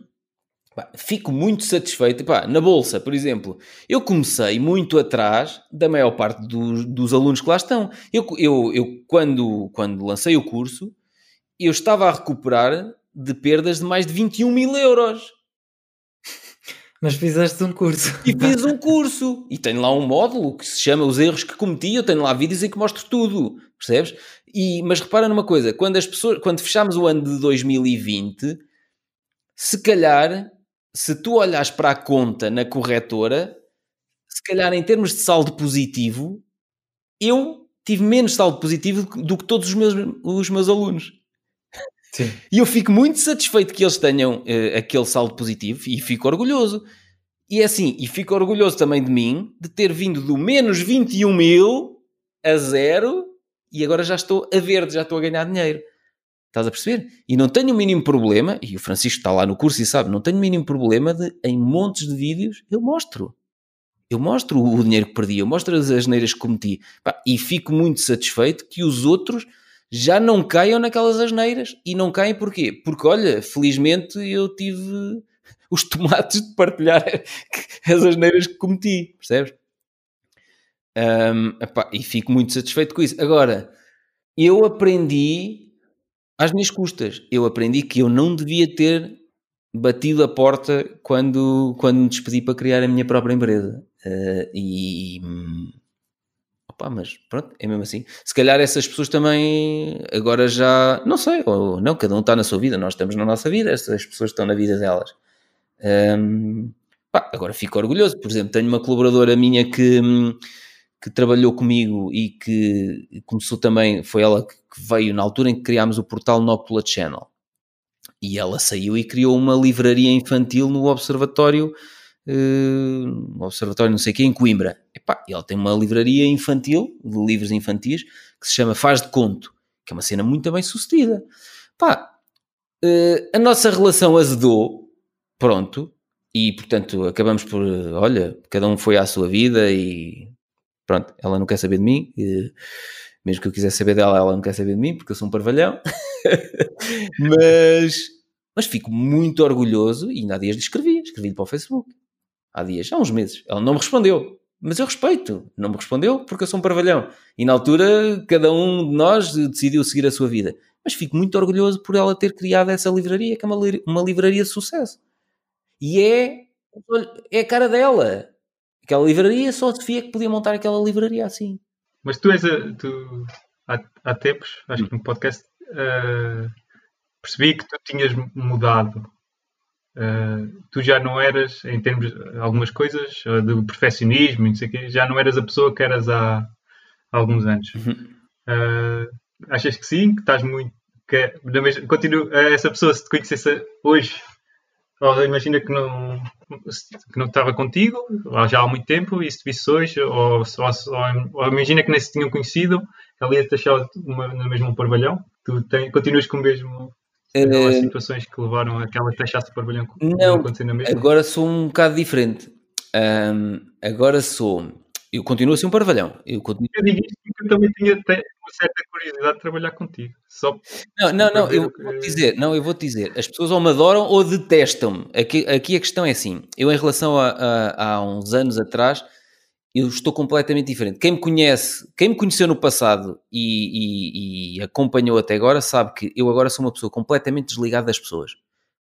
pá, fico muito satisfeito. Pá, na Bolsa, por exemplo, eu comecei muito atrás da maior parte dos, dos alunos que lá estão. Eu, eu, eu quando, quando lancei o curso, eu estava a recuperar de perdas de mais de 21 mil euros. Mas fizeste um curso. E fiz um curso. E tenho lá um módulo que se chama Os Erros que Cometi. Eu tenho lá vídeos em que mostro tudo. Percebes? E, mas repara numa coisa: quando as pessoas, quando fechámos o ano de 2020, se calhar, se tu olhas para a conta na corretora, se calhar em termos de saldo positivo, eu tive menos saldo positivo do que todos os meus, os meus alunos. Sim. E eu fico muito satisfeito que eles tenham uh, aquele saldo positivo e fico orgulhoso. E é assim, e fico orgulhoso também de mim de ter vindo do menos 21 mil a zero e agora já estou a verde, já estou a ganhar dinheiro. Estás a perceber? E não tenho o mínimo problema, e o Francisco está lá no curso e sabe, não tenho o mínimo problema de, em montes de vídeos, eu mostro. Eu mostro o dinheiro que perdi, eu mostro as asneiras que cometi. E fico muito satisfeito que os outros já não caiam naquelas asneiras. E não caem porquê? Porque, olha, felizmente eu tive os tomates de partilhar as asneiras que cometi, percebes? Um, epá, e fico muito satisfeito com isso. Agora, eu aprendi às minhas custas. Eu aprendi que eu não devia ter batido a porta quando, quando me despedi para criar a minha própria empresa. Uh, e, Pá, mas pronto, é mesmo assim. Se calhar essas pessoas também agora já, não sei, ou não, cada um está na sua vida, nós estamos na nossa vida, essas pessoas estão na vida delas. Um, pá, agora fico orgulhoso, por exemplo, tenho uma colaboradora minha que, que trabalhou comigo e que começou também, foi ela que veio na altura em que criámos o portal Noctula Channel. E ela saiu e criou uma livraria infantil no Observatório uh, Observatório não sei quê, em Coimbra. Epá, ele tem uma livraria infantil, de livros infantis, que se chama Faz de Conto, que é uma cena muito bem sucedida. Uh, a nossa relação azedou, pronto, e portanto acabamos por, olha, cada um foi à sua vida e pronto, ela não quer saber de mim, e, mesmo que eu quisesse saber dela, ela não quer saber de mim, porque eu sou um parvalhão. mas, mas fico muito orgulhoso e ainda há dias lhe escrevi, escrevi para o Facebook há dias, há uns meses. Ela não me respondeu. Mas eu respeito. Não me respondeu porque eu sou um parvalhão. E na altura, cada um de nós decidiu seguir a sua vida. Mas fico muito orgulhoso por ela ter criado essa livraria, que é uma, uma livraria de sucesso. E é, é a cara dela. Aquela livraria, só a Sofia que podia montar aquela livraria assim. Mas tu és a, tu, há, há tempos, acho que no podcast, uh, percebi que tu tinhas mudado Uh, tu já não eras, em termos de algumas coisas, uh, do perfeccionismo e não sei o quê, já não eras a pessoa que eras há, há alguns anos. Uh, achas que sim? Que estás muito. Que, é, mesma, continua, essa pessoa, se te conhecesse hoje, ou imagina que não, que não estava contigo já há muito tempo e se te visse hoje, ou, ou, ou, ou imagina que nem se tinham conhecido, ela ia-te achar no mesmo parvalhão. Tu tem, continuas com o mesmo Aquelas uh, situações que levaram aquela que deixasse o pavilhão não, agora sou um bocado diferente. Um, agora sou. Eu continuo a ser um parvalhão. Eu, continuo... eu digo isto porque eu também tinha até uma certa curiosidade de trabalhar contigo. Só não, não, não, eu que... vou dizer, não, eu vou te dizer, as pessoas ou me adoram ou detestam-me. Aqui, aqui a questão é assim: eu, em relação a, a, a uns anos atrás, eu estou completamente diferente. Quem me conhece, quem me conheceu no passado e, e, e, acompanhou até agora, sabe que eu agora sou uma pessoa completamente desligada das pessoas.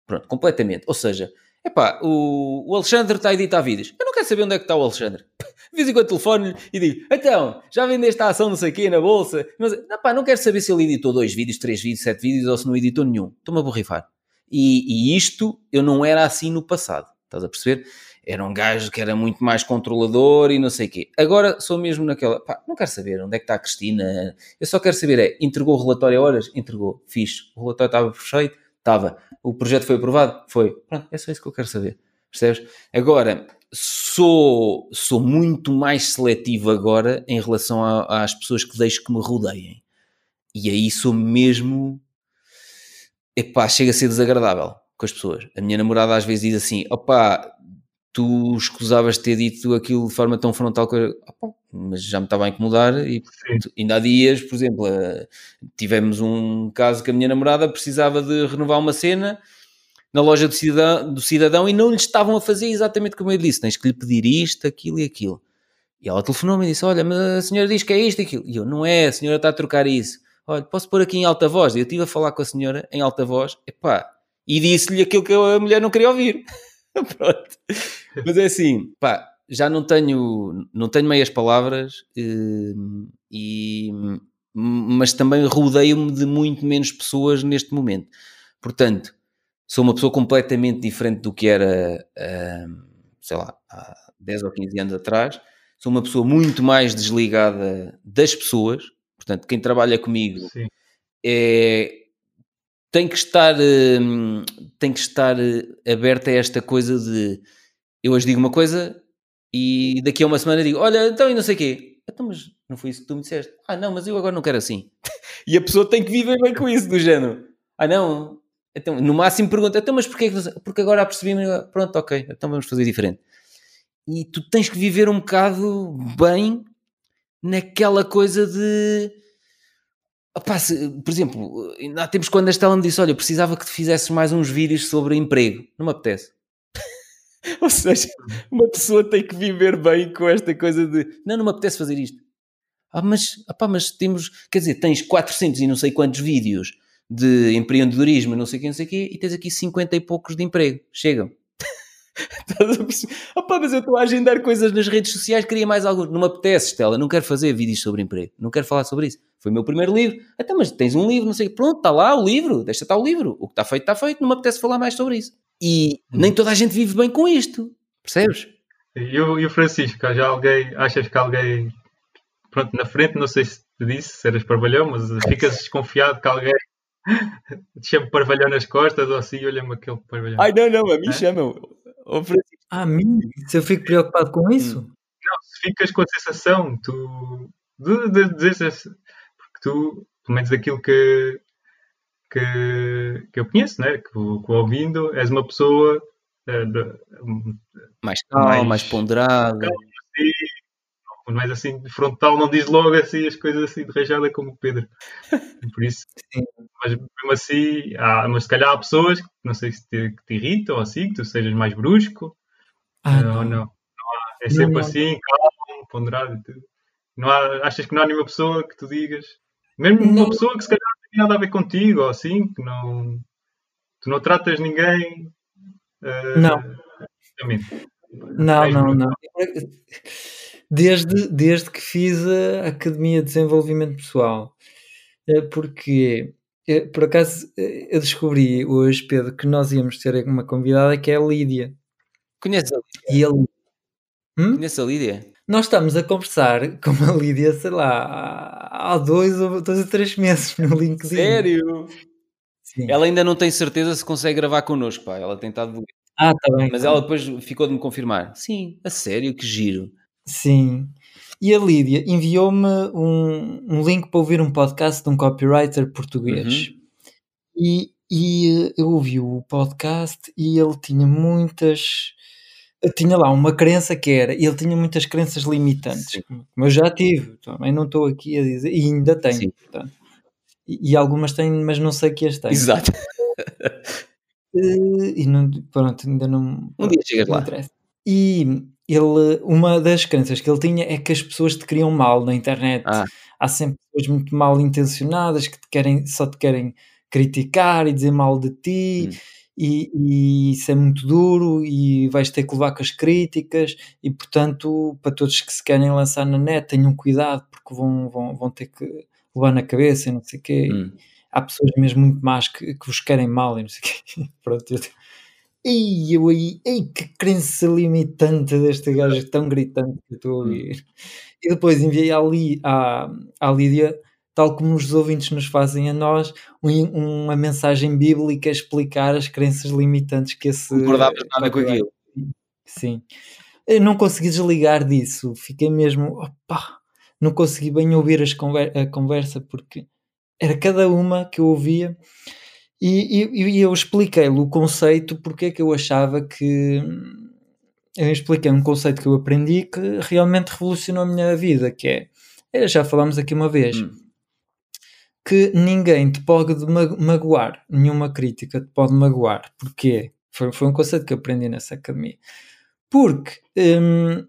Pronto, completamente. Ou seja, epá, o, o Alexandre está a editar vídeos. Eu não quero saber onde é que está o Alexandre. De vez em quando telefono e digo, então, já vendeste a ação não sei quê na bolsa? Mas, epá, não quero saber se ele editou dois vídeos, três vídeos, sete vídeos ou se não editou nenhum. Estou-me a borrifar. E, e isto eu não era assim no passado. Estás a perceber? Era um gajo que era muito mais controlador e não sei o quê. Agora sou mesmo naquela, pá, não quero saber onde é que está a Cristina, eu só quero saber é, entregou o relatório a horas? Entregou, fiz. O relatório estava perfeito? Estava. O projeto foi aprovado? Foi. Pronto, é só isso que eu quero saber. Percebes? Agora, sou, sou muito mais seletivo agora em relação a, às pessoas que deixo que me rodeiem. E aí sou mesmo... Epá, chega a ser desagradável com as pessoas. A minha namorada às vezes diz assim, opá, tu escusavas ter dito aquilo de forma tão frontal, que, mas já me estava a incomodar e ainda há dias, por exemplo, eh, tivemos um caso que a minha namorada precisava de renovar uma cena na loja do cidadão, do cidadão e não lhe estavam a fazer exatamente como eu disse, tens que lhe pedir isto, aquilo e aquilo. E ela telefonou-me e disse, olha, mas a senhora diz que é isto e aquilo. E eu, não é, a senhora está a trocar isso. Olha, posso pôr aqui em alta voz? E eu estive a falar com a senhora em alta voz, epá, e disse-lhe aquilo que a mulher não queria ouvir. Pronto. Mas é assim, pá, já não tenho, não tenho meias palavras hum, e, mas também rodeio-me de muito menos pessoas neste momento. Portanto, sou uma pessoa completamente diferente do que era, hum, sei lá, há 10 ou 15 anos atrás. Sou uma pessoa muito mais desligada das pessoas. Portanto, quem trabalha comigo Sim. é, tem que estar, hum, tem que estar eh, aberta a esta coisa de eu hoje digo uma coisa e daqui a uma semana digo, olha, então e não sei o quê. Então, mas não foi isso que tu me disseste. Ah, não, mas eu agora não quero assim. e a pessoa tem que viver bem com isso, do género. Ah, não. Então, no máximo pergunta, então, mas porquê? Porque agora percebi, pronto, ok, então vamos fazer diferente. E tu tens que viver um bocado bem naquela coisa de Opa, se, por exemplo, há tempos quando a Estela me disse: Olha, precisava que te fizesses mais uns vídeos sobre emprego. Não me apetece. Ou seja, uma pessoa tem que viver bem com esta coisa de não, não me apetece fazer isto. Ah, mas, opá, mas temos, quer dizer, tens 400 e não sei quantos vídeos de empreendedorismo, não sei o que, não sei o e tens aqui 50 e poucos de emprego. Chegam. Opa, mas eu estou a agendar coisas nas redes sociais, queria mais algo. Não me apetece, Estela, não quero fazer vídeos sobre emprego, não quero falar sobre isso. Foi o meu primeiro livro. Até, mas tens um livro, não sei, pronto, está lá o livro, deixa estar o livro. O que está feito, está feito, não me apetece falar mais sobre isso. E hum. nem toda a gente vive bem com isto, percebes? E o, e o Francisco, já alguém, achas que alguém, pronto, na frente, não sei se te disse, se eras parvalhão, mas ficas desconfiado que alguém te chama parvalhão nas costas ou assim, olha-me aquele parvalhão. Ai, não, não, a mim é? chamam. Ah, a mim? Se eu fico preocupado com isso? Hum. Não, se ficas com a sensação, tu. de, de, de, de porque tu, pelo menos daquilo que, que, que eu conheço, né? que, que ouvindo, és uma pessoa uh, de, mais calma, mais, mais ponderada. Calma, não és assim de frontal, não diz logo assim as coisas assim de rajada como o Pedro. Por isso, Sim. mas mesmo assim, há, mas se calhar há pessoas que não sei se te, que te irritam ou assim, que tu sejas mais brusco ah, não. ou não. não há, é sempre não, assim, calmo, ponderado e tudo. Não há, achas que não há nenhuma pessoa que tu digas, mesmo uma pessoa que se calhar não tem nada a ver contigo ou assim, que não tu não tratas ninguém. Uh, não. Não, não, não desde, desde que fiz a Academia de Desenvolvimento Pessoal. Eh, porque, eh, por acaso, eh, eu descobri hoje, Pedro, que nós íamos ter uma convidada que é a Lídia. Conhece a Lídia? E ele... Hum? Conhece a Lídia? Nós estamos a conversar com a Lídia, sei lá, há dois ou, dois ou três meses no LinkedIn. Sério? Sim. Ela ainda não tem certeza se consegue gravar connosco, pá. Ela tem estado... Ah, tá bem. Mas ela depois ficou de me confirmar. Sim, a sério, que giro. Sim. E a Lídia enviou-me um, um link para ouvir um podcast de um copywriter português. Uhum. E, e eu ouvi o podcast e ele tinha muitas eu tinha lá uma crença que era, ele tinha muitas crenças limitantes, Sim. como eu já tive, também não estou aqui a dizer, e ainda tenho, portanto. E, e algumas tenho, mas não sei que as tenho. Exato. Eh, E não, pronto, ainda não. Um dia chegas não lá. interessa. E ele, uma das crenças que ele tinha é que as pessoas te queriam mal na internet. Ah. Há sempre pessoas muito mal intencionadas que te querem, só te querem criticar e dizer mal de ti. Hum. E, e isso é muito duro e vais ter que levar com as críticas e portanto para todos que se querem lançar na net tenham cuidado porque vão, vão, vão ter que levar na cabeça e não sei o quê Hum. há pessoas mesmo muito más que, que vos querem mal e não sei o quê. Pronto, eu, ei, eu aí, ei, que crença limitante deste gajo tão gritante que eu estou a ouvir. E depois enviei Lí, à, à Lídia, tal como os ouvintes nos fazem a nós, um- uma mensagem bíblica a explicar as crenças limitantes que esse. Concordavas nada com aquilo. Sim. Eu não consegui desligar disso, fiquei mesmo, opá, não consegui bem ouvir as conver- a conversa porque era cada uma que eu ouvia e, e- e eu expliquei-lhe o conceito porque é que eu achava que eu expliquei um conceito que eu aprendi que realmente revolucionou a minha vida, que é, é, já falámos aqui uma vez, Hum. que ninguém te pode ma- magoar, nenhuma crítica te pode magoar. Porquê? Foi, foi um conceito que eu aprendi nessa academia. Porque hum,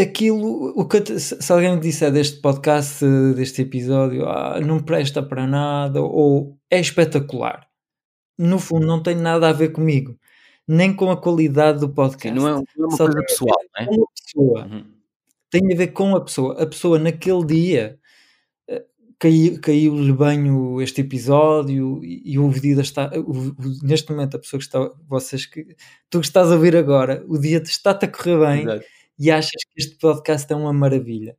aquilo, o que se alguém me disser deste podcast, deste episódio, ah, não presta para nada, ou é espetacular, no fundo não tem nada a ver comigo, nem com a qualidade do Sim, podcast. não, é, não é uma Só coisa pessoal, não é? pessoa Uhum. tem a ver com a pessoa. A pessoa naquele dia eh, caiu- caiu-lhe bem o- este episódio e, e o dia está. o- o- neste momento, a pessoa que está. Vocês que. Tu que estás a ouvir agora, o dia te está-te a correr bem Exato. E achas que este podcast é uma maravilha.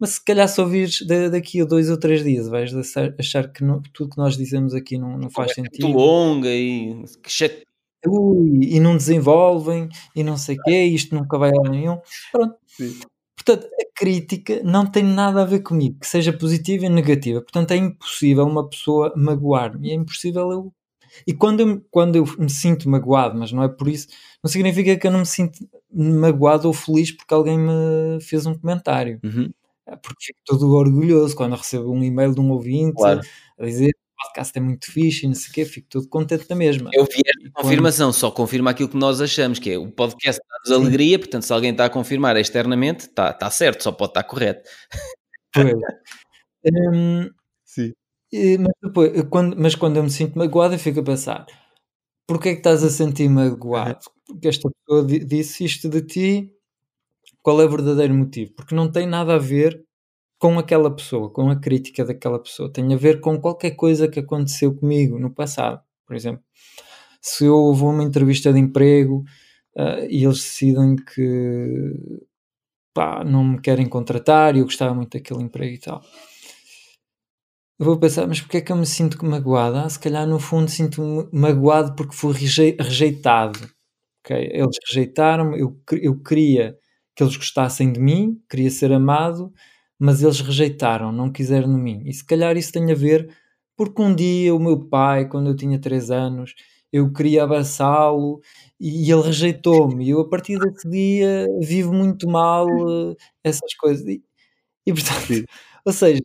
Mas se calhar se ouvires da- daqui a dois ou três dias, vais achar, que não- tudo que nós dizemos aqui não, não faz É muito sentido. longa e que chate- Ui, e não desenvolvem e não sei o quê, isto nunca vai a nenhum. Pronto. Sim. Portanto, a crítica não tem nada a ver comigo, que seja positiva e negativa. Portanto, é impossível uma pessoa magoar-me. É impossível eu. E quando eu, quando eu me sinto magoado, mas não é por isso, não significa que eu não me sinto magoado ou feliz porque alguém me fez um comentário. Uhum. É Porque fico todo orgulhoso quando recebo um e-mail de um ouvinte Claro. a dizer o podcast é muito fixe e não sei o quê, fico todo contente da mesma. Eu vi esta quando- confirmação, só confirma aquilo que nós achamos, que é o podcast dá-nos alegria, portanto, se alguém está a confirmar externamente, está, está certo, só pode estar correto. Pois. Hum, Sim. mas, depois, quando, mas quando eu me sinto magoado, eu fico a pensar: porquê é que estás a sentir magoado? Porque esta pessoa di- disse isto de ti, qual é o verdadeiro motivo? Porque não tem nada a ver com aquela pessoa, com a crítica daquela pessoa, tem a ver com qualquer coisa que aconteceu comigo no passado. Por exemplo, se eu vou a uma entrevista de emprego ah, e eles decidem que pá, não me querem contratar e eu gostava muito daquele emprego e tal. Eu vou pensar, mas porquê é que eu me sinto magoado? Ah, se calhar no fundo sinto-me magoado porque fui rejei- rejeitado. ok? Eles rejeitaram-me, eu, eu queria que eles gostassem de mim, queria ser amado, mas eles rejeitaram, não quiseram de mim. E se calhar isso tem a ver porque um dia o meu pai, quando eu tinha 3 anos, eu queria abraçá-lo e ele rejeitou-me. E eu, a partir desse dia, vivo muito mal eh, essas coisas. E, e, portanto, Sim. ou seja,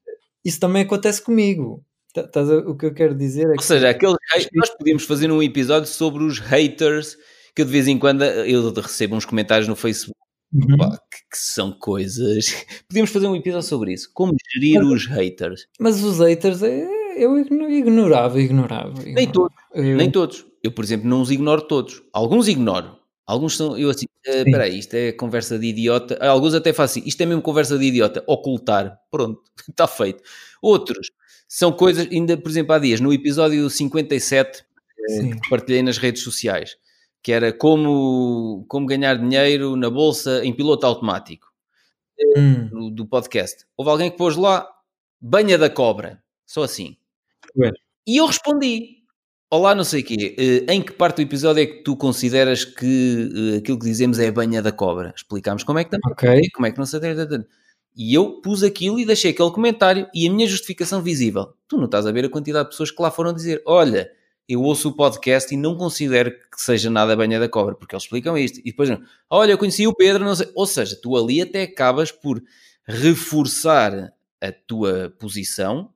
isso também acontece comigo. Tá- o que eu quero dizer é Ou que seja, aqueles nós podíamos fazer um episódio sobre os haters, que eu de vez em quando eu recebo uns comentários no Facebook, Uhum. pá, que, são coisas. Podíamos fazer um episódio sobre isso. Como gerir os haters. Mas os haters é, eu igno- ignorava, ignorava. Nem ignorava. todos, Eh, nem todos. Eu, por exemplo, não os ignoro todos. Alguns ignoro. Alguns são, eu assim, "Ah, Sim. espera aí, isto é conversa de idiota. Alguns até fazem assim, isto é mesmo conversa de idiota. Ocultar. Pronto, está feito. Outros são coisas, ainda, por exemplo, há dias, no episódio 57, eh, Sim. que partilhei nas redes sociais, que era como, como ganhar dinheiro na bolsa em piloto automático, hum, do, do podcast. Houve alguém que pôs lá, banha da cobra. Só assim. E eu respondi. Olá, não sei o quê. eh, em que parte do episódio é que tu consideras que eh, aquilo que dizemos é a banha da cobra? Explicámos como é que também, ok. como é que não sei. E eu pus aquilo e deixei aquele comentário e a minha justificação visível. Tu não estás a ver a quantidade de pessoas que lá foram dizer: Olha, eu ouço o podcast e não considero que seja nada banha da cobra, porque eles explicam isto. E depois, olha, eu conheci o Pedro, não sei. Ou seja, tu ali até acabas por reforçar a tua posição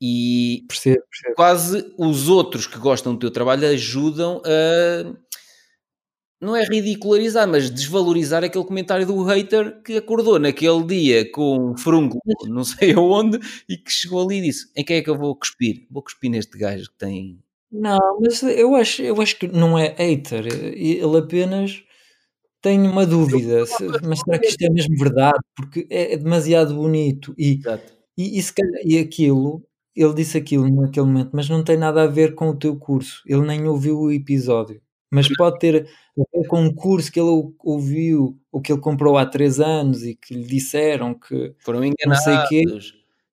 e Percebo, percebo. quase os outros que gostam do teu trabalho ajudam a não é ridicularizar, mas desvalorizar aquele comentário do hater que acordou naquele dia com um frunco não sei aonde e que chegou ali e disse: em quem é que eu vou cuspir? Vou cuspir neste gajo que tem. Não, mas eu acho, eu acho que não é hater, ele apenas tem uma dúvida, mas será que isto é mesmo verdade? Porque é, é demasiado bonito e, Exato. e, e, se calhar- e aquilo, ele disse aquilo naquele momento, mas não tem nada a ver com o teu curso, ele nem ouviu o episódio, mas pode ter a ver com um curso que ele ou- ouviu ou que ele comprou há três anos e que lhe disseram que Foram não sei enganados. quê.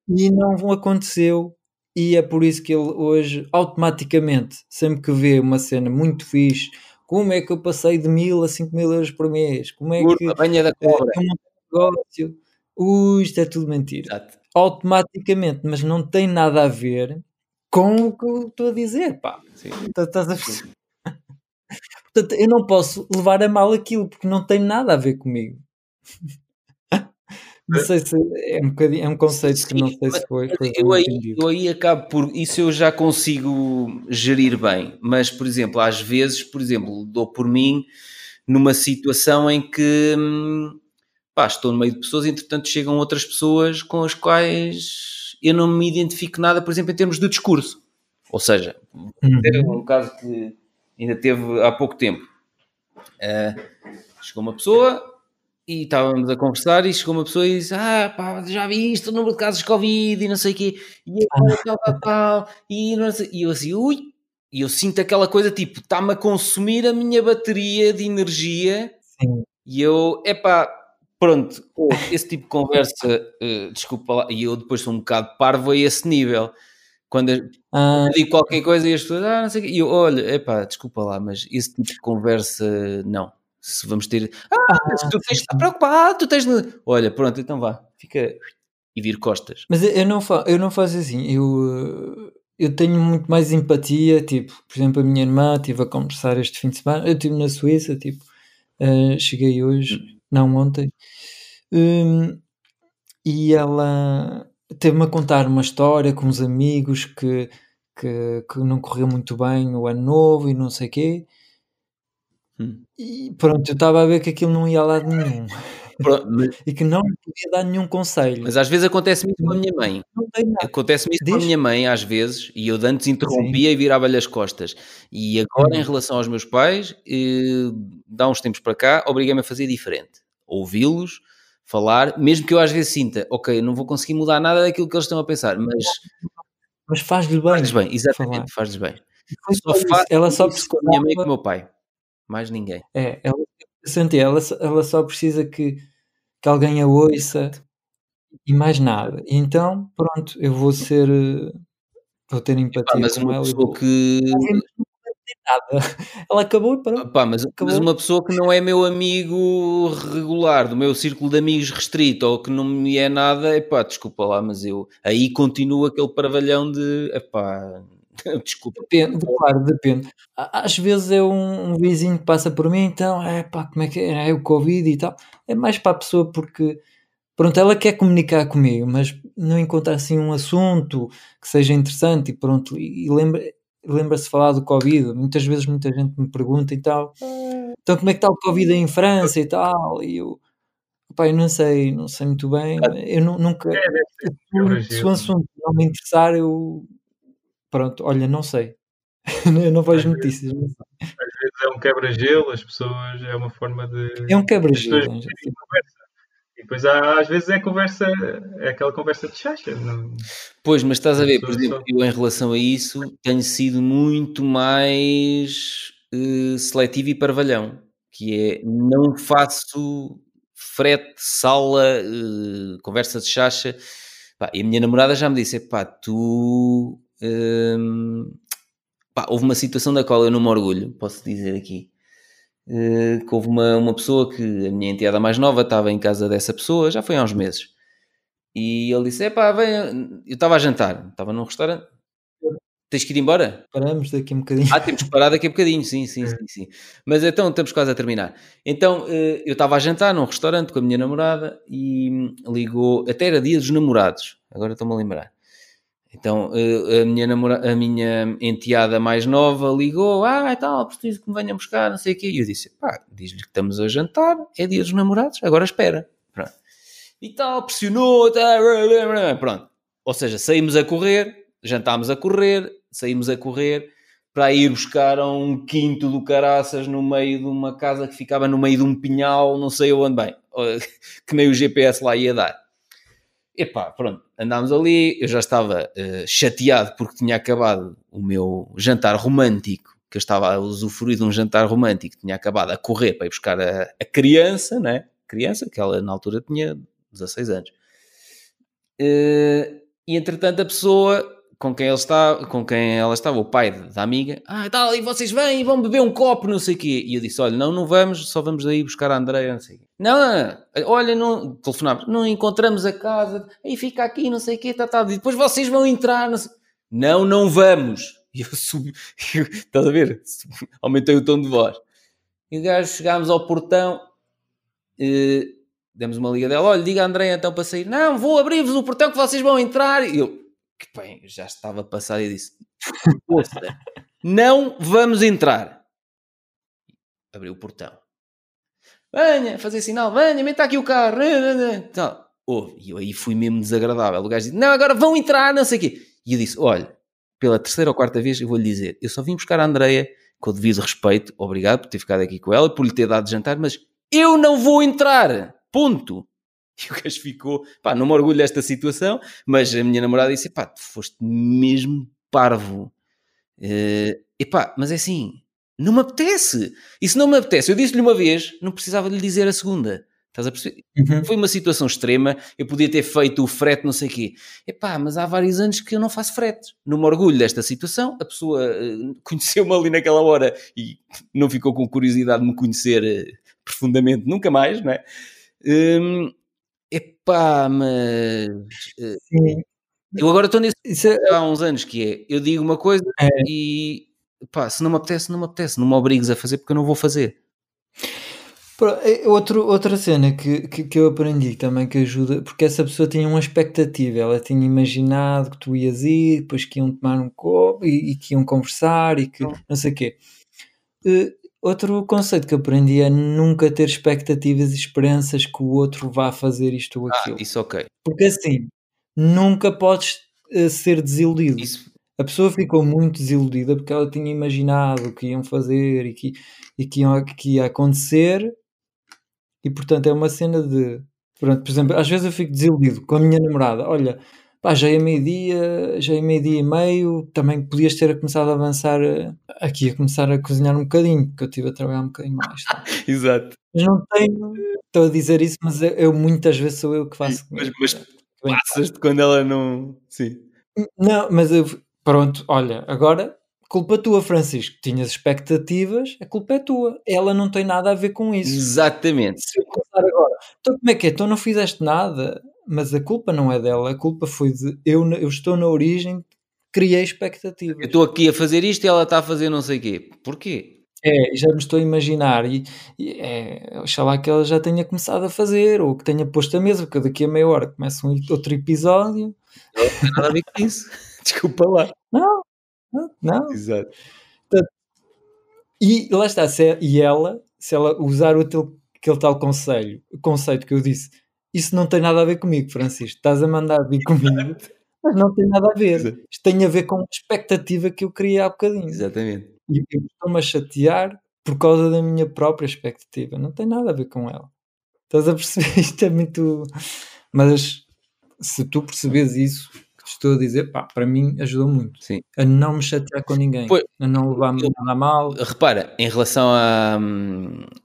e não aconteceu. E é por isso que ele hoje, automaticamente, sempre que vê uma cena muito fixe, como é que eu passei de mil a cinco mil euros por mês? Como é que Curva, banha da eh, cobra. montei um negócio? Ui, isto é tudo mentira. Exato. Automaticamente, mas não tem nada a ver com o que eu estou a dizer, pá. Sim. Tá- Estás a? Portanto, eu não posso levar a mal aquilo, porque não tem nada a ver comigo. Não sei se é um, bocadinho, é um conceito que não sei se foi, eu, aí, eu aí acabo por. Isso eu já consigo gerir bem, mas, por exemplo, às vezes, por exemplo, dou por mim numa situação em que hum, pá, estou no meio de pessoas e entretanto chegam outras pessoas com as quais eu não me identifico nada, por exemplo, em termos de discurso. Ou seja, Uhum. um caso que ainda teve há pouco tempo. Ah, chegou uma pessoa e estávamos a conversar e chegou uma pessoa e disse ah pá, já vi isto, o número de casos de Covid e não sei o quê, e agora tal, tal, tal, e, não sei, e eu assim, ui, e eu sinto aquela coisa tipo, está-me a consumir a minha bateria de energia Sim. e eu, epá, pronto, esse tipo de conversa, eh, desculpa lá, e eu depois sou um bocado parvo a esse nível. Quando eu Ah, digo qualquer coisa e as pessoas, ah, não sei o quê, e eu, olha, epá, desculpa lá, mas esse tipo de conversa, não. Se vamos ter, ah, mas tu tens estar preocupado, tu tens. Olha, pronto, então vá, fica e vir costas. mas eu- não, fa eu não faço assim. Eu, eu tenho muito mais empatia. Tipo, por exemplo, a minha irmã estive a conversar este fim de semana. Eu estive na Suíça. Tipo, eh, cheguei hoje, não ontem, hum, e ela teve-me a contar uma história com uns amigos que, que, que não correu muito bem o ano novo e não sei o quê. Hum. E pronto, eu estava a ver que aquilo não ia a lado nenhum Pronto, mas, e que não lhe podia dar nenhum conselho. mas às vezes acontece-me isso com a minha mãe. Acontece-me isso com a minha mãe às vezes, e eu antes interrompia e virava-lhe as costas. E agora, Hum. em relação aos meus pais, eh, dá uns tempos para cá, obriguei-me a fazer diferente. Ouvi-los, falar, mesmo que eu às vezes sinta, ok, não vou conseguir mudar nada daquilo que eles estão a pensar, mas Mas faz-lhe bem. faz-lhes bem, exatamente, faz-lhes bem. Só faço Ela só isso com a minha mãe e com o meu pai. Mais ninguém. É, ela, senti, ela, só- ela só precisa que, que alguém a ouça e mais nada. E então, pronto, eu vou ser. eh, Vou ter empatia mas com uma ela pessoa vou. que. Nada. Ela acabou e pronto. Pá, mas, mas uma pessoa que não é meu amigo regular, do meu círculo de amigos restrito, ou que não me é nada, epá, desculpa lá, mas eu aí continuo aquele parvalhão de epá, desculpa. Depende, claro, depende. Às vezes é um, um vizinho que passa por mim, então, é pá, como é que é? É o Covid e tal. É mais para a pessoa porque, pronto, ela quer comunicar comigo, mas não encontra assim um assunto que seja interessante e pronto, e, e lembra, lembra-se falar do Covid. Muitas vezes muita gente me pergunta e tal, então como é que está o Covid em França e tal, e eu, pá, eu não sei, não sei muito bem, eu nu- nunca, É, se o- o assunto não me interessar, eu, pronto, olha, não sei. eu não vejo Às notícias. não sei. Às vezes é um quebra-gelo, as pessoas, é uma forma de. É um quebra-gelo. Depois há, às vezes é conversa, é aquela conversa de chacha. Não, Pois, mas estás a ver, por exemplo, eu em relação a isso tenho sido muito mais eh, seletivo e parvalhão, que é não faço frete, sala, eh, conversa de chacha. Pá, e a minha namorada já me disse: pá, tu. hum, pá, houve uma situação da qual eu não me orgulho, posso dizer aqui. Eh, que houve uma, uma pessoa que a minha enteada mais nova estava em casa dessa pessoa, já foi há uns meses. E ele disse: Epá, vem. Eu estava a jantar, estava num restaurante. Tens que ir embora? Paramos daqui um bocadinho. Ah, temos que parar daqui a bocadinho, sim, sim, sim, sim. Mas então estamos quase a terminar. Então eh, eu estava a jantar num restaurante com a minha namorada e ligou, até era dia dos namorados, agora estou-me a lembrar. Então eh, a minha, namora, a minha enteada mais nova ligou, ah, e tal, preciso que me venham buscar, não sei o quê. E eu disse, pá, diz-lhe que estamos a jantar, é dia dos namorados, agora espera. Pronto. E tal, pressionou, tá, pronto. Ou seja, saímos a correr, jantámos a correr, saímos a correr para ir buscar um quinto do caraças no meio de uma casa que ficava no meio de um pinhal, não sei onde bem, que nem o GPS lá ia dar. Epá, pronto, andámos ali, eu já estava uh, chateado porque tinha acabado o meu jantar romântico, que eu estava a usufruir de um jantar romântico, tinha acabado a correr para ir buscar a, a criança, né? Criança, que ela na altura tinha 16 anos. Uh, e entretanto a pessoa com quem, ele está, com quem ela estava, o pai da amiga, ah, tal, e vocês vêm e vão beber um copo, não sei o quê. E eu disse, olha, não, não vamos, só vamos daí buscar a Andréia, não sei o quê. Não, não, olha, não, telefonámos, não encontramos a casa, aí fica aqui, não sei o quê, tá, tá, e depois vocês vão entrar, não sei... Não, não vamos. E eu subi, estás a ver? Aumentei o tom de voz. E o gajo, chegámos ao portão, eh, demos uma liga dela, olha, diga a Andréia então para sair. Não, vou abrir-vos o portão que vocês vão entrar. E eu, que bem, já estava passado e disse: não vamos entrar. Abriu o portão. Venha, fazer sinal, venha, meta aqui o carro. Então, oh, e eu aí fui mesmo desagradável. O gajo disse: Não, agora vão entrar, não sei o quê. E eu disse: Olha, pela terceira ou quarta vez eu vou lhe dizer: Eu só vim buscar a Andreia com o devido respeito. Obrigado por ter ficado aqui com ela, por lhe ter dado de jantar, mas eu não vou entrar. Ponto. E o gajo ficou, pá, não me orgulho desta situação, mas a minha namorada disse, pá, tu foste mesmo parvo. Uh, epá, mas é assim, não me apetece. E se não me apetece, eu disse-lhe uma vez, não precisava de lhe dizer a segunda. Estás a perceber? Uhum. Foi uma situação extrema, eu podia ter feito o frete, não sei o quê. Epá, mas há vários anos que eu não faço frete. Não me orgulho desta situação, a pessoa uh, conheceu-me ali naquela hora e não ficou com curiosidade de me conhecer uh, profundamente nunca mais, não é? Um, Epá, mas. Eh, Sim. Eu agora estou nesse. Isso é... Há uns anos que é. Eu digo uma coisa é. e. Pá, se não me apetece, não me apetece. Não me obrigues a fazer porque eu não vou fazer. É, outro, outra cena que, que, que, eu aprendi também que ajuda, porque essa pessoa tinha uma expectativa, ela tinha imaginado que tu ias ir, depois que iam tomar um copo e, e que iam conversar e que não sei o quê. Outro conceito que aprendi é nunca ter expectativas e esperanças que o outro vá fazer isto ou ah, aquilo. Ah, isso ok. Porque assim, nunca podes uh, ser desiludido. Isso. A pessoa ficou muito desiludida porque ela tinha imaginado o que iam fazer e que, e que, iam, que ia acontecer e portanto é uma cena de. Pronto, por exemplo, às vezes eu fico desiludido com a minha namorada. Olha, pá, já é meio-dia, já é meio-dia e meio, também podias ter começado a avançar eh, aqui, a começar a cozinhar um bocadinho, porque eu estive a trabalhar um bocadinho mais. Tá? Exato. Mas não tenho, estou a dizer isso, mas eu, eu muitas vezes sou eu que faço. Mas, mas passas-te quando ela não. Sim. Não, mas eu, pronto, olha, agora culpa tua, Francisco. Tinhas expectativas, a culpa é tua. Ela não tem nada a ver com isso. Exatamente. Se eu começar agora, então como é que é? Tu não fizeste nada mas a culpa não é dela, a culpa foi de eu, eu estou na origem, criei expectativas. Eu estou aqui a fazer isto e ela está a fazer não sei o quê. Porquê? É, já me estou a imaginar e, e é, oxalá que ela já tenha começado a fazer ou que tenha posto a mesa, porque daqui a meia hora começa um outro episódio. Não tem nada a ver com isso. Desculpa lá. Não, não. não. Exato. E lá está, se, é, e ela, se ela usar o, aquele tal conselho, o conceito que eu disse, isso não tem nada a ver comigo, Francisco. Estás a mandar vir comigo, mas não tem nada a ver. Isto tem a ver com a expectativa que eu criei há bocadinho. Exatamente. E eu estou-me a chatear por causa da minha própria expectativa. Não tem nada a ver com ela. Estás a perceber? Isto é muito. Mas se tu percebes isso, estou a dizer, pá, para mim ajudou muito. Sim. A não me chatear com ninguém, pois, a não levar-me nada mal. Repara, em relação a,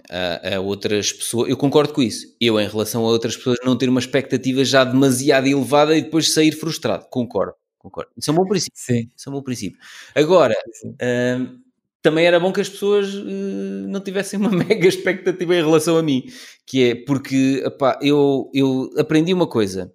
a, a, outras pessoas, eu concordo com isso. Eu, em relação a outras pessoas, não ter uma expectativa já demasiado elevada e depois sair frustrado. Concordo, concordo. Isso é um bom princípio. Sim. Isso é um bom princípio. Agora, hum, também era bom que as pessoas uh, não tivessem uma mega expectativa em relação a mim, que é porque, epá, eu, eu aprendi uma coisa.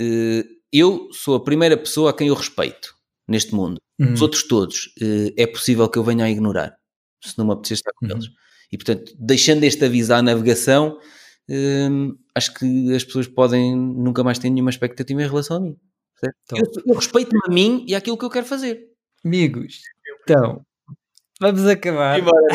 Uh, eu sou a primeira pessoa a quem eu respeito. neste mundo. Hum. Os outros todos eh, é possível que eu venha a ignorar, se não me apetecer estar com Uhum. eles. E portanto, deixando este aviso à navegação, hum, acho que as pessoas podem nunca mais ter nenhuma expectativa em relação a mim. certo? Então. Eu, eu respeito-me a mim e àquilo que eu quero fazer. Amigos, então, vamos acabar. Embora,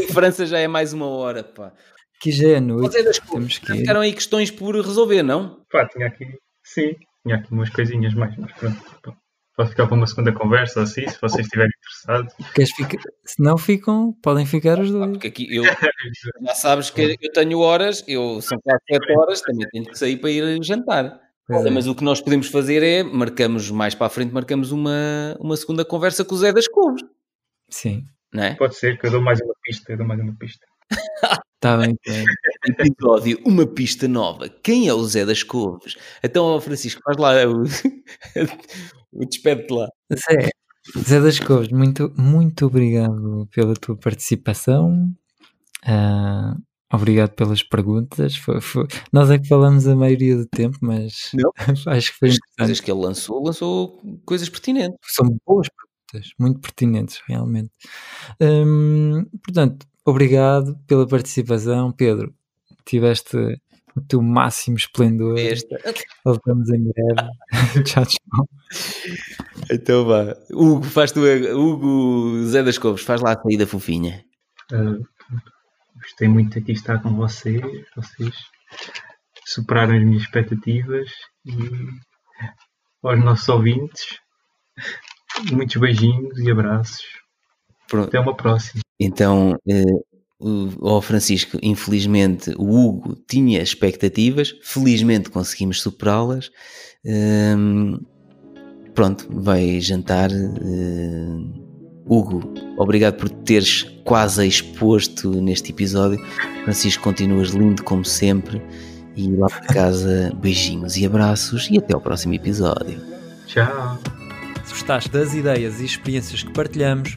em França já é mais uma hora, pá. Que já é noite. Ir. ficaram aí questões por resolver, não? Pá, tinha aqui, sim, tinha aqui umas coisinhas mais, mas pronto. Pode ficar para uma segunda conversa assim, se vocês estiverem interessados. Queres ficar? Se não ficam, podem ficar os dois. Porque aqui eu já sabes que eu tenho horas, eu são quase 7 horas, também tenho que sair para ir jantar. É. mas o que nós podemos fazer é, marcamos mais para a frente, marcamos uma, uma segunda conversa com o Zé das Couves, Sim, não é? Pode ser que eu dou mais uma pista, eu dou mais uma pista. está bem. tá bem. Episódio, uma pista nova. Quem é o Zé das Couves? Então, Francisco, faz lá o, o despede-te lá. Zé, Zé das Couves, muito, muito obrigado pela tua participação. Ah, obrigado pelas perguntas. Foi- foi- Nós é que falamos a maioria do tempo, mas acho que foi As coisas que ele lançou, lançou coisas pertinentes. São boas perguntas, muito pertinentes, realmente. Hum, portanto, obrigado pela participação, Pedro. Tiveste o teu máximo esplendor. Esta. Voltamos em breve. tchau, tchau. Então vá. Hugo, faz tu, Hugo Zé das Couves, faz lá a saída fofinha. Ah, gostei muito de aqui estar com vocês. Vocês superaram as minhas expectativas e aos nossos ouvintes, muitos beijinhos e abraços. Pronto. Até uma próxima. Então, eh, o, ó Francisco, infelizmente o Hugo tinha expectativas, felizmente conseguimos superá-las. Hum, pronto, vai jantar. eh, Hugo, obrigado por teres quase exposto neste episódio. Francisco, continuas lindo como sempre. E lá para casa, beijinhos e abraços e até ao próximo episódio. Tchau. Se gostaste das ideias e experiências que partilhamos,